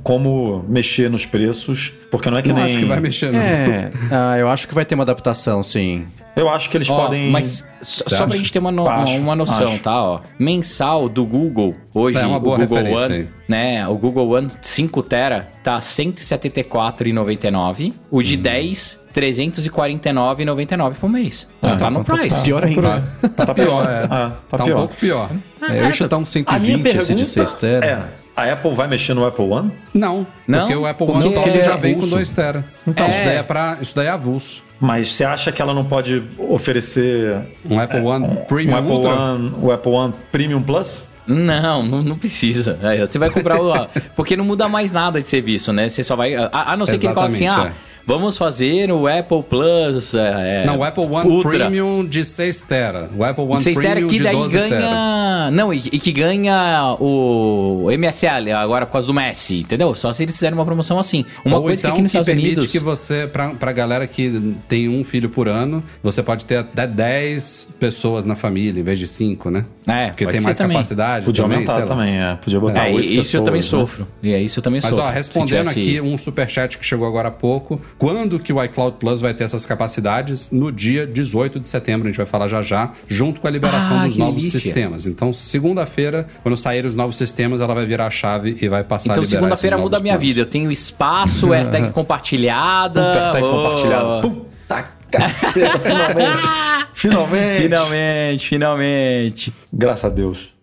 como mexer nos preços, porque não é que Não nem... acho que vai mexer, não. É, ah, eu acho que vai ter uma adaptação, sim. Eu acho que eles Ó, podem... Mas só, pra gente ter uma, no- Acho, uma noção, acho. tá? Ó, mensal do Google, hoje, É uma boa o Google referência One, aí. né? O Google One 5 tera tá R$ 174,99. O Hum. de 10, R$ 349,99 por mês. tá no price. Pior ainda. Tá pior, é. é. tá, Tá um pior. pouco pior. É, eu ia chutar um A minha 120 pergunta esse de 6 tera. é, a Apple vai mexer no Apple One? Não, Não? porque o Apple Porque One Top ele é já vem com avulso. 2 tera. Então, isso É. daí é para, isso daí é avulso. Mas você acha que ela não pode oferecer Um Apple One um Premium Apple Ultra. One, o Apple One Premium Plus? Não, não, não precisa. Aí, você vai comprar o. Porque não muda mais nada de serviço, né? Você só vai. A, a não ser que ele coloque assim, Exatamente, ah, vamos fazer o Apple Plus. é, Não, o Apple One Ultra. Premium de 6 tera. O Apple One 6 tera Premium que de daí 12 ganha. tera. Não, e, e que ganha o MSL agora por causa do Messi, entendeu? Só se eles fizerem uma promoção assim. Uma Ou coisa então que aqui nos que Estados permite Unidos. que você, pra, pra galera que tem um filho por ano, você pode ter até 10 pessoas na família, em vez de 5, né? É, Porque pode tem ser mais também. capacidade Podia também, aumentar também, é. Podia botar É, oito isso eu também pessoas, né? sofro. E é isso eu também Mas sofro. ó, Se respondendo tivesse- aqui um superchat que chegou agora há pouco, quando que o iCloud Plus vai ter essas capacidades? No dia 18 de setembro, a gente vai falar já já, junto com a liberação Ah, dos novos delícia. sistemas. Então, segunda-feira, quando saírem os novos sistemas, ela vai virar a chave e vai passar a Então, liberar segunda-feira esses muda a minha planos. vida. Eu tenho espaço, AirTag compartilhada. Puta, tá oh. compartilhado. Puta Caceta, finalmente. Finalmente. Finalmente, finalmente. Graças a Deus.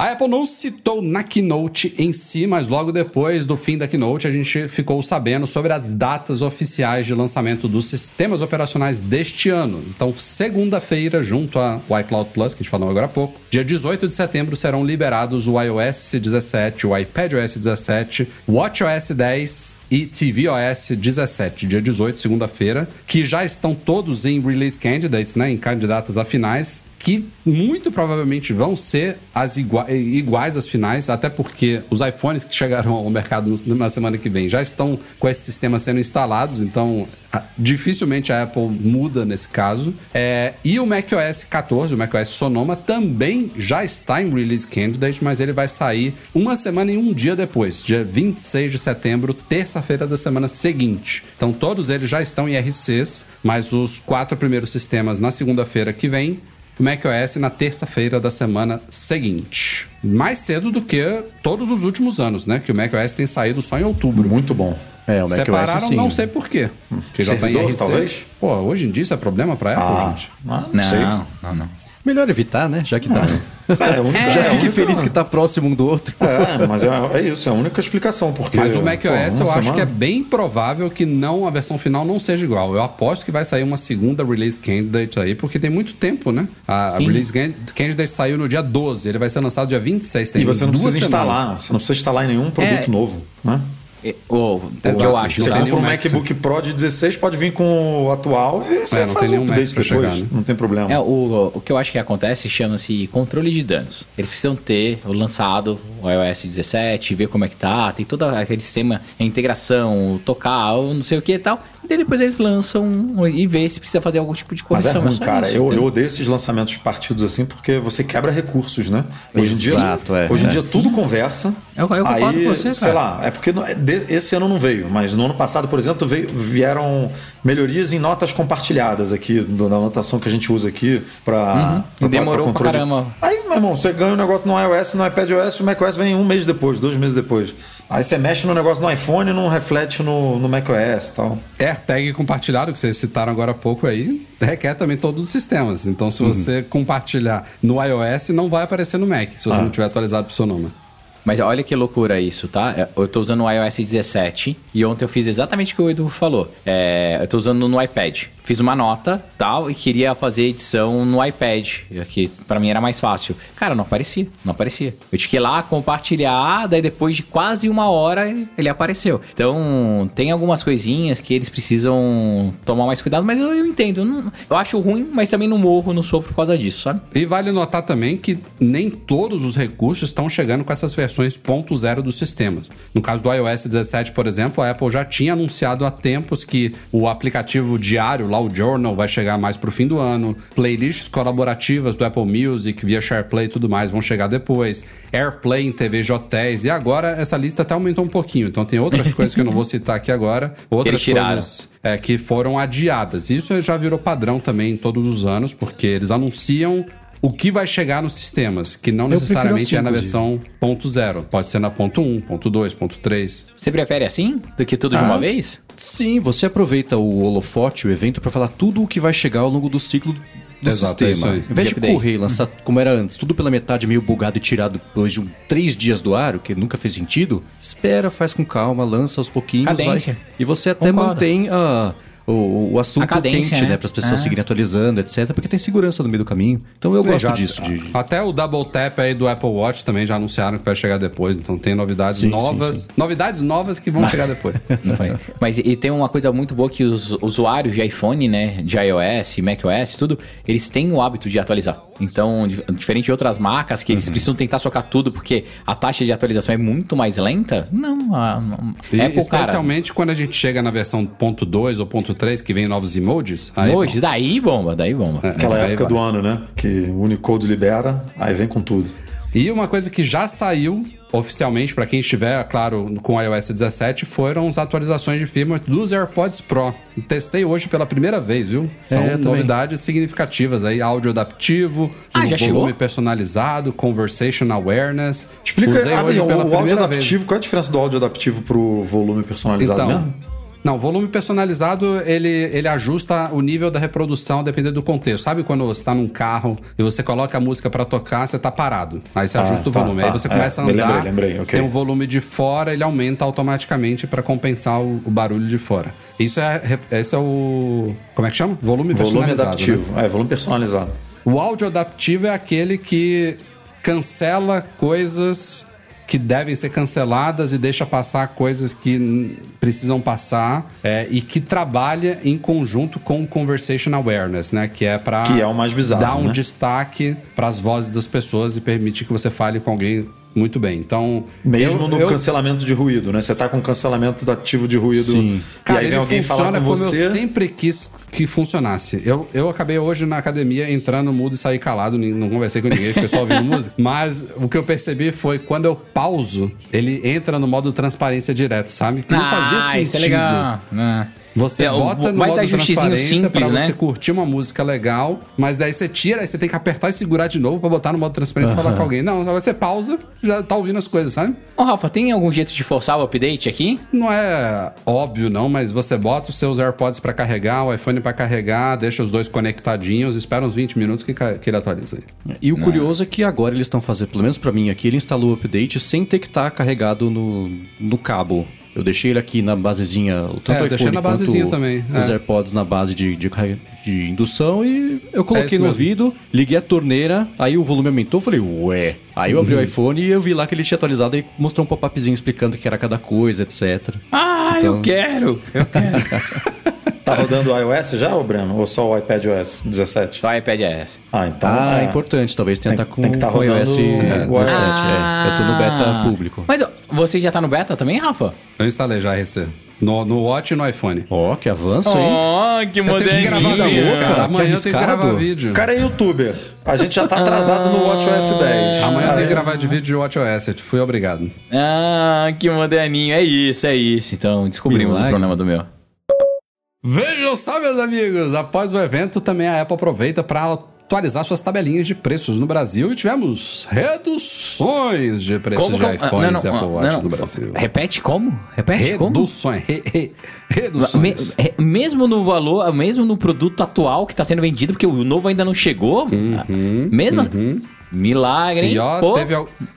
A Apple não citou na keynote em si, mas logo depois do fim da keynote a gente ficou sabendo sobre as datas oficiais de lançamento dos sistemas operacionais deste ano. Então, segunda-feira, junto a iCloud Plus, que a gente falou agora há pouco, dia 18 de setembro serão liberados o iOS 17, o iPadOS 17, WatchOS 10 e tvOS 17, dia 18, segunda-feira, que já estão todos em release candidates, né, em candidatas a finais que muito provavelmente vão ser as igua- iguais às finais, até porque os iPhones que chegaram ao mercado na semana que vem já estão com esse sistema sendo instalados, então dificilmente a Apple muda nesse caso. É, e o macOS 14, o macOS Sonoma, também já está em release candidate, mas ele vai sair uma semana e um dia depois, dia 26 de setembro, terça-feira da semana seguinte. Então todos eles já estão em RCs, mas os quatro primeiros sistemas na segunda-feira que vem macOS na terça-feira da semana seguinte. Mais cedo do que todos os últimos anos, né? Que o macOS tem saído só em outubro. Muito bom. É, o macOS Separaram, sim. não sei por quê. Que já tá em Servidor, RC. talvez? Pô, hoje em dia isso é problema pra Apple, Ah, gente. ah, não, sei. Não, não, não. Melhor evitar, né? Já que tá. É, única, Já é a fique única- feliz que tá próximo um do outro. É, mas é, é isso, é a única explicação. Porque, Mas o pô, macOS uma eu acho semana- que é bem provável que não a versão final não seja igual. Eu aposto que vai sair uma segunda release candidate aí, porque tem muito tempo, né? A, a release can- candidate saiu no dia 12, ele vai ser lançado dia 26, tem E você não duas precisa semanas. instalar, você não precisa instalar em nenhum produto É. novo, né? E- O, o que Exato. eu acho, Você Você tem tá? compra um MacBook Pro de 16, pode vir com o atual e você É, não faz tem um update depois, chegar, né? não tem problema. É, o, o que eu acho que acontece chama-se controle de danos. Eles precisam ter o lançado o iOS 17, ver como é que tá, tem todo aquele sistema, a integração, o tocar, o não sei o que e tal. E daí depois eles lançam e vê se precisa fazer algum tipo de Mas é correção. ruim, cara. isso, eu, entendeu? eu odeio esses lançamentos partidos assim porque você quebra recursos, né? Hoje em dia, Exato, é. hoje em É. dia tudo conversa. Eu- eu concordo aí, com você, Sei cara. lá, é porque de- esse ano não veio, mas no ano passado, por exemplo, veio- vieram melhorias em notas compartilhadas aqui, do- na anotação que a gente usa aqui pra. E demorou pra caramba. Aí, meu irmão, você ganha um negócio no iOS, no iPadOS, o macOS vem um mês depois, dois meses depois. Aí você mexe no negócio no iPhone e não reflete no, no macOS e tal. AirTag compartilhado, que vocês citaram agora há pouco aí, requer também todos os sistemas. Então, se você compartilhar no iOS, não vai aparecer no Mac, se você Ah. não tiver atualizado pro seu nome. Mas olha que loucura isso, tá? Eu tô usando o iOS 17 e ontem eu fiz exatamente o que o Edu falou. É, eu tô usando no iPad. Fiz uma nota tal e queria fazer edição no iPad, que pra mim era mais fácil. Cara, não aparecia, não aparecia. Eu tinha que ir lá compartilhar, daí depois de quase uma hora ele apareceu. Então tem algumas coisinhas que eles precisam tomar mais cuidado, mas eu, eu entendo. Eu, não- eu acho ruim, mas também não morro, não sofro por causa disso, sabe? E vale notar também que nem todos os recursos estão chegando com essas versões ponto zero dos sistemas. No caso do iOS 17, por exemplo, a Apple já tinha anunciado há tempos que o aplicativo diário, lá o Journal, vai chegar mais pro fim do ano. Playlists colaborativas do Apple Music, via SharePlay e tudo mais vão chegar depois. AirPlay em TV de hotéis. E agora essa lista até aumentou um pouquinho. Então tem outras coisas que eu não vou citar aqui agora. Outras coisas é, que foram adiadas. Isso já virou padrão também todos os anos, porque eles anunciam o que vai chegar nos sistemas, que não necessariamente assim, é na versão ponto zero. Pode ser na ponto 1, ponto 2, ponto 3. Você prefere assim do que tudo de Ah, uma vez? Sim, você aproveita o holofote, o evento, pra falar tudo o que vai chegar ao longo do ciclo do Exato, é sistema. aí. Em vez De de update. correr e lançar como era antes, tudo pela metade meio bugado e tirado depois de um, três dias do ar, o que nunca fez sentido, espera, faz com calma, lança aos pouquinhos. Cadência. vai- e você até Concordo. mantém a, o, o assunto A cadência, quente, né? né? Para as pessoas É. seguirem atualizando, etc. Porque tem segurança no meio do caminho. Então eu gosto Já- disso. de- Até o Double Tap aí do Apple Watch também já anunciaram que vai chegar depois. Então tem novidades Sim, novas. sim, sim. Novidades novas que vão chegar depois. Mas e tem uma coisa muito boa que os usuários de iPhone, né, de iOS, macOS, tudo, eles têm o hábito de atualizar. Então, di- diferente de outras marcas que eles Uhum. precisam tentar socar tudo porque a taxa de atualização é muito mais lenta, não, a, não- E Apple, cara, especialmente quando a gente chega na versão ponto 2 ou ponto 3, que vem novos emojis. Aí, hoje, pronto. daí bomba, daí bomba. Aquela Aí época vai. do ano, né? Que o Unicode libera, aí vem com tudo. E uma coisa que já saiu oficialmente para quem estiver, claro, com o iOS 17 foram as atualizações de firmware dos AirPods Pro. Testei hoje pela primeira vez, viu? São eu também. novidades significativas aí, áudio adaptivo, Ah, já volume chegou? personalizado, conversation awareness. Explica Usei ah, hoje o, pela o áudio primeira adaptivo, qual é a diferença do áudio adaptivo pro volume personalizado Então, mesmo? Não, volume personalizado, ele, ele ajusta o nível da reprodução dependendo do contexto. Sabe quando você tá num carro e você coloca a música pra tocar, você tá parado. Aí você Ah, ajusta o tá, volume. tá. Aí você É, começa a andar, lembrei, lembrei, ok. tem um volume de fora, ele aumenta automaticamente pra compensar o, o barulho de fora. Isso é, esse é o... Como é que chama? Volume, Volume personalizado. né? adaptivo. É, volume personalizado. O áudio adaptivo é aquele que cancela coisas que devem ser canceladas e deixa passar coisas que precisam passar é, e que trabalha em conjunto com o conversation awareness, né? Que é para é o mais bizarro, dar um né? destaque para as vozes das pessoas e permitir que você fale com alguém muito bem. Então, Mesmo eu- no eu- cancelamento de ruído, né? Você tá com cancelamento ativo de ruído. Sim. Cara, e aí ele vem alguém falar funciona com como você. eu sempre quis que funcionasse. Eu, eu acabei hoje na academia entrando mudo e saí calado, não conversei com ninguém, fiquei só ouvindo música. Mas o que eu percebi foi quando eu pauso, ele entra no modo transparência direto, sabe? Que não fazia sentido. isso é legal. Ah. Você É, o- bota no modo ajustezinho transparência pra simples, você né? curtir uma música legal, mas daí você tira, aí você tem que apertar e segurar de novo pra botar no modo transparência e falar com alguém. Não, agora você pausa, já tá ouvindo as coisas, sabe? Ô, Rafa, tem algum jeito de forçar o update aqui? Não é óbvio, não, mas você bota os seus AirPods pra carregar, o iPhone pra carregar, deixa os dois conectadinhos, espera uns 20 minutos que, que ele atualiza aí. E o curioso é que agora eles estão fazendo, pelo menos pra mim aqui, ele instalou o update sem ter que estar carregado no, no cabo. Eu deixei ele aqui na basezinha, o tanto É, eu o deixei iPhone na quanto basezinha também, os é. AirPods na base de, de, de indução e eu coloquei isso no mesmo. ouvido, liguei a torneira, aí o volume aumentou, falei, ué. Aí eu abri Uhum. o iPhone e eu vi lá que ele tinha atualizado e mostrou um pop-upzinho explicando o que era cada coisa, etc. Ah, Então- eu quero! Eu quero. Tá rodando o iOS já, ô Breno? Ou só o iPad OS 17? Só iPad é essa. Ah, então. ah, é. é importante, talvez tenha Tem- estar com tem que tá com o iOS rodando é, o 17. iOS. é. Eu tô no beta público. Mas você já tá no beta também, Rafa? Eu instalei já RC. No, no Watch e no iPhone. Ó, que avanço, hein? Oh, que Eu tenho que gravar vídeo, cara. Amanhã eu tenho que gravar vídeo. O cara é youtuber. A gente já tá atrasado no WatchOS 10. Amanhã eu tenho Aí- que gravar de vídeo de WatchOS. Fui obrigado. Ah, que moderninho. É isso, é isso. Então descobrimos Milagre. o problema do meu. Vejam só, meus amigos, após o evento, também a Apple aproveita para atualizar suas tabelinhas de preços no Brasil e tivemos reduções de preços de Ah, iPhones não, e Apple não, Watch não. no Brasil. Repete como? Repete como? Reduções. Re, re, Me- reduções. é, mesmo no valor, mesmo no produto atual que tá sendo vendido, porque o novo ainda não chegou. mesmo. Milagre, hein? E ó, teve,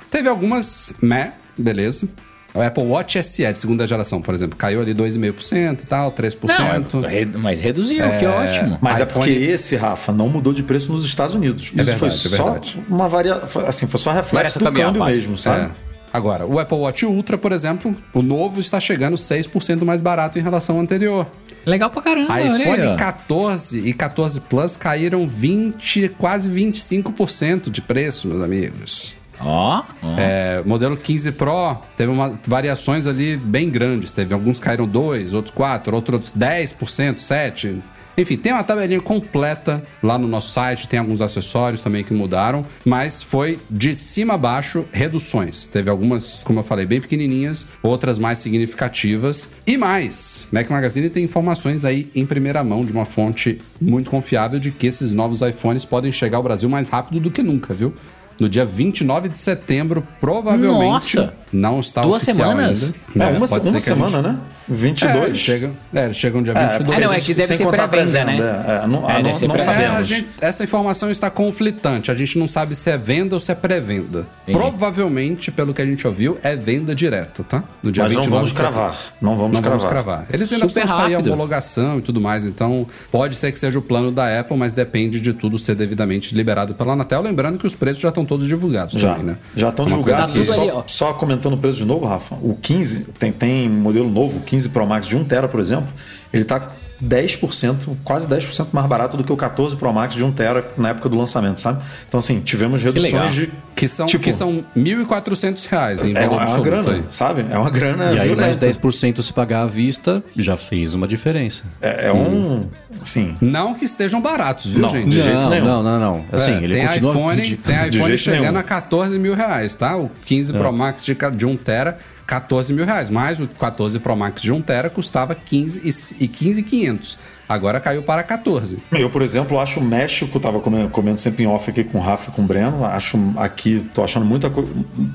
teve algumas, né? Beleza. O Apple Watch SE de segunda geração, por exemplo, caiu ali 2,5% e tal, 3%. Não, re- mas reduziu, que ótimo. Mas é iPhone- porque esse, Rafa, não mudou de preço nos Estados Unidos. Isso verdade, foi é só verdade. uma variação. Assim, foi só reflexo do câmbio mesmo, sabe? É. Agora, o Apple Watch Ultra, por exemplo, o novo está chegando 6% mais barato em relação ao anterior. Legal pra caramba, olha aí, iPhone ó. 14 e 14 Plus caíram 20, quase 25% de preço, meus amigos. Ó, ó. É, o modelo 15 Pro teve uma, variações ali bem grandes. Teve alguns caíram 2, outros 4, outros 10%, 7%. Enfim, tem uma tabelinha completa lá no nosso site, tem alguns acessórios também que mudaram, mas foi de cima a baixo reduções. Teve algumas, como eu falei, bem pequenininhas, outras mais significativas. E mais, Mac Magazine tem informações aí em primeira mão de uma fonte muito confiável de que esses novos iPhones podem chegar ao Brasil mais rápido do que nunca, viu? No dia 29 de setembro, provavelmente Nossa! não está Duas oficial semanas? ainda. É, uma, pode uma ser que a semana, gente- né? É, 22. eles chegam, é, eles chegam dia É, 22. porque Ah, não, a é gente- que deve ser pré-venda, né? É, não, É, não, não. É, sabemos. a gente- essa informação está conflitante. A gente não sabe se é venda ou se é pré-venda. Provavelmente, pelo que a gente ouviu, é venda direta, tá? No dia Mas não 29 vamos de setembro. cravar. Não vamos Não cravar. vamos cravar. Eles ainda Super precisam sair a rápido. homologação e tudo mais, então pode ser que seja o plano da Apple, mas depende de tudo ser devidamente liberado pela Anatel. Lembrando que os preços já estão todos divulgados Já, também, né? já estão divulgados. que- Só, só comentando o preço de novo, Rafa, o 15, tem, tem um modelo novo, o 15 Pro Max de 1TB, por exemplo, ele tá 10%, quase 10% mais barato do que o 14 Pro Max de 1TB na época do lançamento, sabe? Então, assim, tivemos reduções de. Que são, Tipo, que são 1.400 reais em É valor é uma grana, aí. sabe? É uma grana. E aí mais violenta. 10% se pagar à vista já fez uma diferença. É, é um. Assim. Não que estejam baratos, viu, Não, gente? de jeito não, nenhum. não, não, não. Assim, É, ele tem continua... iPhone, de- tem iPhone jeito chegando nenhum. a 14 mil reais, tá? O 15 Pro Max de, de 1 tera, 14 mil reais. Mas o 14 Pro Max de 1 tera custava 15 e, e 15,500. Agora caiu para 14. Eu, por exemplo, acho o México, tava comendo, sempre em off aqui com o Rafa e com o Breno. Acho aqui, tô achando muita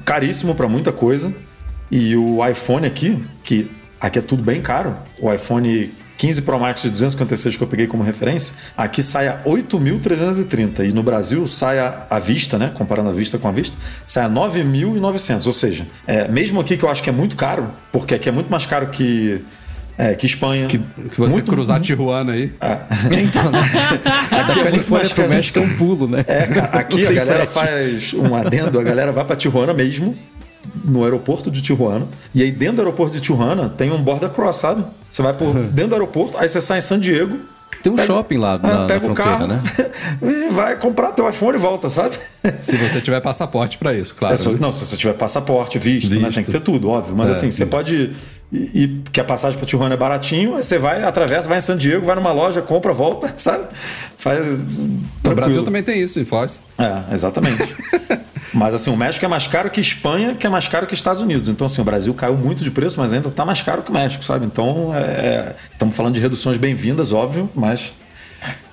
caríssimo para muita coisa. E o iPhone aqui, que aqui é tudo bem caro. O iPhone 15 Pro Max de 256 que eu peguei como referência, aqui sai a 8.330 e no Brasil sai a, à vista, né? Comparando a vista com a vista, sai a 9.900. Ou seja, é, mesmo aqui que eu acho que é muito caro, porque aqui é muito mais caro que, é, que Espanha. Que, que você Muito- cruzar Tijuana aí. Então, né? da Aqui é muito Califórnia pro. México é um pulo, né? É, cara, aqui a galera frete. faz um adendo, a galera vai pra Tijuana mesmo, no aeroporto de Tijuana, e aí dentro do aeroporto de Tijuana tem um border cross, sabe? Você vai por dentro do aeroporto, aí você sai em San Diego, Tem um pega- shopping lá ah, na, na pega o fronteira, carro, né? e vai comprar teu iPhone e volta, sabe? Se você tiver passaporte pra isso, claro. É né? não, se você tiver passaporte, visto, né? Visto. Tem que ter tudo, óbvio. Mas É, assim, você sim. pode ir, ir- que a passagem para Tijuana é baratinho, aí você vai, atravessa, vai em San Diego, vai numa loja, compra, volta, sabe? Faz. No Brasil também tem isso, em Foz. É, exatamente. Mas assim, o México é mais caro que Espanha, que é mais caro que Estados Unidos. Então, assim, o Brasil caiu muito de preço, mas ainda está mais caro que o México, sabe? Então, é, é, estamos falando de reduções bem-vindas, óbvio, mas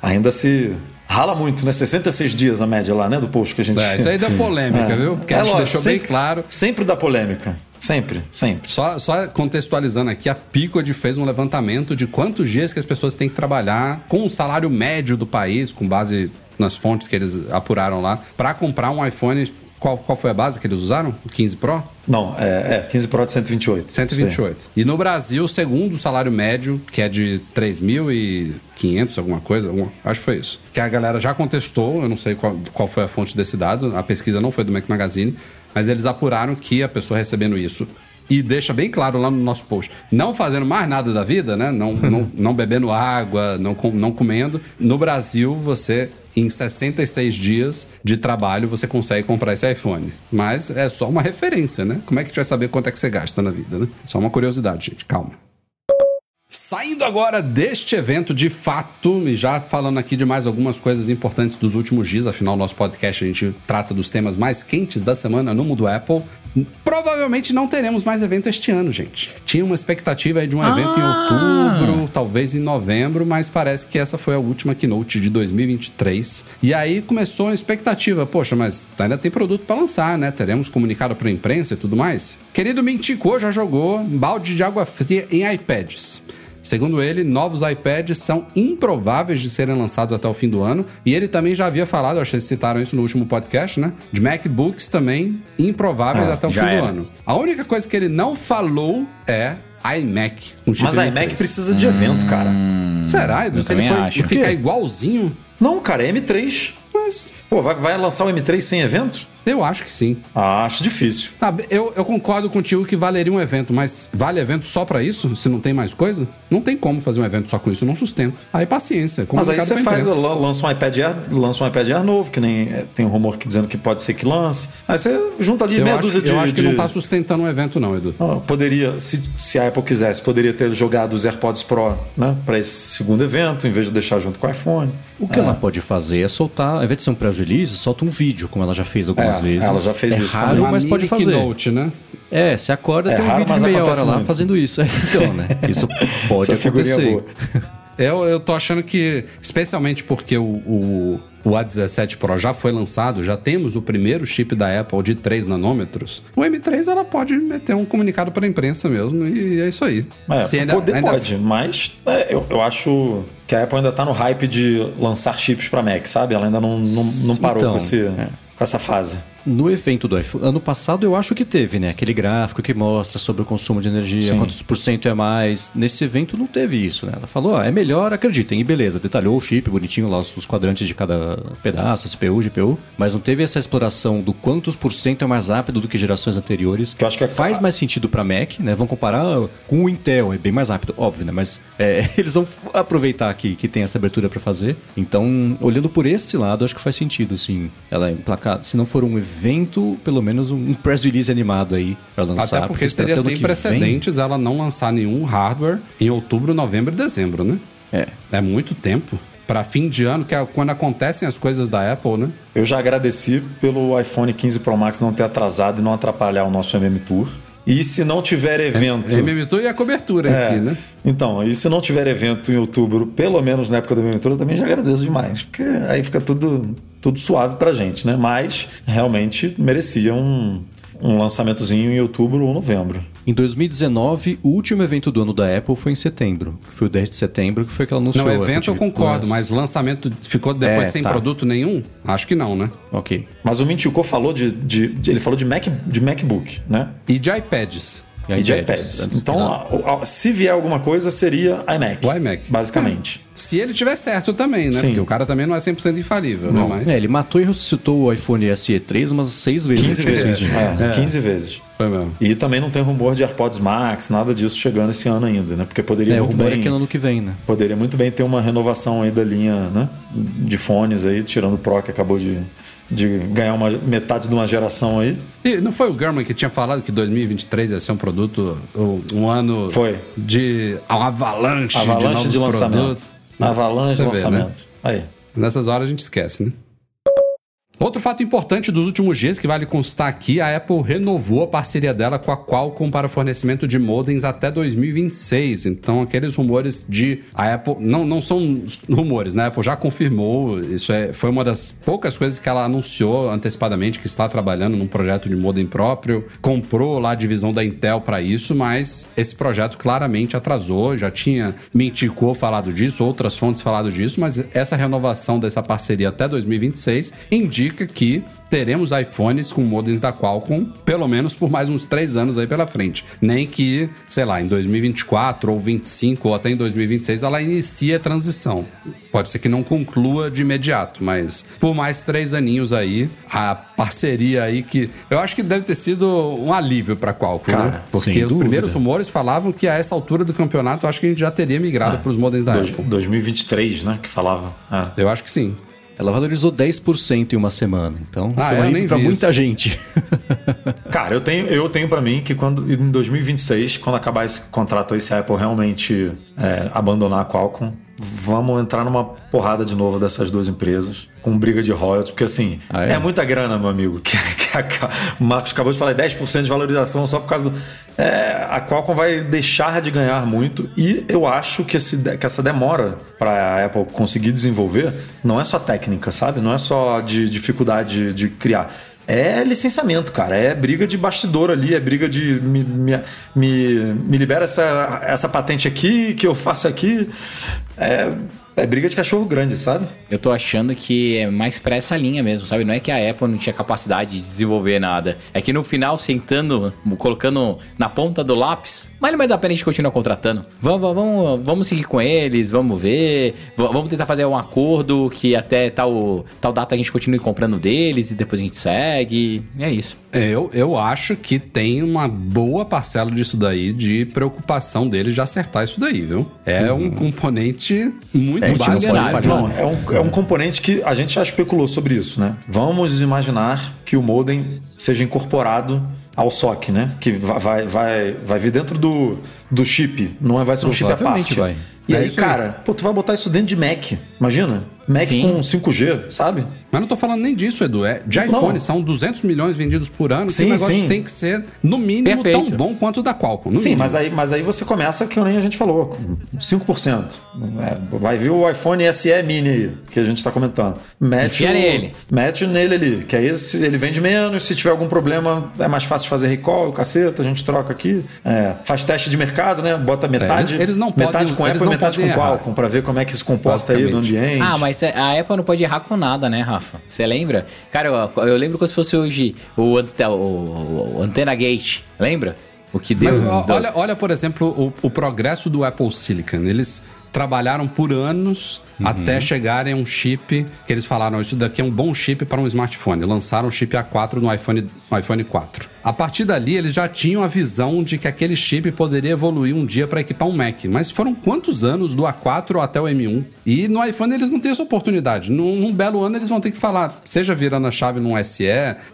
ainda se rala muito, né? 66 dias a média lá, né? Do post que a gente É, isso aí dá polêmica, É. viu? Porque É a gente lógico, deixou bem sempre- claro. Sempre dá polêmica. Sempre, sempre. Só, só contextualizando aqui, a Picod fez um levantamento de quantos dias que as pessoas têm que trabalhar com o salário médio do país, com base nas fontes que eles apuraram lá, para comprar um iPhone. Qual, qual foi a base que eles usaram? O 15 Pro? Não, é, é 15 Pro de 128. 128. E no Brasil, segundo o salário médio, que é de 3.500, alguma coisa, acho que foi isso. Que a galera já contestou, eu não sei qual, qual foi a fonte desse dado, a pesquisa não foi do Mac Magazine, mas eles apuraram que a pessoa recebendo isso. E deixa bem claro lá no nosso post. Não fazendo mais nada da vida, né? Não, não, não bebendo água, não, com- não comendo. No Brasil, você, em 66 dias de trabalho, você consegue comprar esse iPhone. Mas é só uma referência, né? Como é que a gente vai saber quanto é que você gasta na vida, né? Só uma curiosidade, gente. Calma. Saindo agora deste evento de fato, e já falando aqui de mais algumas coisas importantes dos últimos dias, afinal, nosso podcast a gente trata dos temas mais quentes da semana no mundo Apple. Provavelmente não teremos mais evento este ano, gente. Tinha uma expectativa aí de um evento em outubro, talvez em novembro, mas parece que essa foi a última keynote de 2023. E aí começou a expectativa, poxa, mas ainda tem produto para lançar, né? Teremos comunicado para a imprensa e tudo mais. Querido Mintico já jogou balde de água fria em iPads. Segundo ele, novos iPads são improváveis de serem lançados até o fim do ano. E ele também já havia falado, acho que vocês citaram isso no último podcast, né? De MacBooks também improváveis Ah, até o fim do era. ano. A única coisa que ele não falou é iMac. chip Mas a M3. iMac precisa de evento, cara. Será, Edu? Se ele for acho. ficar igualzinho? Não, cara, é M3. Mas Pô, vai, vai lançar o M3 sem evento? Eu acho que sim. Ah, acho difícil. Ah, eu, eu concordo contigo que valeria um evento, mas vale evento só pra isso? Se não tem mais coisa? Não tem como fazer um evento só com isso, não sustenta. Aí paciência. Mas aí você faz, lança um iPad Air, lança um iPad Air novo, que nem é, tem um rumor que dizendo que pode ser que lance. Aí você junta ali Eu meia acho, dúzia de. eu acho que de- não tá sustentando um evento, não, Edu. Ah, Poderia, se, se a Apple quisesse, poderia ter jogado os AirPods Pro né, para esse segundo evento, em vez de deixar junto com o iPhone. O que ela pode fazer é soltar, ao invés de ser um press release, solta um vídeo, como ela já fez algumas É, vezes. ela já fez é isso raro, também. Uma mas pode fazer. keynote, né? É, você acorda É tem um raro, vídeo de meia hora lá muito. fazendo isso. É, Então, né? Isso pode Essa figurinha acontecer. boa. Eu, eu tô achando que, especialmente porque o, o, o A17 Pro já foi lançado, já temos o primeiro chip da Apple de 3 nanômetros, o M3 ela pode meter um comunicado pra imprensa mesmo, e é isso aí. É, Se ainda- poder ainda- pode, mas é, eu, eu acho que a Apple ainda tá no hype de lançar chips para Mac, sabe? Ela ainda não, não, não parou Então, com, esse, é. Com essa fase. No evento do iPhone, ano passado eu acho que teve, né? Aquele gráfico que mostra sobre o consumo de energia, Sim. quantos por cento é mais. Nesse evento não teve isso, né? Ela falou, ah, é melhor, acreditem, e beleza, detalhou o chip bonitinho lá, os, quadrantes de cada pedaço, CPU, GPU, mas não teve essa exploração do quantos por cento é mais rápido do que gerações anteriores. Que eu acho que é- faz mais sentido para Mac, né? Vão comparar com o Intel, é bem mais rápido, óbvio, né? Mas é, eles vão aproveitar que, que tem essa abertura para fazer. Então, olhando por esse lado, acho que faz sentido, assim, ela emplacar. Se não for um evento, pelo menos um press release animado aí para lançar. Até porque se seria sem que vem- precedentes ela não lançar nenhum hardware em outubro, novembro e dezembro, né? É. É muito tempo. Pra fim de ano, que é quando acontecem as coisas da Apple, né? Eu já agradeci pelo iPhone 15 Pro Max não ter atrasado e não atrapalhar o nosso MM Tour. E se não tiver evento. MMTour e a cobertura em É, si, né? Então, e se não tiver evento em outubro, pelo menos na época do MM Tour, eu também já agradeço demais. Porque aí fica tudo, tudo suave pra gente, né? Mas realmente merecia um, um lançamentozinho em outubro ou novembro. Em 2019, o último evento do ano da Apple foi em setembro. Foi o 10 de setembro, que foi que ela anunciou. Não, evento eu concordo, mas o lançamento ficou depois É, sem tá. produto nenhum? Acho que não, né? Ok. Mas o Mintico falou de, de- de- Ele falou de, Mac, de MacBook, né? E de iPads. E de iPads. Então, a- a- se vier alguma coisa, seria iMac. O iMac. Basicamente. Se ele tiver certo também, né? Sim. Porque o cara também não é 100% infalível, Não. né? Mas É, ele matou e ressuscitou o iPhone SE 3 umas seis vezes. 15 nesses vezes. dias. É, 15 vezes. foi mesmo. E também não tem rumor de AirPods Max, nada disso chegando esse ano ainda, né? Porque poderia É, o muito rumor bem. é que é no ano que vem, né? Poderia muito bem ter uma renovação aí da linha né, de fones aí, tirando o Pro que acabou de, de ganhar uma metade de uma geração aí. E não foi o German que tinha falado que 2023 ia ser um produto, um ano Foi. de avalanche, Avalanche de novos de lançamento. produtos. Avalanche de vê, né? Aí. Nessas horas a gente esquece, né? Outro fato importante dos últimos dias que vale constar aqui, a Apple renovou a parceria dela com a Qualcomm para fornecimento de modems até 2026. Então, aqueles rumores de a Apple não, não são rumores, né? A Apple já confirmou. Isso é, foi uma das poucas coisas que ela anunciou antecipadamente que está trabalhando num projeto de modem próprio. Comprou lá a divisão da Intel para isso, mas esse projeto claramente atrasou. Já tinha Mintico falado disso, outras fontes falado disso, mas essa renovação dessa parceria até 2026 indica que teremos iPhones com modems da Qualcomm, pelo menos por mais uns três anos aí pela frente. Nem que, sei lá, em 2024 ou 25 ou até em 2026 ela inicie a transição. Pode ser que não conclua de imediato, mas por mais três aninhos aí, a parceria aí que eu acho que deve ter sido um alívio para Qualcomm, né? Cara, Porque sem os dúvida. primeiros rumores falavam que a essa altura do campeonato, eu acho que a gente já teria migrado para os modems da Apple. 2023, né? Que falava. É. Eu acho que sim. Ela valorizou 10% em uma semana. Então, Ah, foi um pra vi muita gente. Cara, eu tenho, eu tenho para mim que quando em 2026, quando acabar esse contrato aí, se a Apple realmente é, abandonar a Qualcomm, vamos entrar numa porrada de novo dessas duas empresas, com briga de royalties, porque assim, Ah, é? é? muita grana, meu amigo. Que, que a- o Marcos acabou de falar 10% de valorização só por causa do. é, a Qualcomm vai deixar de ganhar muito e eu acho que, esse, que essa demora para a Apple conseguir desenvolver não é só técnica, sabe? Não é só de dificuldade de criar. É licenciamento, cara. É briga de bastidor ali, é briga de me, me, me, me libera essa, essa patente aqui que eu faço aqui. É, é briga de cachorro grande, sabe? Eu tô achando que é mais pra essa linha mesmo, sabe? Não é que a Apple não tinha capacidade de desenvolver nada. É que no final, sentando, colocando na ponta do lápis, vale mais a pena a gente continuar contratando. Vamos, vamos, vamos seguir com eles, vamos ver. Vamos tentar fazer um acordo que até tal, tal data a gente continue comprando deles e depois a gente segue. E é isso. Eu, eu acho que tem uma boa parcela disso daí de preocupação deles de acertar isso daí, viu? É um componente muito É, a gente não básico. pode falhar. Não, é um, é um componente que a gente já especulou sobre isso, né? Vamos imaginar que o modem seja incorporado ao SOC, né? Que va- vai, vai, vai vir dentro do, do chip, não é- vai ser um chip à parte. vai. E É aí. cara, pô, tu vai botar isso dentro de Mac, imagina? Mac Sim. com 5G, sabe? Mas não tô falando nem disso, Edu. É de Não. iPhone, são 200 milhões vendidos por ano. Sim, o negócio sim. tem que ser, no mínimo, Perfeito. tão bom quanto o da Qualcomm. Sim, mínimo. mas aí, mas aí você começa que nem a gente falou, com 5%. É, vai vir o iPhone SE Mini aí, que a gente está comentando. Mete o- nele. Mete nele ali, que aí ele vende menos, se tiver algum problema é mais fácil de fazer recall, caceta, a gente troca aqui. É, faz teste de mercado, né? Bota metade, eles- eles não metade podem- com eles Apple, não metade com errar. Qualcomm, para ver como é que se comporta aí no ambiente. Ah, mas a Apple não pode errar com nada, né, Rafa? Você lembra? Cara, eu, eu lembro como se fosse hoje o, ante, o, o Antena Gate. Lembra? O que deu. Mas olha, olha, por exemplo, o, o progresso do Apple Silicon. Eles trabalharam por anos até chegarem a um chip que eles falaram, isso daqui é um bom chip para um smartphone. Lançaram o chip A4 no iPhone, no iPhone 4. A partir dali, eles já tinham a visão de que aquele chip poderia evoluir um dia para equipar um Mac. Mas foram quantos anos do A4 até o M1? E no iPhone eles não têm essa oportunidade. Num, num belo ano eles vão ter que falar, seja virando a chave num SE,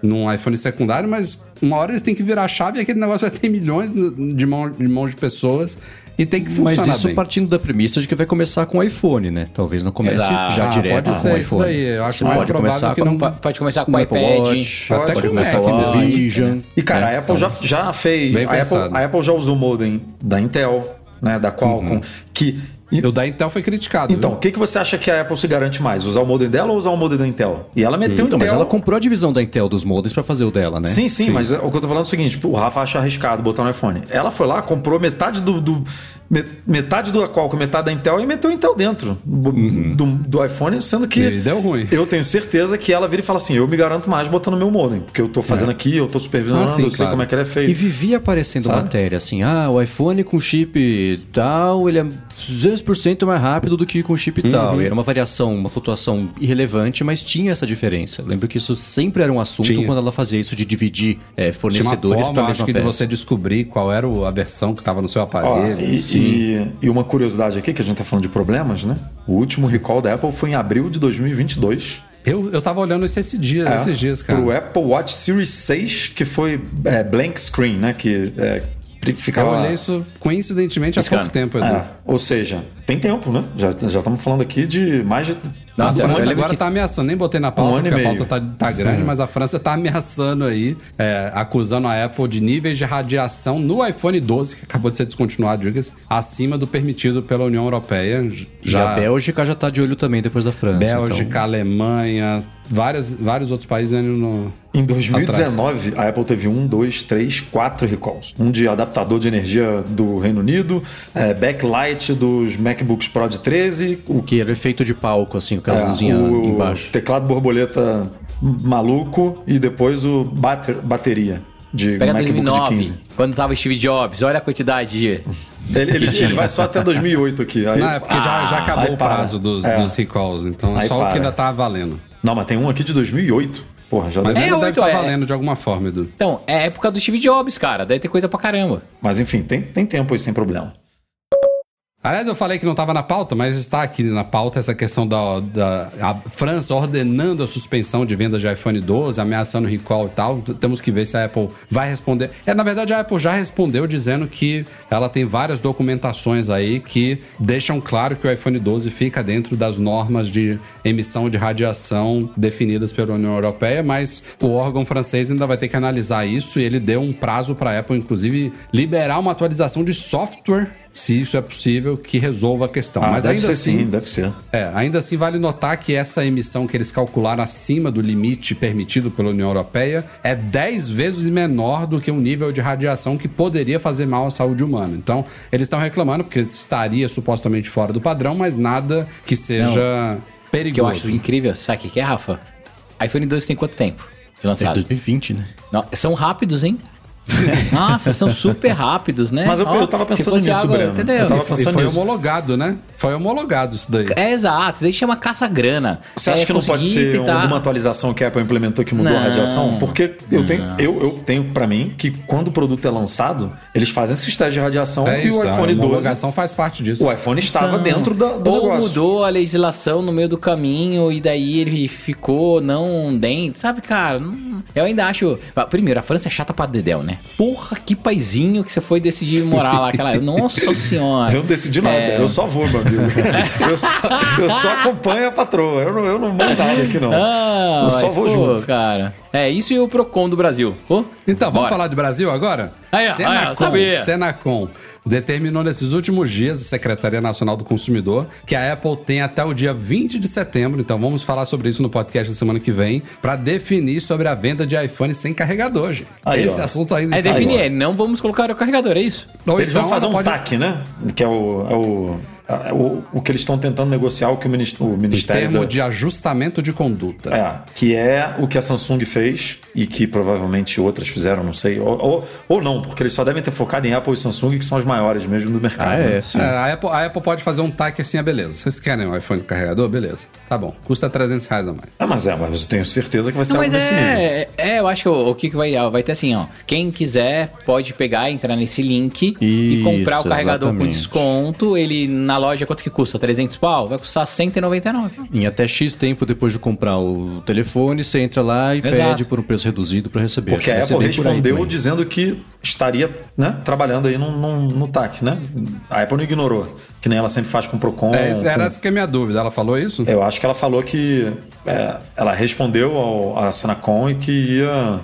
num iPhone secundário, mas uma hora eles têm que virar a chave e aquele negócio vai ter milhões de mão- de mãos de pessoas e tem que Mas funcionar isso bem. partindo da premissa de que vai começar com o iPhone, né? Talvez não comece Exato. já Ah, direto pode com ser o isso iPhone. daí. Eu acho Você mais pode provável começar que com não- Po- Pode começar com com o o iPad. Watch, Até pode com o começar com o mesmo. Vision. E cara, né? a Apple já, já fez. A Apple, a Apple já usou o modem da Intel, né, da Qualcomm, Uhum. que E o da Intel foi criticado. Então, o que, que você acha que a Apple se garante mais? Usar o modem dela ou usar o modem da Intel? E ela meteu Então, Intel. mas ela comprou a divisão da Intel dos modems pra fazer o dela, né? Sim, sim, mas o que eu tô falando é o seguinte: o Rafa acha arriscado botar no iPhone. Ela foi lá, comprou metade do. do- me- metade do Qualcomm, metade da Intel e meteu o Intel dentro do, do, do iPhone, sendo que. E deu ruim. Eu tenho certeza que ela vira e fala assim: eu me garanto mais botando meu modem, porque eu tô fazendo aqui, eu tô supervisionando, Ah, sim, eu sei claro. como é que ele é feito. E vivia aparecendo Sabe? matéria assim, ah, o iPhone com chip tal, ele é 200% mais rápido do que com chip tal. Uhum. E era uma variação, uma flutuação irrelevante, mas tinha essa diferença. Eu lembro que isso sempre era um assunto Tinha. quando ela fazia isso de dividir é, fornecedores para a acho mesma que de peça. você descobrir qual era o- a versão que estava no seu Ó, aparelho. e, e- e uma curiosidade aqui, que a gente tá falando de problemas, né? O último recall da Apple foi em abril de 2022. Eu, eu tava olhando isso esse dia, É, esses dias, cara. Pro Apple Watch Series 6, que foi é, blank screen, né? Que é, Eu ficava... olhei isso coincidentemente há pouco tempo, Edu. É, ou seja, tem tempo, né? Já, já estamos falando aqui de mais de... A Nossa, lembro agora que- tá ameaçando, nem botei na pauta Um e porque a pauta tá, tá grande, mas a França tá ameaçando aí, é, acusando a Apple de níveis de radiação no iPhone 12, que acabou de ser descontinuado, diga-se, acima do permitido pela União Europeia. E Já a Bélgica já tá de olho também depois da França. Bélgica, então- Alemanha, várias, vários outros países ainda no. Em 2019, a Apple teve um, dois, três, quatro recalls. Um de adaptador de energia do Reino Unido, é, backlight dos MacBooks Pro de 13, o Que era efeito de palco, assim, É, o embaixo. teclado borboleta maluco e depois o bater- bateria de Pega MacBook de 2009, 15. quando tava Steve Jobs, olha a quantidade de... Ele, ele- ele vai só até 2008 aqui. Aí- Não, é porque já, já acabou aí o para. prazo dos, É. dos recalls, então é Aí só o para. que ainda tá valendo. Não, mas tem um aqui de 2008. Porra, já Mas deve- ainda É, deve estar é. valendo de alguma forma, Edu. Então, é época do Steve Jobs, cara. Deve ter coisa pra caramba. Mas enfim, tem, tem tempo aí sem problema. Aliás, eu falei que não estava na pauta, mas está aqui na pauta essa questão da, da França ordenando a suspensão de vendas de iPhone 12, ameaçando recall e tal. Temos que ver se a Apple vai responder. É, na verdade, a Apple já respondeu dizendo que ela tem várias documentações aí que deixam claro que o iPhone 12 fica dentro das normas de emissão de radiação definidas pela União Europeia, mas o órgão francês ainda vai ter que analisar isso e ele deu um prazo para a Apple, inclusive, liberar uma atualização de software se isso é possível, que resolva a questão. Ah, Mas deve ainda ser assim, sim, deve ser. é, ainda assim vale notar que essa emissão que eles calcularam acima do limite permitido pela União Europeia é 10 vezes menor do que o nível de radiação que poderia fazer mal à saúde humana. Então, eles estão reclamando porque estaria supostamente fora do padrão, mas nada que seja O que eu perigoso. acho incrível, sabe o que é, Rafa? iPhone 12 tem quanto tempo de É lançado? 2020, né? Não, são rápidos, hein? Nossa, são super rápidos, né? Mas eu- eu tava pensando nisso, água, Breno. Entendeu? Eu tava E pensando foi nisso. homologado, né? Foi homologado isso daí. É exato, isso aí chama caça-grana. Você acha É que não pode ser tentar- alguma atualização que a Apple implementou que mudou a Não. radiação? Porque eu tenho, eu, eu tenho para mim que quando o produto é lançado, eles fazem esses testes de radiação É e isso, o a iPhone 12, homologação faz parte disso. o iPhone estava Então, dentro da, do ou negócio. mudou a legislação no meio do caminho e daí ele ficou não dentro. Sabe, cara? Eu ainda acho. Primeiro, a França é chata pra Dedel, né? Porra, que paizinho que você foi decidir morar lá. Aquela... Nossa senhora. Eu não decidi nada, É. eu só vou, meu amigo. eu, só, eu só acompanho a patroa, eu não, eu não mando nada aqui não. Ah, eu só vou pô, junto. cara. É, isso e o Procon do Brasil. Pô, Então, vamos bora. falar de Brasil agora? Aí, ó, aí, sabia. Senacom determinou nesses últimos dias, a Secretaria Nacional do Consumidor, que a Apple tem até o dia 20 de setembro, então vamos falar sobre isso no podcast da semana que vem, para definir sobre a venda de iPhone sem carregador, gente. Aí, Esse ó. assunto ainda É está definir, agora. é, não vamos colocar o carregador, é isso? Ou Eles vão então fazer ela um pode- TAC, né? Que é o, é o, é o, o que eles estão tentando negociar, o que o, minis- o Em Ministério termo da- de ajustamento de conduta. É, que é o que a Samsung fez e que provavelmente outras fizeram, não sei. Ou, ou, ou não, porque eles só devem ter focado em Apple e Samsung, que são as maiores mesmo do mercado. Ah, né? é, sim. É, a, Apple, a Apple pode fazer um TAC assim, ah, beleza. Vocês querem um iPhone com carregador? Beleza. Tá bom. Custa 300 reais a mais. Ah, mas é, mas eu tenho certeza que vai ser Não, algo mas desse nível. é, é, eu acho que o, o que que vai, vai ter assim, ó. Quem quiser pode pegar, entrar nesse link e Isso, comprar o carregador com exatamente. desconto. Ele na loja quanto que custa? 300 pau? Vai custar 199. Em até X tempo depois de comprar o telefone, você entra lá e Exato. pede por um preço reduzido para receber. Porque a Apple respondeu dizendo que estaria né, trabalhando aí no, no, no TAC, né? A Apple não ignorou, que nem ela sempre faz com o Procon. É, era com- essa que é a minha dúvida. Ela falou isso? Eu acho que ela falou que é, ela respondeu ao, à Senacom e que ia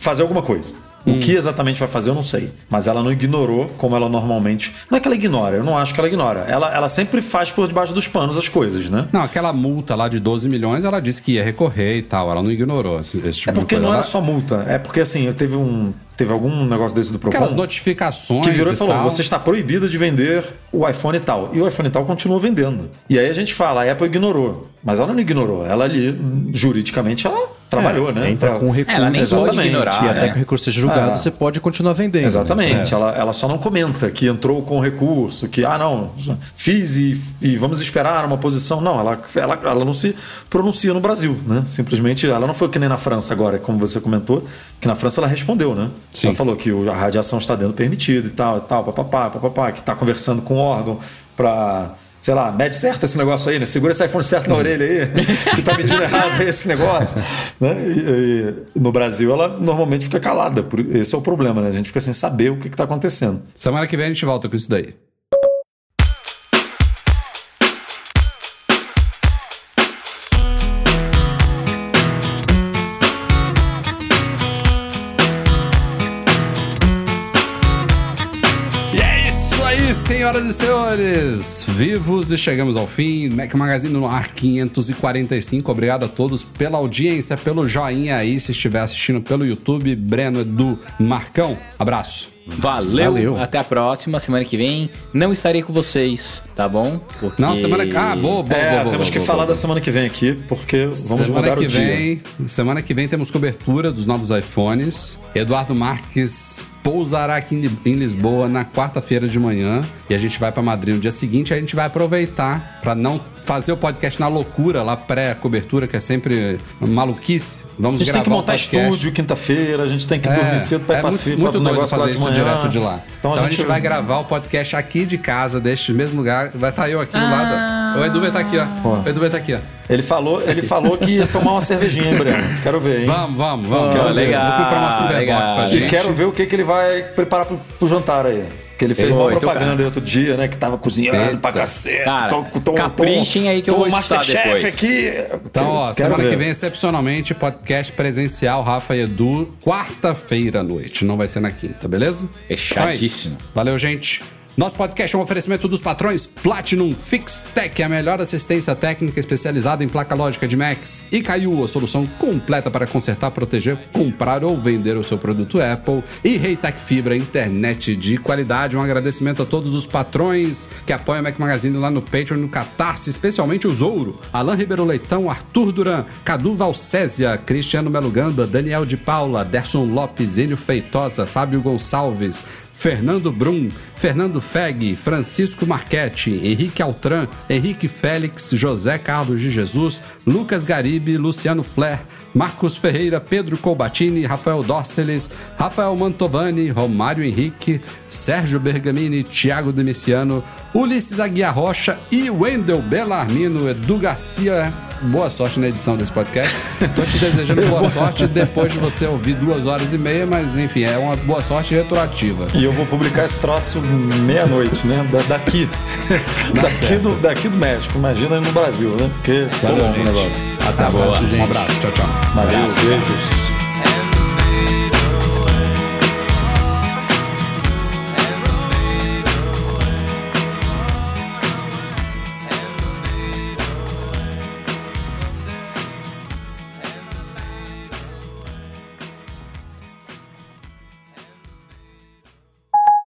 fazer alguma coisa. O que exatamente vai fazer, eu não sei. Mas ela não ignorou como ela normalmente. Não é que ela ignora, eu não acho que ela ignora. Ela, ela sempre faz por debaixo dos panos as coisas, né? Não, aquela multa lá de 12 milhões, ela disse que ia recorrer e tal. Ela não ignorou esse, esse tipo É porque de coisa. não Ela- era só multa. É porque assim, teve um. Teve algum negócio desse do Procon. Aquelas notificações Que virou e e falou: tal. você está proibido de vender o iPhone e tal. E o iPhone e tal continua vendendo. E aí a gente fala: a Apple ignorou. Mas ela não ignorou. Ela ali, juridicamente, ela trabalhou, né? Entra Pra- com recurso. Ela nem pode Exatamente. ignorar. E até é. que o recurso seja julgado, Ah. você pode continuar vendendo. né? Exatamente. Ela, ela só não comenta que entrou com recurso, que, ah, não, fiz e, e vamos esperar uma posição. Não, ela, ela, ela não se pronuncia no Brasil, né? Simplesmente, ela não foi que nem na França agora, como você comentou, que na França ela respondeu, né? Sim. Ela falou que o- a radiação está dentro do permitido e tal, e tal, papapá, papapá, que está conversando com o órgão para Sei lá, mede certo esse negócio aí, né? Segura esse iPhone certo na orelha aí, que tá medindo errado esse negócio. Né? E- e no Brasil, ela normalmente fica calada. por- Esse é o problema, né? A gente fica sem saber o que, que tá acontecendo. Semana que vem a gente volta com isso daí. Senhores! Vivos e chegamos ao fim. Mac Magazine no ar 545. Obrigado a todos pela audiência, pelo joinha aí, se estiver assistindo pelo YouTube. Breno, Edu, Marcão, abraço. Valeu. Valeu. Até a próxima. Semana que vem não estarei com vocês, tá bom? Porque... Não, semana que. Ah, boa, boa, é, boa, boa, temos boa, que boa, falar boa. da semana que vem aqui, porque vamos semana mudar que o dia. vem, semana que vem temos cobertura dos novos iPhones. Eduardo Marques pousará aqui em Lisboa na quarta-feira de manhã e a gente vai para Madrid no dia seguinte. A gente vai aproveitar para não fazer o podcast na loucura lá pré-cobertura, que é sempre maluquice. A Vamos gente tem que gravar o montar podcast. estúdio quinta-feira, a gente tem que dormir cedo ir é muito, fi- muito pra doido fazer isso manhã. direto de lá. Então, Então, a a, gente... vai gravar o podcast aqui de casa, deste mesmo lugar. Vai estar eu aqui do lado. O Edu vai estar aqui, ó. O Edu vai estar aqui, ó. Ele falou, ele falou que ia tomar uma cervejinha, hein, Breno? Quero ver, hein? Vamos, vamos, vamos. Quero ver. legal, Vou comprar uma Superbox pra E gente. quero ver o que, que ele vai preparar pro, pro jantar aí. Que ele fez Pô, uma então, propaganda aí outro dia, né? Que tava cozinhando Eita. pra cacete. Cara, Tô- tô- tô- caprichem aí que eu tô vou escutar Masterchef depois. aqui. Então, ó, Quero semana ver. que vem, excepcionalmente, podcast presencial, Rafa e Edu, quarta-feira à noite. Não vai ser na quinta, beleza? Fechadíssimo. Então é. Valeu, gente. Nosso podcast é um oferecimento dos patrões Platinum Fix Tech, a melhor assistência técnica especializada em placa lógica de Macs. E Caiu, a solução completa para consertar, proteger, comprar ou vender o seu produto Apple. E Reitec Fibra, internet de qualidade. Um agradecimento a todos os patrões que apoiam o Mac Magazine lá no Patreon no Catarse, especialmente o Zouro, Alain Ribeiro Leitão, Arthur Duran, Cadu Valcésia, Cristiano Melo Gamba, Daniel de Paula, Derson Lopes, Enio Feitosa, Fábio Gonçalves, Fernando Brum, Fernando Feg, Francisco Marchetti, Henrique Altran, Henrique Félix, José Carlos de Jesus, Lucas Garibe, Luciano Flair, Marcos Ferreira, Pedro Colbatini, Rafael Dorceles, Rafael Mantovani, Romário Henrique, Sérgio Bergamini, Thiago Demiciano, Ulisses Aguiar Rocha e Wendel Bellarmino, Edu Garcia. Boa sorte na edição desse podcast. Tô te desejando boa sorte depois de você ouvir duas horas e meia, mas enfim, é uma boa sorte retroativa. E eu vou publicar esse troço meia-noite, né? Da- daqui. daqui, do, daqui do México. Imagina no Brasil, né? Porque Valeu, é o gente. negócio. Até a próxima, gente. Um abraço. Tchau, tchau. Valeu, beijos.